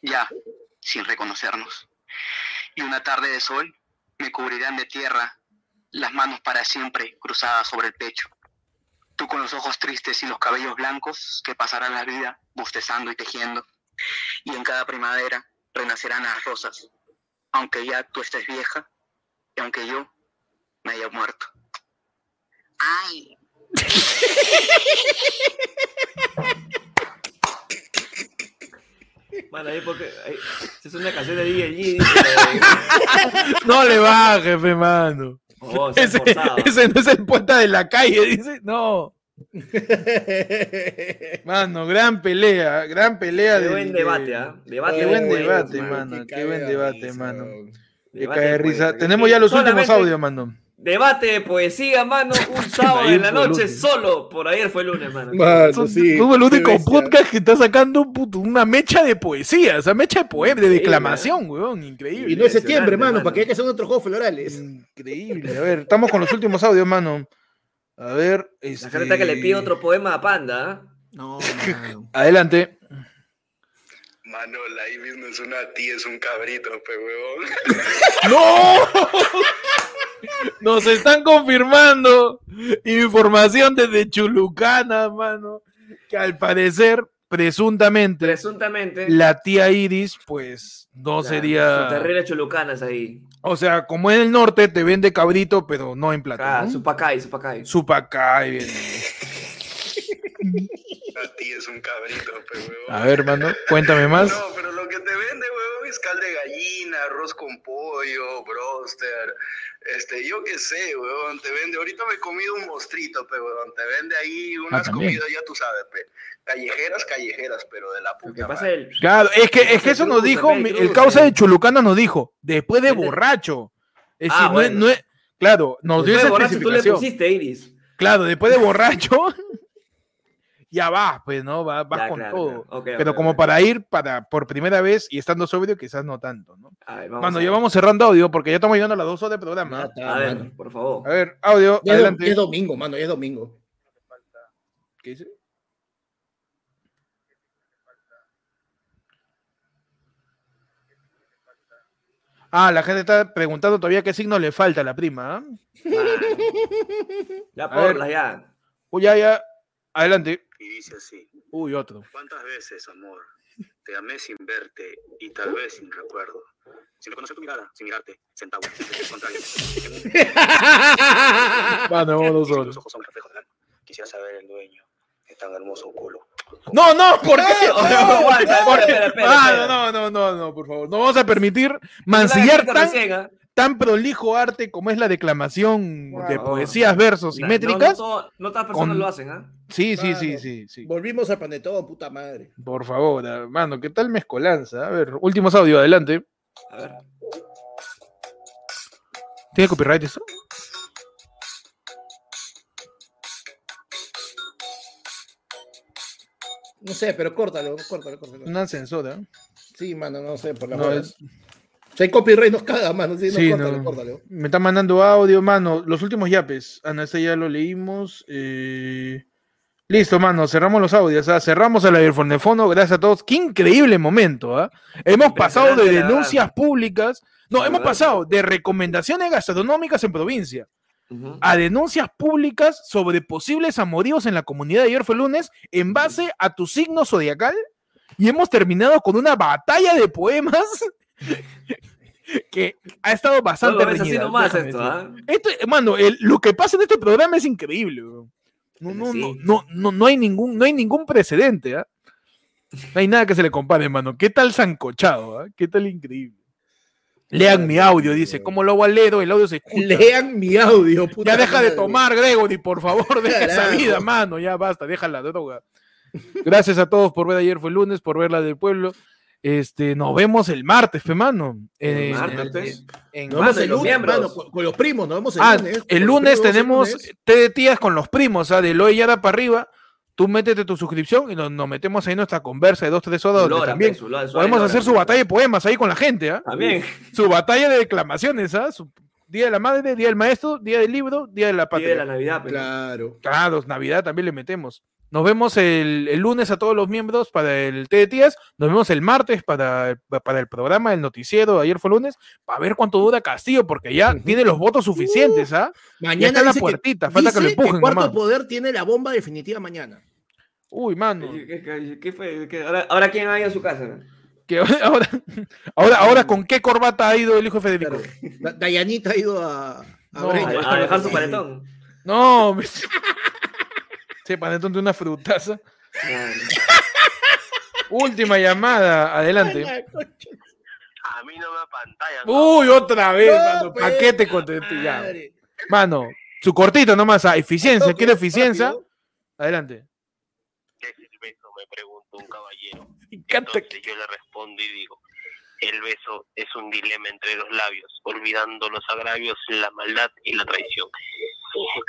ya sin reconocernos. Y una tarde de sol me cubrirán de tierra las manos para siempre cruzadas sobre el pecho. Tú con los ojos tristes y los cabellos blancos que pasarán la vida bostezando y tejiendo. Y en cada primavera renacerán las rosas, aunque ya tú estés vieja y aunque yo me haya muerto. ¡Ay! Mano, ahí porque. ahí- esa es una canción de DLG. No le bajes, fe, mano. Oh, se Ese, ese no es el poeta de la calle, dice. No. Mano, gran pelea, gran pelea. Qué de- buen de- debate, ¿ah? Debate Qué de buen debate, mano. mano. Qué buen debate, mano. Cae de risa. Tenemos ya los últimos audios, mano. Debate de poesía, mano. Un sábado en la noche solo. Por ayer fue el lunes, mano. Mano, Son- sí, Somos el único bestia. podcast que está sacando puto, una mecha de poesía, esa mecha de poema, de declamación, weón, increíble. Y no es septiembre, mano, para que haya que hacer otros juegos florales. Increíble. A ver, estamos con los últimos audios, mano. A ver. La Este... gente está que le pide otro poema a Panda. ¿ah? No, mano. Adelante. Mano, la Ibis no es una tía, es un cabrito, huevón. ¡No! Nos están confirmando información desde Chulucana, mano. Que al parecer, presuntamente, Presuntamente. la tía Iris, pues, no Son sería. terribles chulucanas ahí. O sea, como en el norte te vende cabrito, pero no en plata. Ah, ¿no? su pacay, su pacay. Su pacay, bien. Tía es un cabrito, pe huevón. A ver, mano, cuéntame más. No, pero lo que te vende, huevón, es cal de gallina, arroz con pollo, broster, este, yo qué sé, huevón, te vende, ahorita me he comido un mostrito, pe, huevón, te vende ahí unas Ah, comidas, ya tú sabes, pe, callejeras, callejeras, pero de la Lo puta que pasa el. Claro, es que, es que eso nos dijo, el causa de Chulucana nos dijo, después de borracho. Es decir, Ah, no es- bueno. no es- claro, nos dio Después esa borracho tú le especificación. pusiste, Iris. Claro, después de borracho, ya vas, pues, ¿no? Va- Vas Ya, con claro, todo. claro. Pero como para ir para por primera vez y estando sobrio, quizás no tanto, ¿no? A ver, vamos Mano, a ya ver. vamos cerrando audio porque ya estamos llegando a las dos horas de programa. Ya está, A ver, mano. por favor. A ver, audio, Ya es, adelante. domingo, mano, ya es domingo. ¿Qué dice? Ah, la gente está preguntando todavía qué signo le falta a la prima. ¿ah? Ya A ver. porla, ya. Uy, ya, ya. Adelante. Y dice así, Uy, otro. ¿cuántas veces, amor, te amé sin verte y tal vez sin recuerdo? Sin reconocer tu mirada, sin mirarte, sentado, sin contrario. En un- Mano, vamos Dicen que solo. Los ojos son reflejo del alma. Quisiera saber el dueño de tan hermoso culo. No, no, ¿por qué? No, espera, espera, Ah, no, no, no, no, por favor. No vamos a permitir mancillar tan, recién, ¿ah? Tan prolijo arte como es la declamación de poesías, versos y No, métricas. No, no, no todas las personas con- lo hacen, ¿ah? Sí, sí, Mano, sí, sí, sí. Volvimos al panetón, puta madre. Por favor, hermano, ¿qué tal mezcolanza? A ver, últimos audio, adelante. A ver. ¿Tiene copyright eso? No sé, pero córtalo, córtalo, córtalo. Una censura. Sí, mano, no sé, por la No, es- Si hay copyright nos caga, mano. Sí, no, Sí, no. córtalo. Me están mandando audio, mano. Los últimos yapes. Ana, este ya lo leímos. eh, Listo, mano. Cerramos los audios. ¿ah? Cerramos el aerofonefono. Gracias a todos. Qué increíble momento. ¿ah? Hemos pasado de denuncias públicas. No, hemos pasado de recomendaciones gastronómicas en provincia a denuncias públicas sobre posibles amoríos en la comunidad de ayer fue lunes en base a tu signo zodiacal y hemos terminado con una batalla de poemas que ha estado No bastante así nomás esto, decir. ¿ah? Esto, mano, el- lo que pasa en este programa es increíble. No, no, Sí. no, no, no, no hay ningún, no hay ningún precedente. ¿ah? No hay nada que se le compare, mano. ¿Qué tal sancochado? ah? ¿Qué tal increíble? Lean mi audio, dice. ¿Cómo lo leer? El audio se escucha. Lean mi audio, puta Ya deja de tomar, Gregory, por favor, deja esa vida, mano, ya basta, deja la droga. Gracias a todos por ver ayer fue lunes, por ver la del pueblo. Este, nos vemos el martes, fe mano. Martes. en- Nos vemos el lunes, miembros. mano, con, con los primos, nos vemos el Ah, lunes. el lunes primos, tenemos té de tías con los primos, ¿ah? de Loe Yara para arriba. Tú métete tu suscripción y nos, nos metemos ahí en nuestra conversa de dos, tres horas, donde lora, también lora, podemos lora, hacer su batalla de poemas ahí con la gente, ¿ah? También. Su batalla de declamaciones, ¿ah? Su Día de la Madre, Día del Maestro, Día del Libro, Día de la Día Patria. de la Navidad, pero. Claro. Claro, Navidad también le metemos. Nos vemos el, el lunes a todos los miembros para el Té de Tías. Nos vemos el martes para, para el programa, el noticiero. Ayer fue lunes. Para ver cuánto dura Castillo, porque ya tiene los votos suficientes, ¿ah? Ya Mañana está la que- puertita, falta que lo empujen Cuarto nomás. Poder tiene la bomba definitiva mañana. Uy, mano. ¿Qué, qué- qué fue? ¿Qué- ahora, ahora quién ha ido a su casa? que ahora, ahora, ahora, ¿con qué corbata ha ido el hijo de Federico? Claro. Da- Dayanita ha ido a, a No. A, a dejar su paletón. No, me... Ese panetón de una frutaza. Última llamada, adelante. A mí no me apantallan. Uy, otra vez, No, mano. pues, Paquete contento ya. madre. Mano, su cortito nomás, a eficiencia, Toque, quiere eficiencia. rápido. Adelante. ¿Qué es el beso? Me pregunta un caballero. Entonces yo le respondo y digo, el beso es un dilema entre los labios, olvidando los agravios, la maldad y la traición.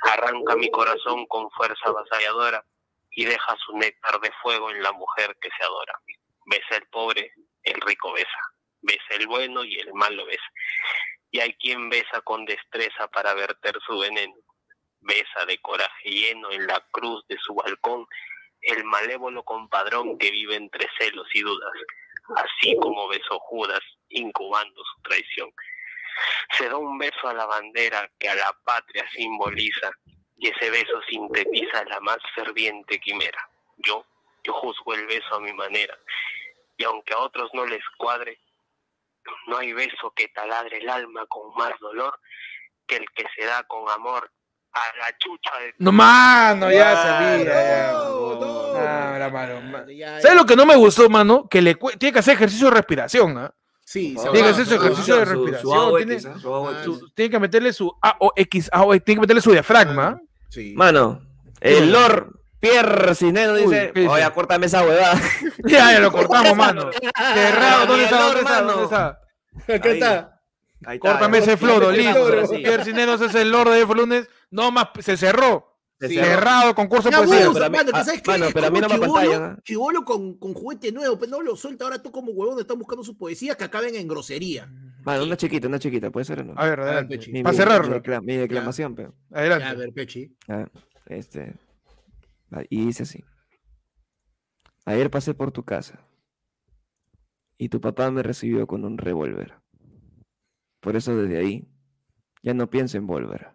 Arranca mi corazón con fuerza avasalladora y deja su néctar de fuego en la mujer que se adora. Besa el pobre, el rico besa. Besa el bueno y el malo besa. Y hay quien besa con destreza para verter su veneno. Besa de coraje lleno en la cruz de su balcón el malévolo compadrón que vive entre celos y dudas, así como besó Judas, incubando su traición. Se da un beso a la bandera que a la patria simboliza, y ese beso sintetiza la más ferviente quimera. Yo, yo juzgo el beso a mi manera, y aunque a otros no les cuadre, no hay beso que taladre el alma con más dolor que el que se da con amor a la chucha de No, mano, ya Ah, sabía. ya. no, no. Ah, la mano, ¿Sabes lo que no me gustó, mano? Que le tiene que hacer ejercicio de respiración, ¿ah? Sí, se Tiene que hacer su ejercicio de su- su respiración, AOX, tiene-. Su AOX. Su- tiene que meterle su AOX, AOX, tiene que meterle su diafragma. ¿ah? Sí. Mano, el Lord Pierre Cineno Uy, dice, oye, córtame esa huevada. Ya, ya lo cortamos, mano. Cerrado, ¿dónde está? ¿Dónde está? ¿Dónde está? Acá está. Córtame ese floro, listo. Pierre Cineros es el Lord de lunes. No más, se cerró. Se Sí. Cerrado, concurso de poesía. bueno, pero a mí- mano, que ah, sabes qué? mano, Es pero a mí no me ¿ah? Chibolo con, con juguete nuevo, pero no lo suelta. Ahora tú como huevón estás buscando sus poesías que acaben en grosería. Mano, una chiquita, una chiquita, puede ser o no. A ver, adelante. Pechi. Para cerrarlo. Mi, decla- mi declamación, pero. Ya, a Adelante. ver, Pechi. Ah, este. Y dice así. Ayer pasé por tu casa y tu papá me recibió con un revólver. Por eso desde ahí ya no pienso en volver.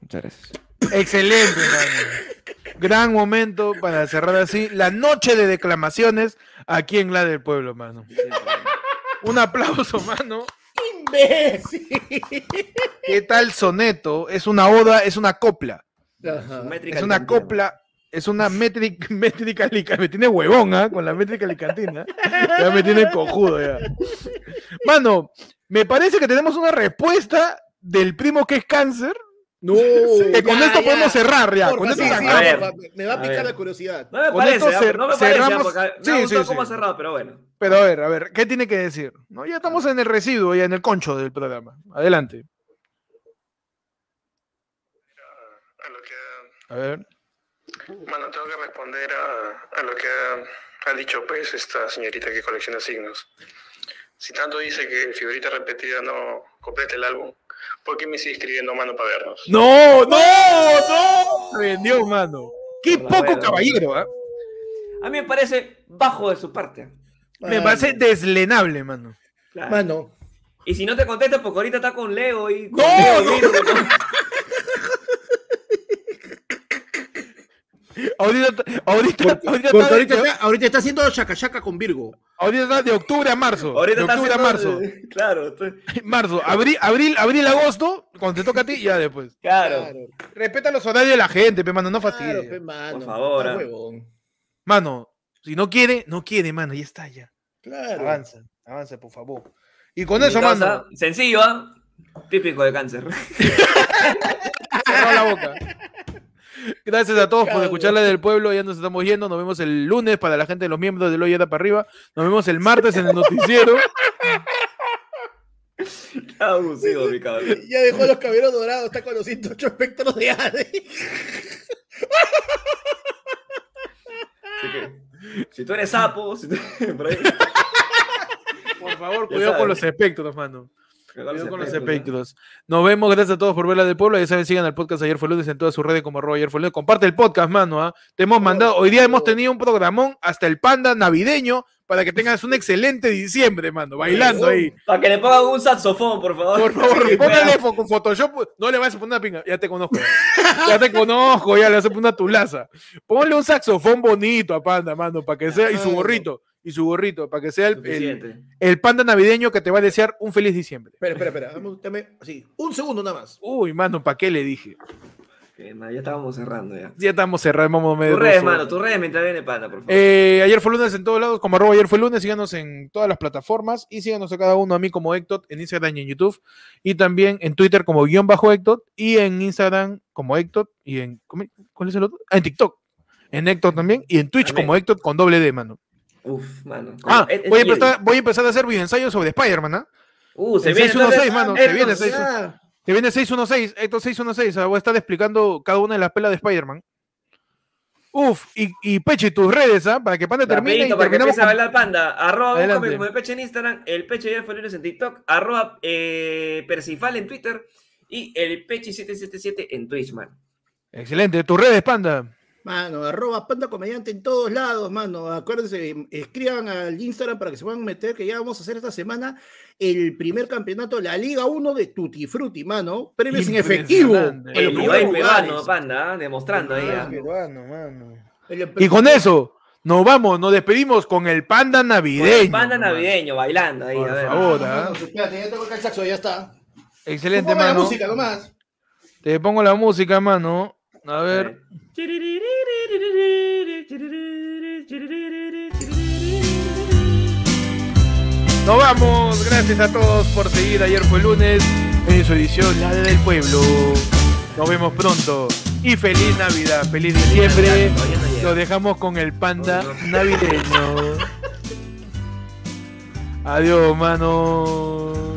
Muchas gracias. Excelente, mano. Gran momento para cerrar así la noche de declamaciones aquí en la del pueblo, mano. Un aplauso, mano. ¡Imbécil! ¿Qué tal soneto? Es una oda, es una copla. Ajá. Es una copla, es una métrica, métrica. Me tiene huevón, ¿ah? Con la métrica alicantina. Ya me tiene cojudo ya. Mano, me parece que tenemos una respuesta del primo que es cáncer. No, Que con ya, esto ya. podemos cerrar ya. Porfa, Con esto sí, sí, cerramos. A ver. porfa, me va a picar la curiosidad. No me Con parece, esto ah, cer- no me parece, cerramos- porque me sí. cómo ha cerrado, pero bueno. Pero a ver, a ver, ¿qué tiene que decir? No, ya estamos en el residuo, ya en el concho del programa. Adelante. a lo que A ver. Bueno, tengo que responder a, a lo que ha, ha dicho pues esta señorita que colecciona signos. Si tanto dice que figurita repetida no completa el álbum, ¿por qué me sigue escribiendo mano para vernos? No, no, no. Vendió, mano. Qué poco caballero, ¿ah? A mí me parece bajo de su parte. Me parece deslenable, mano. Claro. Mano, Y si no te contesta, porque ahorita está con Leo y. con No, Leo y no. Virgo, Ahorita, ahorita, ahorita, porque está, ahorita de, está, ahorita está haciendo chaca chaca con Virgo. ahorita está de octubre a marzo. Ahorita de está octubre a marzo. Claro, estoy- Marzo, abril, abril, abril, agosto, cuando te toca a ti, ya después. claro. Respeta los horarios de la gente, pe, mano, no fastidies. Claro, pe, mano. Por favor, está ah. huevón. Mano, si no quiere, no quiere, mano, ya está, ya. Claro. Avanza, avanza, por favor. Y con Mi eso, causa, mano, Sencillo, ¿ah? Típico de cáncer. cerró la boca. Gracias a todos por escuchar la del pueblo. Ya nos estamos yendo. Nos vemos el lunes para la gente de los miembros de Loya para arriba. Nos vemos el martes en el noticiero. Qué abusivo, mi cabrón. Ya dejó los cabellos dorados, está con los 108 espectros de ADE. Que, si tú eres sapo, si tú... por ahí. Por favor, cuidado con los espectros, mano. Cuidado con los espectros. Nos vemos, gracias a todos por ver la del pueblo. Ya saben, sigan al podcast Ayer fue lunes en todas sus redes como arroba ayer fue lunes. Comparte el podcast, mano. ¿ah? Te hemos mandado, hoy día hemos tenido un programón hasta el panda navideño para que tengas un excelente diciembre, mano. Bailando ahí. Para que le pongan un saxofón, por favor. Por favor, Sí, póngale con Photoshop. No le vas a poner una pinga. Ya te conozco. Ya te conozco. Ya le vas a poner una tulaza. Ponle un saxofón bonito a Panda, mano, para que sea. Y su gorrito. Y su gorrito, para que sea el, el, panda navideño que te va a desear un feliz diciembre. Espera, espera, espera. Dame, dame- así, un segundo nada más. Uy, mano, ¿para qué le dije? Man, ya estábamos cerrando ya. Ya estamos cerrando. Vamos medio Tu redes, mano, horas. tu redes mientras viene panda, por favor. Eh, ayer fue lunes en todos lados, como arroba ayer fue lunes, síganos en todas las plataformas y síganos a cada uno, a mí como Héctor, en Instagram y en YouTube, y también en Twitter como guion bajo Héctor, y en Instagram como Héctor, y en, ¿cómo- ¿cuál es el otro? Ah, en TikTok, en Héctor también, y en Twitch También. como Héctor con doble D, mano. Uf, mano. Ah, Es- es voy a, empezar, voy a empezar a hacer videoensayos sobre Spider-Man, ¿ah? Uh, se el viene 616, entonces- mano, se Héctor, viene 6 Ya. Se viene 616, Héctor 616, ah, voy a estar explicando cada una de las pelas de Spider-Man. Uf, y, y Peche, tus redes, ¿ah? Para que Panda termine y para que empiece a con- bailar panda. Arroba como el peche en Instagram, el peche fue lunes en TikTok, arroba eh, Persifal en Twitter y el peche 777 en Twitch, man. Excelente, tus redes, Panda. Mano, arroba panda comediante en todos lados, mano. Acuérdense, escriban al Instagram para que se puedan meter, que ya vamos a hacer esta semana el primer campeonato de la Liga 1 de Tutti Frutti, mano. Premios en efectivo. El lugares. peruano, panda, demostrando ahí. ¿ah? Y con eso, nos vamos, nos despedimos con el panda Con el navideño. panda navideño, bailando ahí. Por a ver. favor, Mano, ¿ah? espérate, ya tengo acá el saxo, ya está. Excelente, Ponme la mano. música nomás. Te pongo la música, mano. A ver. Nos vamos. Gracias a todos por seguir. Ayer fue lunes en su edición La del Pueblo. Nos vemos pronto. Y feliz Navidad, feliz diciembre. Lo dejamos con el panda navideño. Adiós, mano.